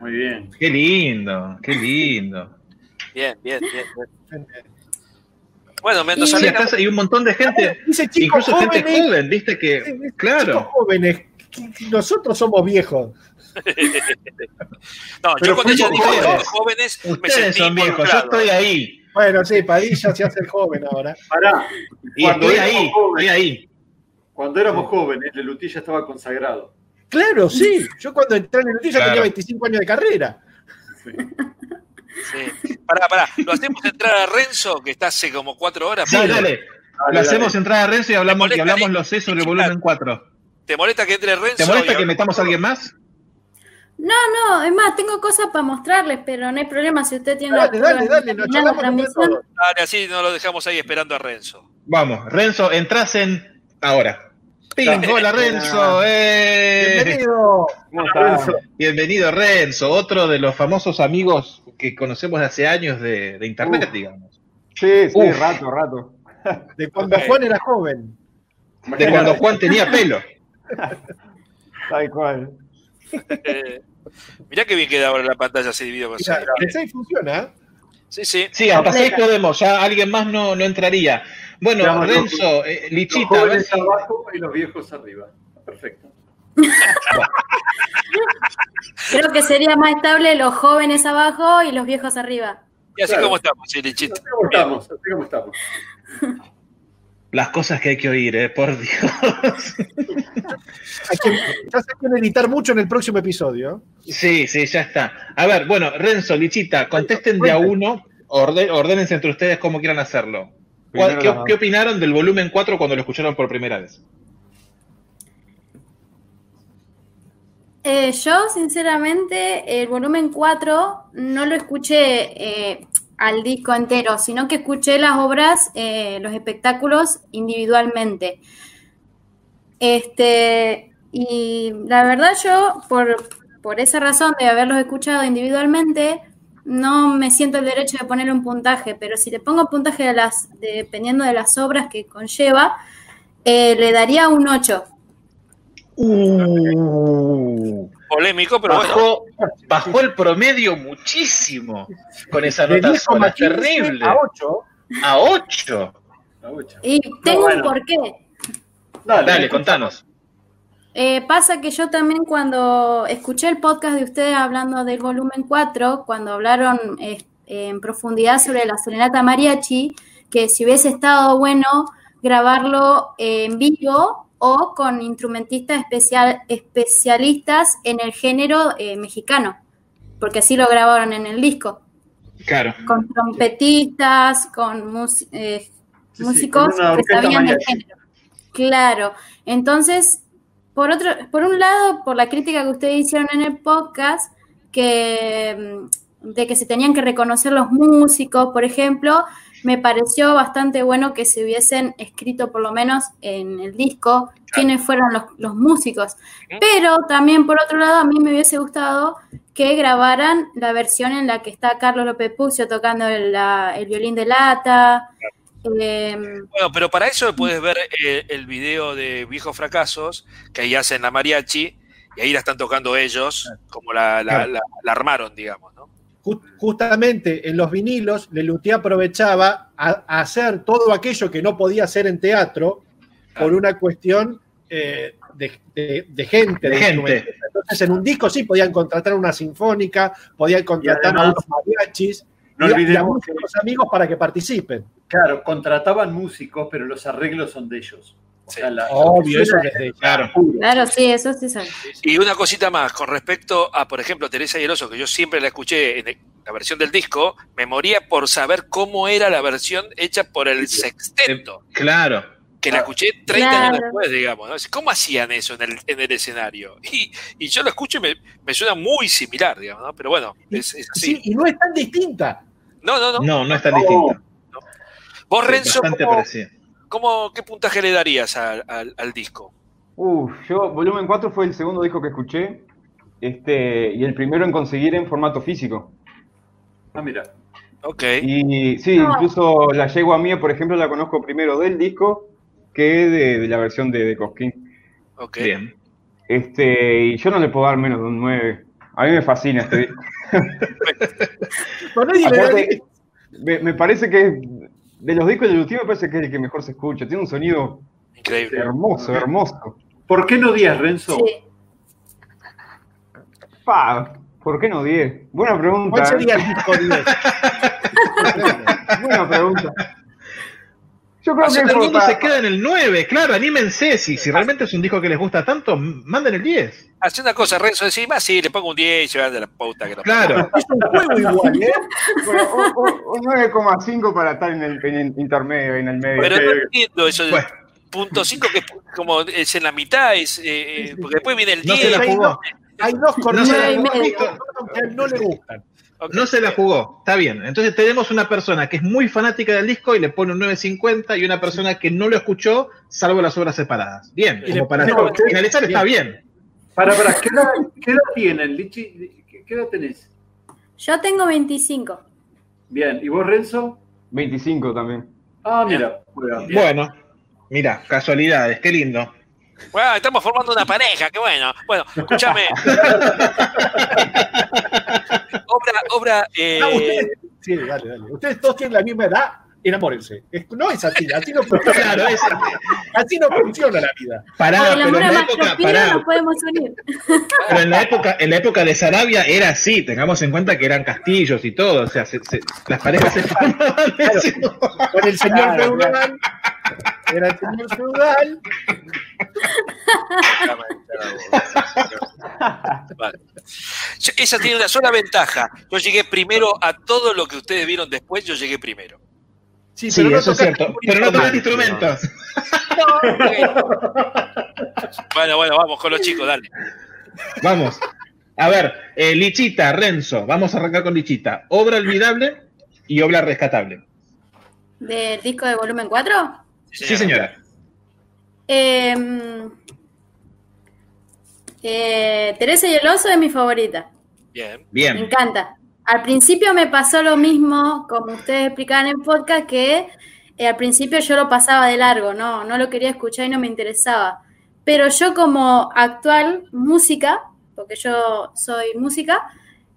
Muy bien. Qué lindo, qué lindo. Bien, bien, bien. bien. Bueno, Mendoza hay un montón de gente, Dice chicos incluso gente jóvenes. joven, viste que, claro. jóvenes. Nosotros somos viejos. No, Pero yo cuando ella dijo jóvenes. jóvenes, me Ustedes sentí son viejos, yo estoy ahí. Bueno, sí, Padilla se hace el joven ahora. Pará. Y Cuando estoy éramos ahí, jóvenes- estoy ahí. Cuando éramos jóvenes, Lelutí ya estaba consagrado. Claro, sí. Yo cuando entré en el ya Claro. tenía 25 años de carrera. Sí. Pará, pará. Lo hacemos entrar a Renzo, que está hace como cuatro horas. Sí, dale. Lo dale. hacemos entrar a Renzo y hablamos, y hablamos los C sobre el volumen 4. ¿Te molesta que entre Renzo? ¿Te molesta que metamos a alguien más? No, no, es más, tengo cosas para mostrarles, pero no hay problema si usted tiene Dale, dale, dale, nos la transmisión. Dale, así no lo dejamos ahí esperando a Renzo. Vamos, Renzo, entras en ahora. ¡Ping! Dale. ¡Hola, Renzo! ¡Eh! Bienvenido. ¿Cómo estás? Bienvenido, Renzo, otro de los famosos amigos que conocemos de hace años de, de internet, Uh. digamos. Sí, sí, Uf. rato, rato. De cuando Juan era joven. De cuando Juan tenía pelo. Tal cual. Eh, mirá que bien queda ahora la pantalla así dividido con Mira, seis. de seis funciona. ¿eh? Sí, sí. Sí, hasta seis Completa. podemos, ya alguien más no, no entraría. Bueno, los- Renzo, eh, Los Lichita, a ver jóvenes si- abajo y los viejos arriba. Perfecto. Creo que sería más estable los jóvenes abajo y los viejos arriba. Y así Claro. como estamos, sí, Lichita. Así como estamos, así como estamos. las cosas que hay que oír, eh, por Dios. Hay que, ya se editar mucho en el próximo episodio. Sí, sí, ya está. A ver, bueno, Renzo, Lichita, contesten de a uno, orde- ordénense entre ustedes cómo quieran hacerlo. ¿Cuál- Primero ¿Qué, qué opinaron del volumen 4 cuando lo escucharon por primera vez? Eh, yo, sinceramente, el volumen 4 no lo escuché eh, al disco entero, sino que escuché las obras, eh, los espectáculos individualmente. Este, y la verdad yo, por, por esa razón de haberlos escuchado individualmente, no me siento el derecho de ponerle un puntaje, pero si le pongo puntaje dependiendo de las obras que conlleva, le daría un 8. Uh, Polémico, pero bueno. bajó, el promedio muchísimo con esa nota 10,15 sola, terrible. a 8. A 8. La ocho. Y tengo bueno. un porqué. Dale, Dale, contanos. Eh, pasa que yo también cuando escuché el podcast de ustedes hablando del volumen 4, cuando hablaron eh, en profundidad sobre la serenata mariachi, que si hubiese estado bueno grabarlo en vivo o con instrumentistas especial, especialistas en el género eh, mexicano, porque así lo grabaron en el disco, Claro. con trompetistas, con mus- eh, Sí, sí, músicos con que sabían del mariachi. género. Claro, entonces, por otro, por un lado, por la crítica que ustedes hicieron en el podcast, que mm, de que se tenían que reconocer los músicos, por ejemplo, me pareció bastante bueno que se hubiesen escrito por lo menos en el disco quiénes fueron los, los músicos. Pero también por otro lado a mí me hubiese gustado que grabaran la versión en la que está Carlos López Pucio tocando el, la- el violín de lata. em, Bueno, pero para eso puedes ver eh, el video de Viejos Fracasos, que ahí hacen la mariachi, y ahí la están tocando ellos, como la, la- Claro. la- la armaron, digamos. Justamente en los vinilos, Lelutier aprovechaba a, a hacer todo aquello que no podía hacer en teatro por una cuestión eh, de, de- de gente. De gente. Entonces, en un disco sí podían contratar una sinfónica, podían contratar además, a unos mariachis no y, a- y a olvidemos muchos amigos para que participen. Claro, contrataban músicos, pero los arreglos son de ellos. O sea, la- Obvio, eso desde Claro. claro, sí, eso sí sabe. Y una cosita más, con respecto a, por ejemplo, Teresa y el Oso, que yo siempre la escuché en la versión del disco, me moría por saber cómo era la versión hecha por el sexteto, Claro. que la escuché 30 años después, digamos. ¿no? ¿Cómo hacían eso en el, en el escenario? Y, y yo lo escucho y me, me suena muy similar, digamos, ¿no? Pero bueno, es, es así. Sí, y no es tan distinta. No, no, no. No, no es tan distinto. Vos, Sí, Renzo, bastante ¿cómo, parecido. Cómo- qué puntaje le darías al, al- al disco? Uf, yo, Volumen 4 fue el segundo disco que escuché, este, y el primero en conseguir en formato físico. Ah, mira. Ok. Y sí, incluso la yegua mía, por ejemplo, la conozco primero del disco que de, de la versión de, de Cosquín. Ok. Bien. Este, y yo no le puedo dar menos de un 9. A mí me fascina este disco. Aparte, me, me parece que de los discos de Luthier me parece que es el que mejor se escucha. Tiene un sonido Increíble. hermoso, hermoso. ¿Por qué no 10, Renzo? Sí. Pa, ¿por qué no 10? Buena pregunta. ¿Cuál sería el disco 10? Buena pregunta. Yo creo O sea, que todo el mundo se queda en el 9, claro, anímense. Si, si realmente es un disco que les gusta tanto, manden el 10. Hace una cosa, Renzo, decís, más sí, le pongo un 10 y se van de la puta que lo Claro. Es un juego igual, ¿eh? Bueno, un- un- un 9,5 para estar en el, en el intermedio, en el medio. Pero no entiendo eso Bueno. punto 5, que es como es en la mitad, es, eh, eh, porque después viene el No 10. se la Hay jugó. dos, hay dos No medio. que a él no le gustan. No se la jugó, está bien. Entonces tenemos una persona que es muy fanática del disco y le pone un 9.50 y una persona que no lo escuchó, salvo las obras separadas. Bien, Y le- como para no, finalizar está bien. Para, para, ¿qué edad, qué edad tienen, Lichi? ¿Qué, qué edad tenés? Yo tengo 25. Bien, ¿y vos, Renzo? 25 también. Ah, mira. Bien. Bueno, mira, casualidades, qué lindo. Bueno, estamos formando una pareja, qué bueno. Bueno, escúchame. obra, obra, eh, No, ustedes, sí, dale, dale. Ustedes todos tienen la misma edad, enamórense. Es- no es así, así no funciona. Claro, es- Así no funciona la vida. Pará, pero en la época, pará, nos podemos unir. pero en la época, en la época de Sarabia era así, tengamos en cuenta que eran castillos y todo, o sea, se- se- las parejas se formaban Claro, con el señor feudal. Era el señor feudal. Vale. Esa tiene una sola ventaja. Yo llegué primero a todo lo que ustedes vieron después, yo llegué primero. Sí, Sí, pero no eso es cierto, pero no instrumento. instrumentos. Bueno, bueno, vamos con los chicos, dale. Vamos. A ver, eh, Lichita, Renzo, vamos a arrancar con Lichita. Obra olvidable y obra rescatable. ¿Del disco de volumen 4? Sí, señora. Eh, eh, Teresa y el oso es mi favorita. Bien. Me Bien. encanta. Al principio me pasó lo mismo, como ustedes explicaban en podcast, que eh, al principio yo lo pasaba de largo, no, no lo quería escuchar y no me interesaba. Pero yo como actual música, porque yo soy música,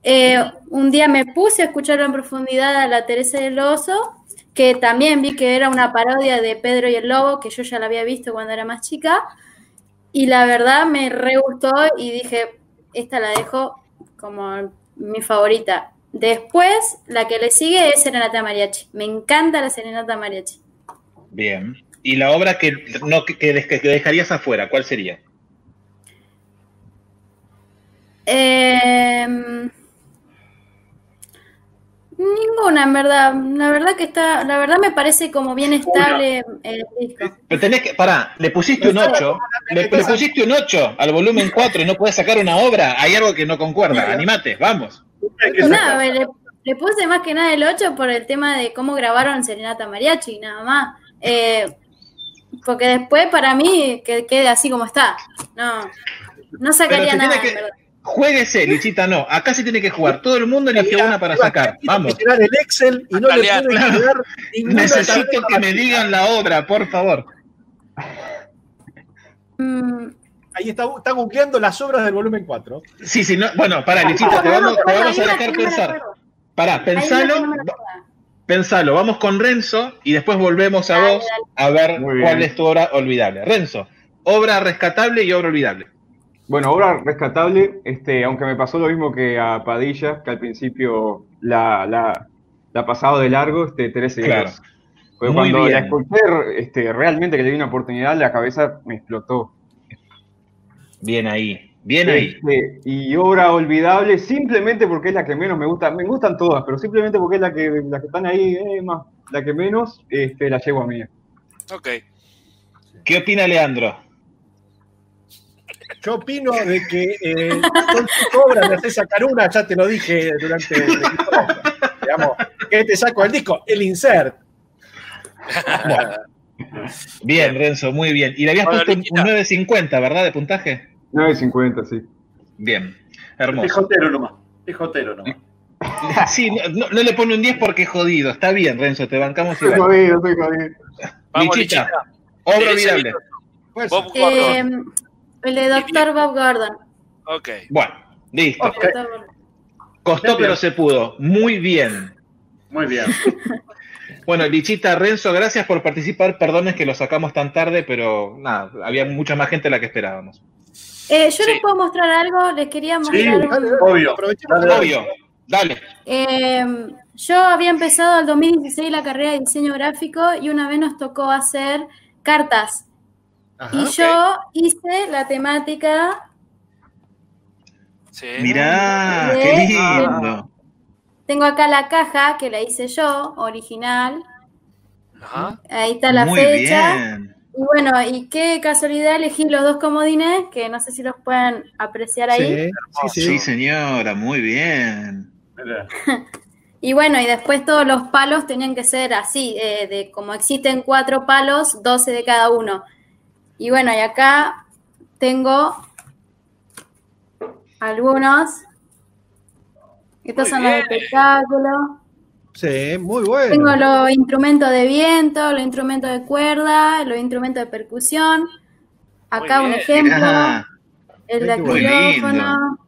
eh, un día me puse a escucharlo en profundidad a la Teresa y el Oso, que también vi que era una parodia de Pedro y el Lobo, que yo ya la había visto cuando era más chica, y la verdad me re gustó y dije, esta la dejo como mi favorita. Después, la que le sigue es Serenata Mariachi. Me encanta la Serenata Mariachi. Bien. Y la obra que, no, que, que dejarías afuera, ¿cuál sería? Em, ninguna, en verdad. La verdad que está, la verdad me parece como bien estable el disco. Pero tenés que, pará, le pusiste un 8, le, le pusiste un 8 al volumen 4 y no puedes sacar una obra, hay algo que no concuerda, animate, vamos. No, le, le puse más que nada el 8 por el tema de cómo grabaron Serenata Mariachi, nada más. Eh, porque después, para mí, que quede así como está. No, no sacaría nada, que- en verdad. Jueguese, Lichita, no. Acá se tiene que jugar. Todo el mundo eligió una para sacar. Vamos. El Excel y no le Claro. Necesito que me digan la obra, por favor. Ahí está, está googleando las obras del volumen 4. Sí, sí, no. Bueno, para, Lichita, te vamos, te vamos a dejar pensar. Pará, pensalo. Pensalo, vamos con Renzo y después volvemos a vos a ver cuál es tu obra olvidable. Renzo, obra rescatable y obra olvidable. Bueno, obra rescatable, este, aunque me pasó lo mismo que a Padilla, que al principio la, la, la pasado de largo, este, 13 Claro. Muy cuando bien. la escuché, este, realmente que le di una oportunidad, la cabeza me explotó. Bien ahí, bien ahí. Este, y obra olvidable, simplemente porque es la que menos me gusta. Me gustan todas, pero simplemente porque es la que, la que están ahí, eh, más, la que menos, este, la llevo a mí. Ok. ¿Qué opina Leandro? Yo opino de que eh, con tu obra me haces sacar una, ya te lo dije durante el Digamos, ¿qué te saco el disco? El insert. Bien, Renzo, muy bien. Y le habías puesto un, Lichita. un 9.50, ¿verdad? De puntaje. 9.50, sí. Bien, Es hermoso. jotero nomás. Es jotero nomás. Sí, no, no- no le pone un 10 porque es jodido. Está bien, Renzo, te bancamos Estoy igual. jodido, estoy jodido. Vamos, Lichita, Lichita. obra olvidable. Pues, Eh. El de Dr. Bob Gordon. Ok. Bueno, listo. Costó, pero se pudo. Muy bien. Muy bien. Bueno, Lichita, Renzo, gracias por participar. Perdones que lo sacamos tan tarde, pero nada, había mucha más gente de la que esperábamos. Eh, yo Sí. les puedo mostrar algo, les quería Sí, mostrar un- obvio. Dale, dale. Obvio, dale. Eh, yo había empezado el 2016 la carrera de diseño gráfico y una vez nos tocó hacer cartas. Y yo hice la temática, Sí. Mirá, qué lindo. tengo acá la caja que la hice yo, original, Ajá. ahí está la Muy fecha. bien. Y bueno, y qué casualidad elegí los dos comodines, que no sé si los pueden apreciar ahí. Sí, sí, Sí, sí. señora, muy bien. Y bueno, y después todos los palos tenían que ser así, eh, de como existen cuatro palos, 12 de cada uno. Y bueno, y acá tengo algunos. Estos Muy son los espectáculos. Sí, muy bueno. Tengo los instrumentos de viento, los instrumentos de cuerda, los instrumentos de percusión. Acá Muy un ejemplo, Mirá, el muy dactilófono,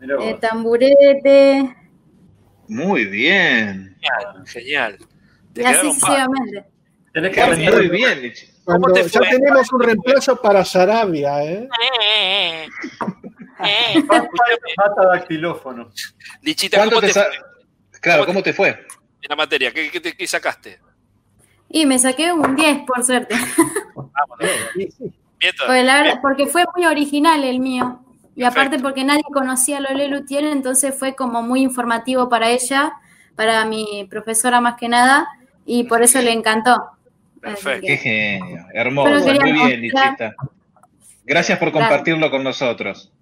el tamburete, muy bien. Genial. Genial. Te y así sucesivamente. Tenés que Muy aprender. bien, Lichita. Cuando ¿Cómo te ya tenemos un reemplazo para Sarabia, ¿eh? Mata dactilófono. Lichita, ¿Cuánto ¿cómo te te fue Claro, ¿cómo te fue? en la materia? ¿Qué, qué, te- qué sacaste? Y me saqué un 10, por suerte. Porque, la verdad- porque fue muy original el mío. Y aparte Perfecto. porque nadie conocía a Lole Luthier, entonces fue como muy informativo para ella, para mi profesora más que nada, y por eso le encantó. Perfecto. Qué genio, hermoso, muy bien, Lichita. Gracias por Claro. compartirlo con nosotros.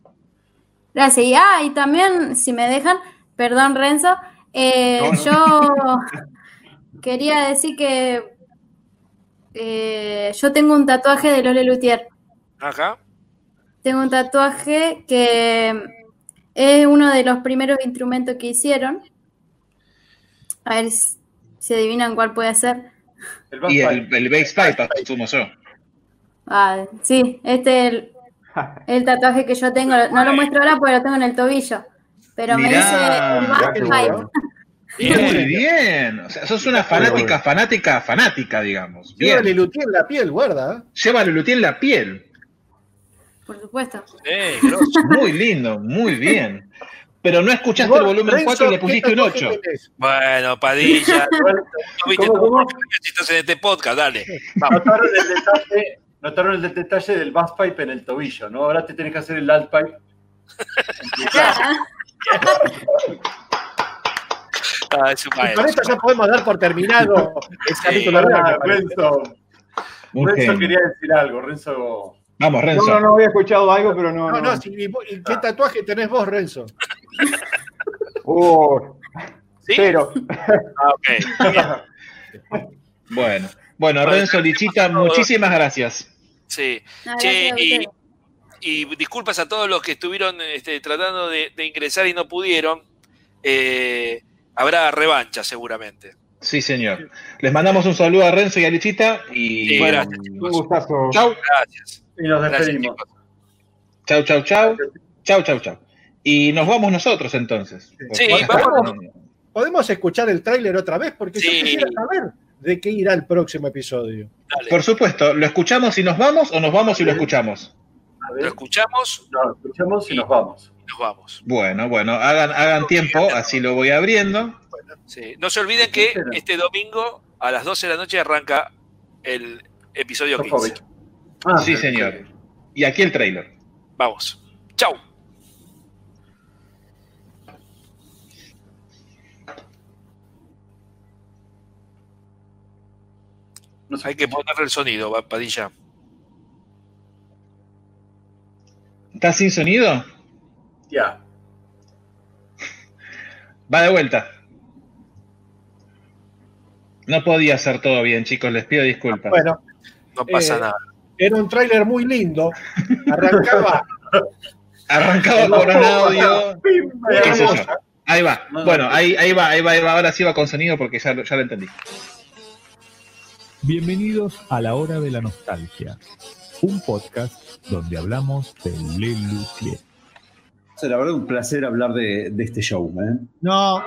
Gracias. Y, ah, y también, si me dejan, perdón Renzo, eh, No, no. yo quería decir que eh, yo tengo un tatuaje de Lole Luthier. Ajá. Tengo un tatuaje que es uno de los primeros instrumentos que hicieron. A ver si adivinan cuál puede ser. El Y el, el bass pipe, asumo yo. Ah, sí, este es el, el tatuaje que yo tengo. No lo muestro ahora porque lo tengo en el tobillo. Pero me dice el back pipe. bueno. Muy bien. O sea, sos una fanática, fanática, fanática, digamos. Llévale Bien. Luthier en la piel, guarda. ¿eh? Llévale Luthier en la piel. Por supuesto. Muy lindo, muy bien. Pero no escuchaste el volumen Renzo, 4 y le ¿qué pusiste un tatuaje 8. tenés? Bueno, Padilla. ¿No viste necesitas en este podcast? Dale. Vamos. Notaron el detalle, notaron el detalle del bass pipe en el tobillo, ¿no? Ahora te tenés que hacer el alt pipe. Ah, es un Y con esto ya podemos dar por terminado el capítulo Ah. Renzo, Renzo quería decir algo. Renzo. Vamos, No, Renzo. no, no había escuchado algo, pero no. No, no. no, si- ¿y vos- y ¿qué tatuaje tenés vos, Renzo? Oh, Cero. Ah, ok. Bueno, bueno, Renzo Lichita, muchísimas gracias. Sí. No, Che, gracias y, disculpas a todos los que estuvieron este, tratando de, de ingresar y no pudieron. Eh, habrá revancha seguramente. Sí, señor. Les mandamos un saludo a Renzo y a Lichita y Sí, bueno, gracias, Un gustazo. chau, Gracias. Y nos despedimos. chau, chau, chau, chau, chau, chau. Y nos vamos nosotros entonces. Sí, vamos. ¿Podemos escuchar el tráiler otra vez? Porque yo quisiera saber de qué irá el próximo episodio. Dale. Por supuesto, ¿lo escuchamos y nos vamos o nos vamos y lo escuchamos? A Lo escuchamos nos escuchamos y nos vamos. nos vamos. Bueno, bueno, hagan, hagan tiempo, así lo voy abriendo. Sí. No se olviden que este domingo a las 12 de la noche arranca el episodio 15. Sofovich. Ah, Sí, señor. Y aquí el trailer. Vamos. Chau. No sé. Hay que ponerle el sonido, va, Padilla. ¿Está sin sonido? Ya. Va de vuelta. No podía hacer todo bien, chicos, les pido disculpas. Bueno, No pasa Eh, nada. era un tráiler muy lindo. Arrancaba. Arrancaba con un audio. qué sé yo. hermoso. Ahí va. Bueno, ahí, ahí va, ahí va, ahí va. Ahora sí va con sonido porque ya, lo- ya lo entendí. Bienvenidos a La Hora de la Nostalgia, un podcast donde hablamos de Le Luthier. La verdad, un placer hablar de, de este show. ¿eh? No,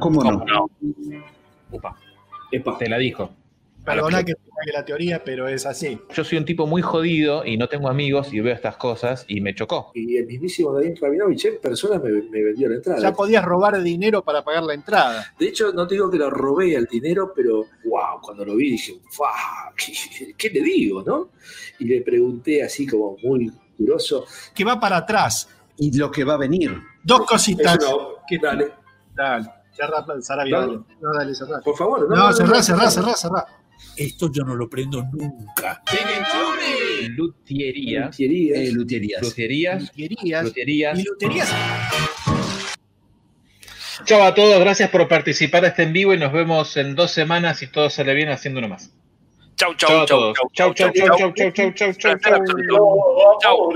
¿Cómo, no? Upa, Epa. te la dijo. perdona que cague la teoría, pero es así. Yo soy un tipo muy jodido y no tengo amigos y veo estas cosas y me chocó. Y el mismísimo Darín Rabinovich en persona me, me vendió la entrada. Ya podías robar dinero para pagar la entrada. De hecho, no te digo que lo robé el dinero, pero wow, cuando lo vi dije, "Fua, ¿qué, qué le digo, no? Y le pregunté así como muy curioso. Que va para atrás. Y lo que va a venir. Dos cositas. Eso no, ¿qué tal? Dale, cerrá, Sarabia, Dale. dale. No, dale, cerrá. Por favor, no. No, cerrá, cerrá, cerrá, cerrá. Esto yo no lo prendo nunca. Eh, luthierías. Luthierías. Luthierías. Luthierías. Y luterías. Chao a todos, gracias por participar este en vivo y nos vemos en dos semanas si todo sale bien haciendo uno más. Chau, Chao chau, a chau, todos. chau, Chau, chau, chau, chau, chau, chau, chau, chau, chau.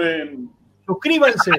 Suscríbanse.